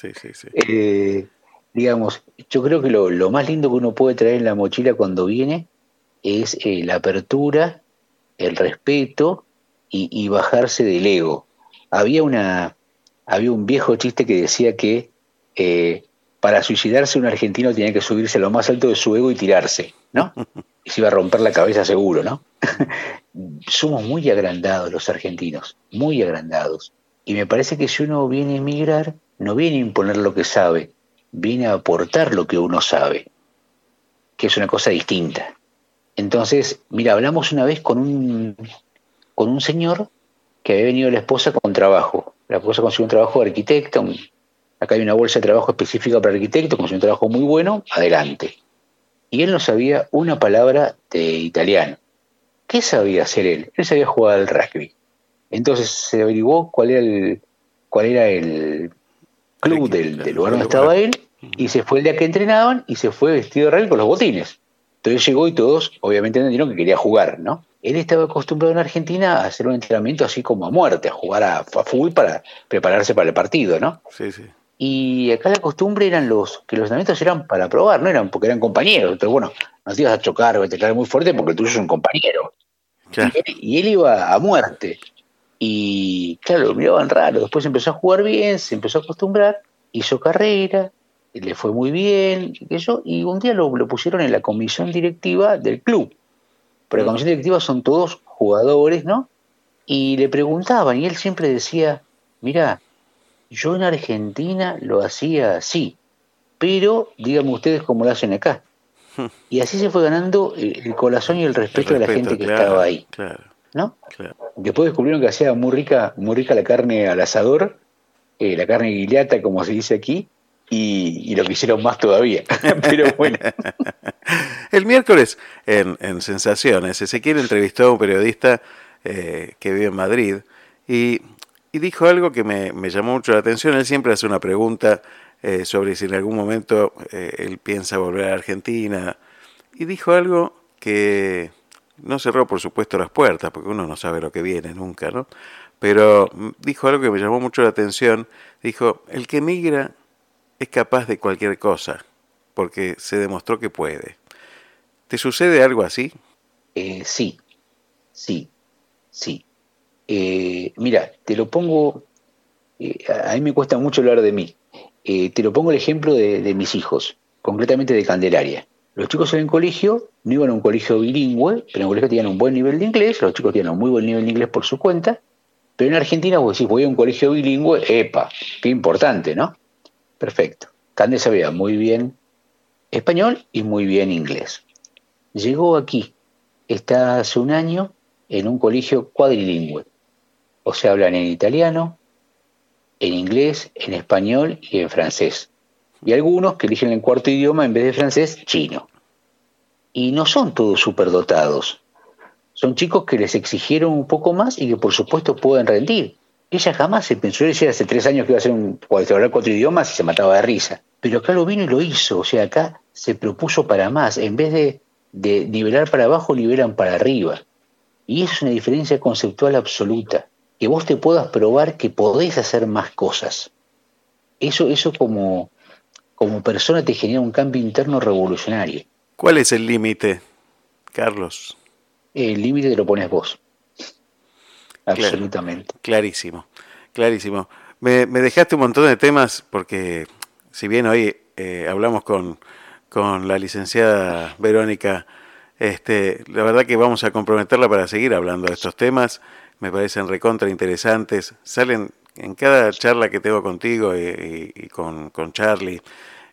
Sí, sí, sí. [LAUGHS] Eh, digamos, yo creo que lo, lo, más lindo que uno puede traer en la mochila cuando viene es eh, la apertura, el respeto y, y, bajarse del ego. Había una había un viejo chiste que decía que eh, para suicidarse un argentino tenía que subirse a lo más alto de su ego y tirarse, ¿no? [LAUGHS] Y se iba a romper la cabeza seguro, ¿no? [LAUGHS] Somos muy agrandados los argentinos, muy agrandados. Y me parece que si uno viene a emigrar, no viene a imponer lo que sabe, viene a aportar lo que uno sabe, que es una cosa distinta. Entonces, mira, hablamos una vez con un, con un señor que había venido la esposa con trabajo. La esposa consiguió un trabajo de arquitecto, acá hay una bolsa de trabajo específica para arquitecto, consiguió un trabajo muy bueno, adelante. Y él no sabía una palabra de italiano. ¿Qué sabía hacer él? Él sabía jugar al rugby. Entonces se averiguó cuál era el, cuál era el club del, del lugar donde estaba él y se fue el día que entrenaban y se fue vestido de rugby con los botines. Entonces llegó y todos obviamente entendieron que quería jugar, ¿no? Él estaba acostumbrado en Argentina a hacer un entrenamiento así como a muerte, a jugar a, a fútbol para prepararse para el partido, ¿no? Sí, sí. Y acá la costumbre eran los que los entrenamientos eran para probar, no eran porque eran compañeros. Entonces, bueno, no te ibas a chocar o a te muy fuerte porque el tuyo es un compañero. Claro. Y, él, y, él, iba a muerte. Y claro, lo miraban raro. Después empezó a jugar bien, se empezó a acostumbrar, hizo carrera, le fue muy bien, y, eso, y un día lo, lo, pusieron en la comisión directiva del club. Pero la comisión directiva son todos jugadores, ¿no? Y le preguntaban, y él siempre decía, mira, yo en Argentina lo hacía así, pero díganme ustedes cómo lo hacen acá. [LAUGHS] Y así se fue ganando el, corazón y el respeto, el respeto de la gente que claro, estaba ahí. Claro, ¿no? claro. Después descubrieron que hacía muy rica, muy rica la carne al asador, eh, la carne guiliata, como se dice aquí, y, lo que hicieron más todavía. [LAUGHS] Pero bueno. [LAUGHS] El miércoles, en, en, Sensaciones, Ezequiel entrevistó a un periodista eh, que vive en Madrid y, dijo algo que me, llamó mucho la atención. Él siempre hace una pregunta eh, sobre si en algún momento eh, él piensa volver a Argentina. Y dijo algo que no cerró, por supuesto, las puertas, porque uno no sabe lo que viene nunca, ¿no? Pero dijo algo que me llamó mucho la atención. Dijo, el que migra es capaz de cualquier cosa, porque se demostró que puede. ¿Te sucede algo así? Eh, sí, sí, sí. Eh, mira, te lo pongo, eh, a mí me cuesta mucho hablar de mí. Eh, te lo pongo el ejemplo de, mis hijos, concretamente de Candelaria. Los chicos en colegio no iban a un colegio bilingüe, pero en el colegio tenían un buen nivel de inglés, los chicos tenían un muy buen nivel de inglés por su cuenta, pero en Argentina vos decís, voy a un colegio bilingüe, epa, qué importante, ¿no? Perfecto. Cande sabía muy bien español y muy bien inglés. Llegó aquí, está hace un año en un colegio cuadrilingüe. O sea, hablan en italiano, en inglés, en español y en francés. Y algunos que eligen el cuarto idioma en vez de francés, chino. Y no son todos superdotados. Son chicos que les exigieron un poco más y que por supuesto pueden rendir. Ella jamás se pensó, ella hace tres años que iba a hacer un hablar cuatro idiomas y se mataba de risa. Pero acá lo vino y lo hizo, o sea, acá se propuso para más. En vez de, de nivelar para abajo, nivelan para arriba. Y es una diferencia conceptual absoluta. Que vos te puedas probar que podés hacer más cosas. Eso, eso como, como persona te genera un cambio interno revolucionario. ¿Cuál es el límite, Carlos? El límite te lo pones vos. Absolutamente. Clarísimo, clarísimo. Me, me, dejaste un montón de temas porque si bien hoy eh, hablamos con, con, la licenciada Verónica, este, la verdad que vamos a comprometerla para seguir hablando de estos temas. Me parecen recontra interesantes. Salen en cada charla que tengo contigo y, y, y con, con, Charlie.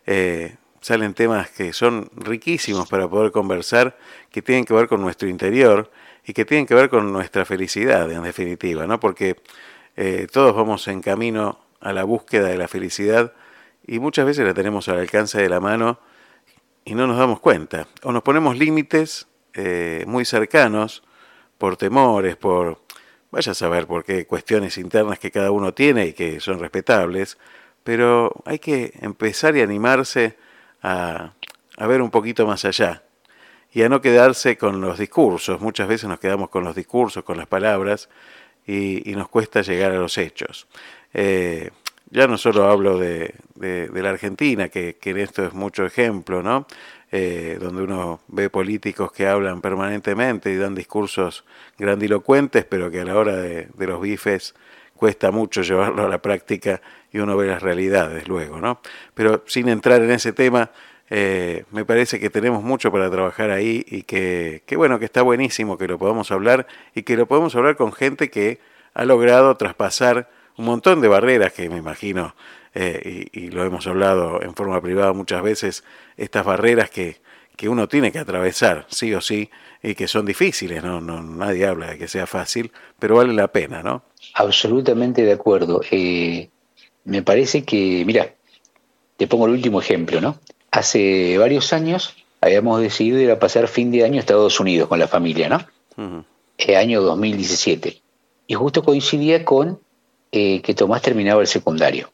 Eh, salen temas que son riquísimos para poder conversar, que tienen que ver con nuestro interior y que tienen que ver con nuestra felicidad, en definitiva, ¿no? Porque eh, todos vamos en camino a la búsqueda de la felicidad y muchas veces la tenemos al alcance de la mano y no nos damos cuenta. O nos ponemos límites eh, muy cercanos por temores, por, vaya a saber por qué, cuestiones internas que cada uno tiene y que son respetables, pero hay que empezar y animarse a, a ver un poquito más allá y a no quedarse con los discursos. Muchas veces nos quedamos con los discursos, con las palabras, y, y nos cuesta llegar a los hechos. Eh, ya no solo hablo de, de, la Argentina, que, que, en esto es mucho ejemplo, ¿no? Eh, donde uno ve políticos que hablan permanentemente y dan discursos grandilocuentes, pero que a la hora de, de los bifes cuesta mucho [LAUGHS] llevarlo a la práctica y uno ve las realidades luego, ¿no? Pero sin entrar en ese tema, eh, me parece que tenemos mucho para trabajar ahí y que, que, bueno, que está buenísimo que lo podamos hablar y que lo podemos hablar con gente que ha logrado traspasar un montón de barreras que me imagino, eh, y, lo hemos hablado en forma privada muchas veces, estas barreras que, que uno tiene que atravesar, sí o sí, y que son difíciles, ¿no? no nadie habla de que sea fácil, pero vale la pena, ¿no? Absolutamente de acuerdo. Eh, me parece que, mira, te pongo el último ejemplo, ¿no? Hace varios años habíamos decidido ir a pasar fin de año a Estados Unidos con la familia, ¿no? Uh -huh. El año 2017. Y justo coincidía con eh, que Tomás terminaba el secundario.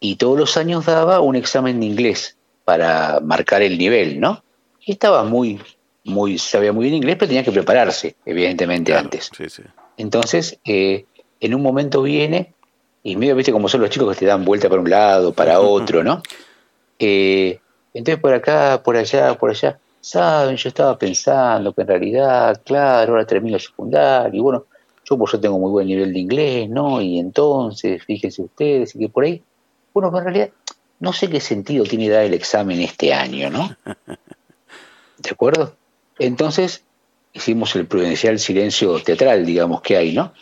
Y todos los años daba un examen de inglés para marcar el nivel, ¿no? Y estaba muy, muy, sabía muy bien inglés, pero tenía que prepararse, evidentemente, claro, antes. Sí, sí. Entonces, eh, en un momento viene, y medio, viste, como son los chicos que te dan vuelta para un lado, para [LAUGHS] otro, ¿no? Eh, entonces, por acá, por allá, por allá, saben, yo estaba pensando que en realidad, claro, ahora termino el secundario, y bueno, yo por eso tengo muy buen nivel de inglés, ¿no? Y entonces, fíjense ustedes, y que por ahí, bueno, en realidad, no sé qué sentido tiene dar el examen este año, ¿no? [LAUGHS] ¿De acuerdo? Entonces, hicimos el prudencial silencio teatral, digamos, que hay, ¿no?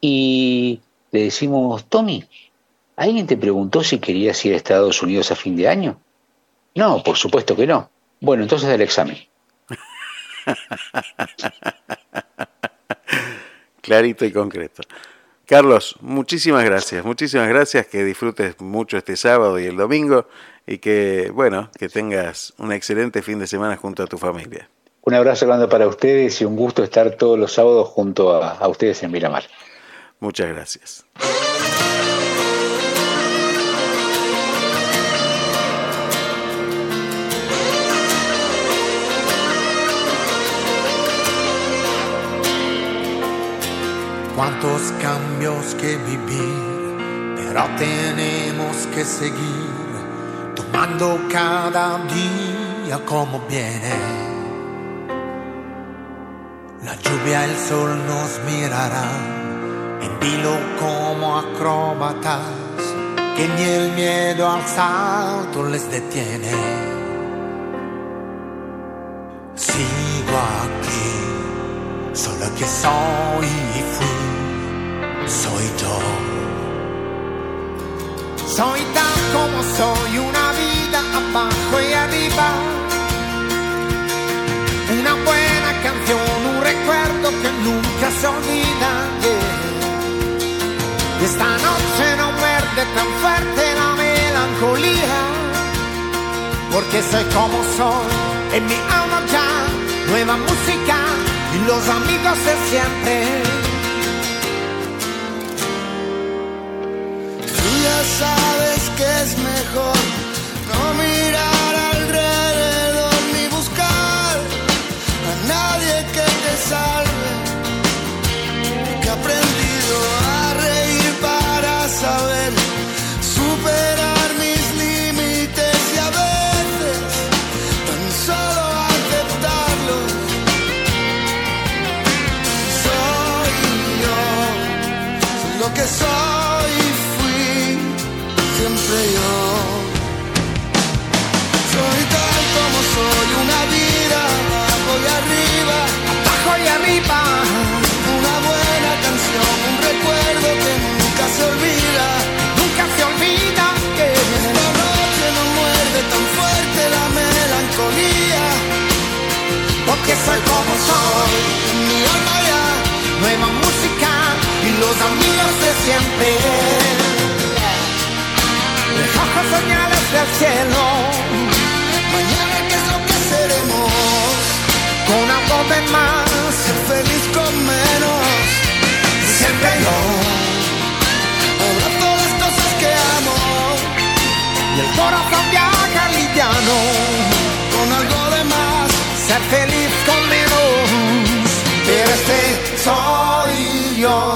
Y le decimos, Tommy, ¿alguien te preguntó si querías ir a Estados Unidos a fin de año? No, por supuesto que no. Bueno, entonces el examen. [LAUGHS] Clarito y concreto. Carlos, muchísimas gracias, muchísimas gracias, que disfrutes mucho este sábado y el domingo y que, bueno, que tengas un excelente fin de semana junto a tu familia. Un abrazo grande para ustedes y un gusto estar todos los sábados junto a, a ustedes en Miramar. Muchas gracias. Cambios que vivir, pero tenemos que seguir tomando cada día como viene. La lluvia, el sol nos mirarán en vilo como acróbatas, que ni el miedo al salto les detiene. En mi alma ya, nueva música y los amigos de siempre. ya sabes que es mejor soy siempre ojos señales del cielo. Mañana qué es lo que seremos. Con algo de más, ser feliz con menos. Siempre yo. Abrazo las cosas que amo. Y el corazón viaja liviano. Con algo de más, ser feliz con menos. Pero este soy yo.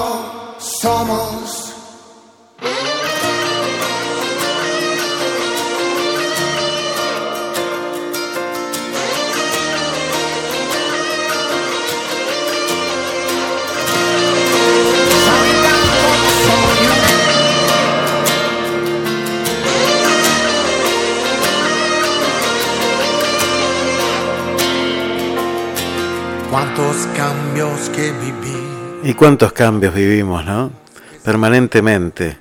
Y cuántos cambios vivimos, ¿no? Permanentemente.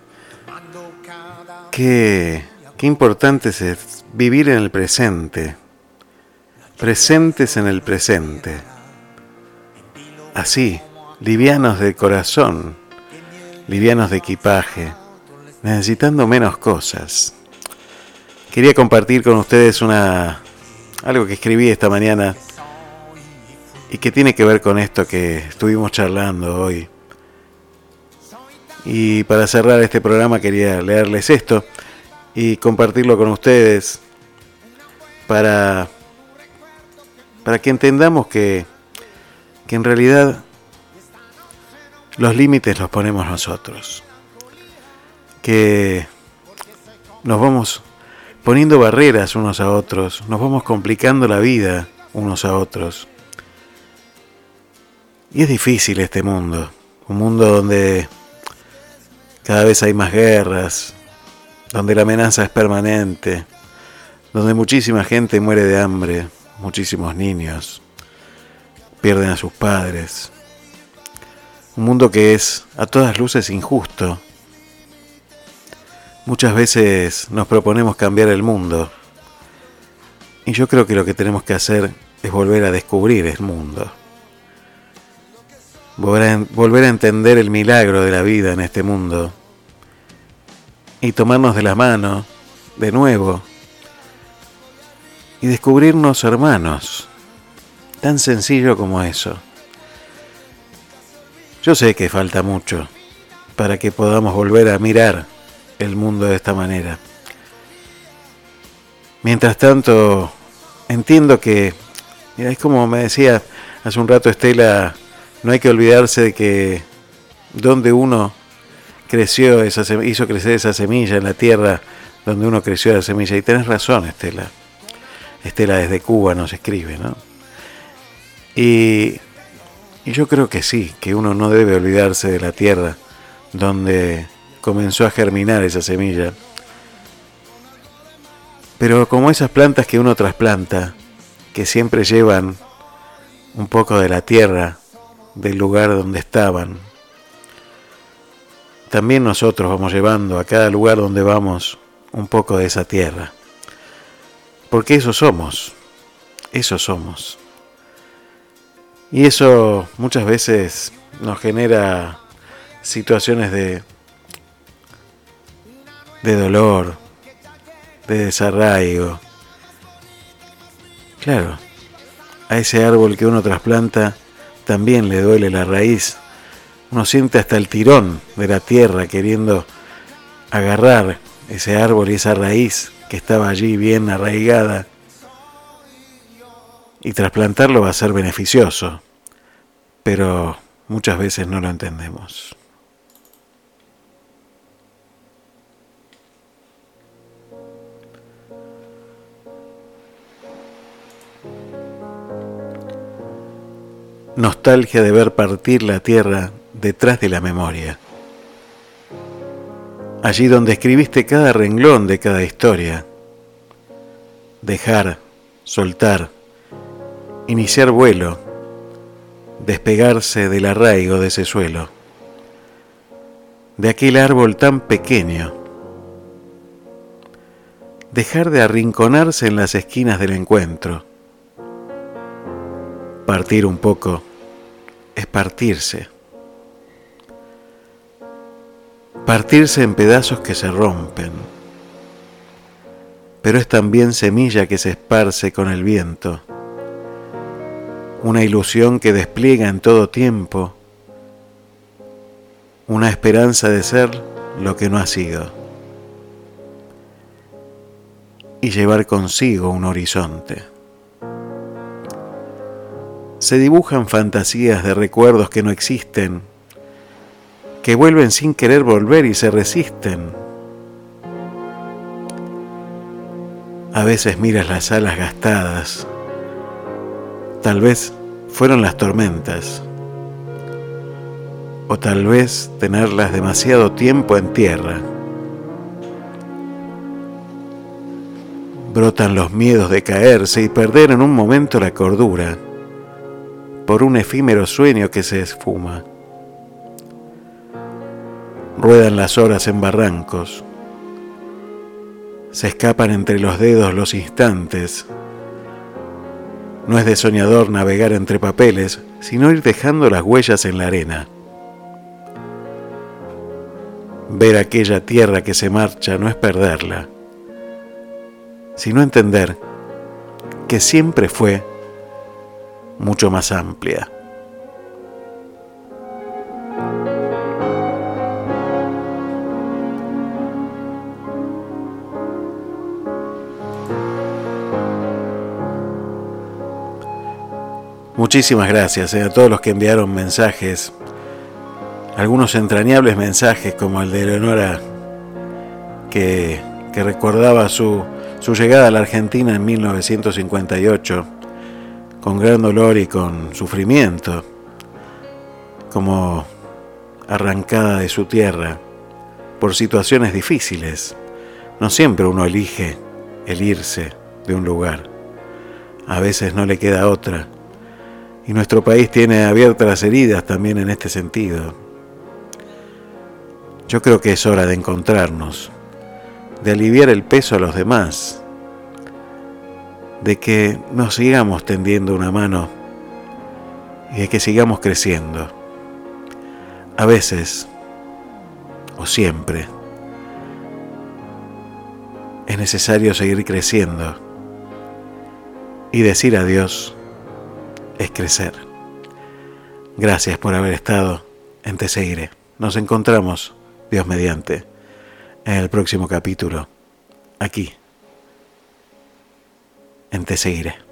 Qué, qué importante es vivir en el presente. Presentes en el presente. Así, livianos de corazón, livianos de equipaje, necesitando menos cosas. Quería compartir con ustedes una algo que escribí esta mañana y que tiene que ver con esto que estuvimos charlando hoy. Y para cerrar este programa quería leerles esto y compartirlo con ustedes para, para que entendamos que, que en realidad los límites los ponemos nosotros. Que nos vamos poniendo barreras unos a otros, nos vamos complicando la vida unos a otros. Y es difícil este mundo, un mundo donde cada vez hay más guerras, donde la amenaza es permanente, donde muchísima gente muere de hambre, muchísimos niños pierden a sus padres. Un mundo que es a todas luces injusto. Muchas veces nos proponemos cambiar el mundo. Y yo creo que lo que tenemos que hacer es volver a descubrir el mundo volver a, entender el milagro de la vida en este mundo y tomarnos de la mano de nuevo y descubrirnos hermanos. Tan sencillo como eso. Yo sé que falta mucho para que podamos volver a mirar el mundo de esta manera. Mientras tanto, entiendo que, mira, es como me decía hace un rato Estela, no hay que olvidarse de que donde uno creció, esa, hizo crecer esa semilla en la tierra donde uno creció la semilla. Y tenés razón, Estela. Estela desde Cuba nos escribe, ¿no? Y, y yo creo que sí, que uno no debe olvidarse de la tierra donde comenzó a germinar esa semilla. Pero como esas plantas que uno trasplanta, que siempre llevan un poco de la tierra del lugar donde estaban. También nosotros vamos llevando a cada lugar donde vamos un poco de esa tierra. Porque eso somos, eso somos. Y eso muchas veces nos genera situaciones de, de dolor, de desarraigo. Claro, a ese árbol que uno trasplanta, también le duele la raíz. Uno siente hasta el tirón de la tierra queriendo agarrar ese árbol y esa raíz que estaba allí bien arraigada. Y trasplantarlo va a ser beneficioso, pero muchas veces no lo entendemos. Nostalgia de ver partir la tierra detrás de la memoria. Allí donde escribiste cada renglón de cada historia. Dejar, soltar, iniciar vuelo, despegarse del arraigo de ese suelo, de aquel árbol tan pequeño. Dejar de arrinconarse en las esquinas del encuentro. Partir un poco es partirse. Partirse en pedazos que se rompen. Pero es también semilla que se esparce con el viento. Una ilusión que despliega en todo tiempo. Una esperanza de ser lo que no ha sido. Y llevar consigo un horizonte se dibujan fantasías de recuerdos que no existen, que vuelven sin querer volver y se resisten. A veces miras las alas gastadas, tal vez fueron las tormentas, o tal vez tenerlas demasiado tiempo en tierra. Brotan los miedos de caerse y perder en un momento la cordura por un efímero sueño que se esfuma. Ruedan las horas en barrancos. Se escapan entre los dedos los instantes. No es de soñador navegar entre papeles, sino ir dejando las huellas en la arena. Ver aquella tierra que se marcha no es perderla, sino entender que siempre fue mucho más amplia. Muchísimas gracias eh, a todos los que enviaron mensajes, algunos entrañables mensajes como el de Eleonora, que, recordaba su, su llegada a la Argentina en 1958 con gran dolor y con sufrimiento, como arrancada de su tierra por situaciones difíciles. No siempre uno elige el irse de un lugar, a veces no le queda otra. Y nuestro país tiene abiertas las heridas también en este sentido. Yo creo que es hora de encontrarnos, de aliviar el peso a los demás, de que nos sigamos tendiendo una mano y de que sigamos creciendo. A veces, o siempre, es necesario seguir creciendo y decir adiós es crecer. Gracias por haber estado en Te Seguiré. Nos encontramos, Dios mediante, en el próximo capítulo, aquí, en Te Seguiré.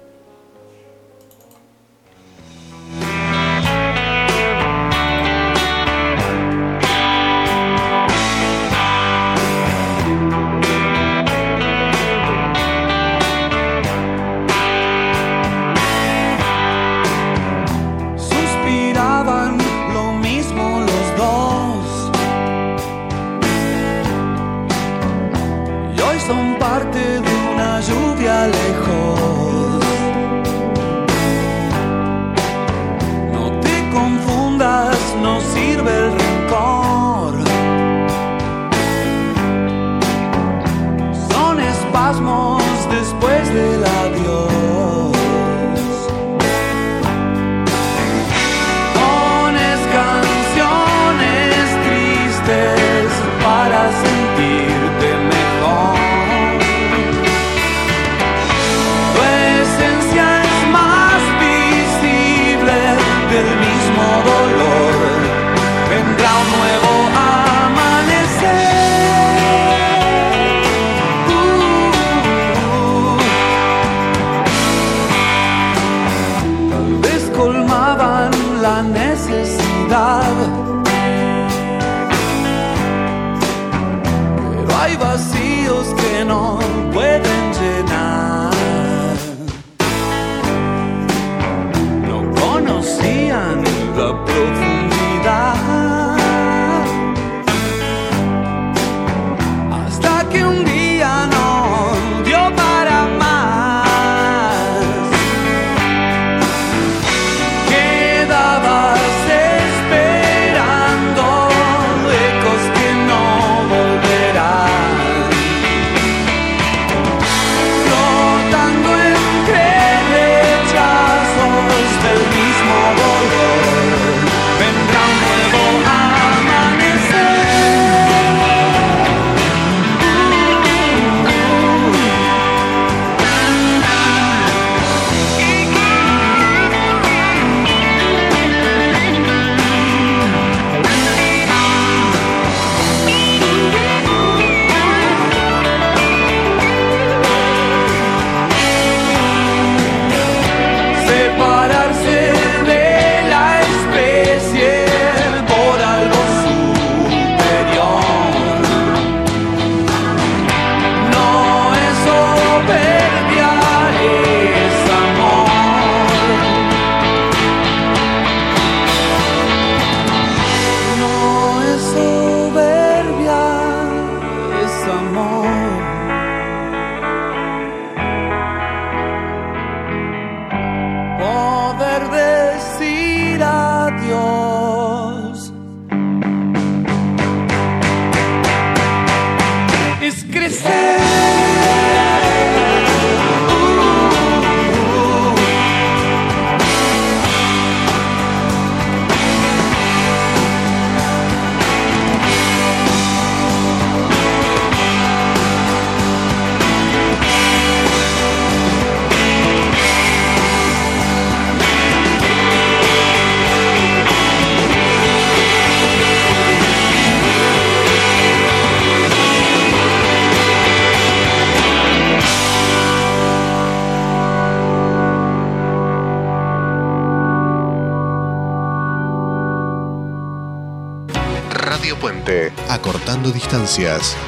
Radio Puente, acortando distancias.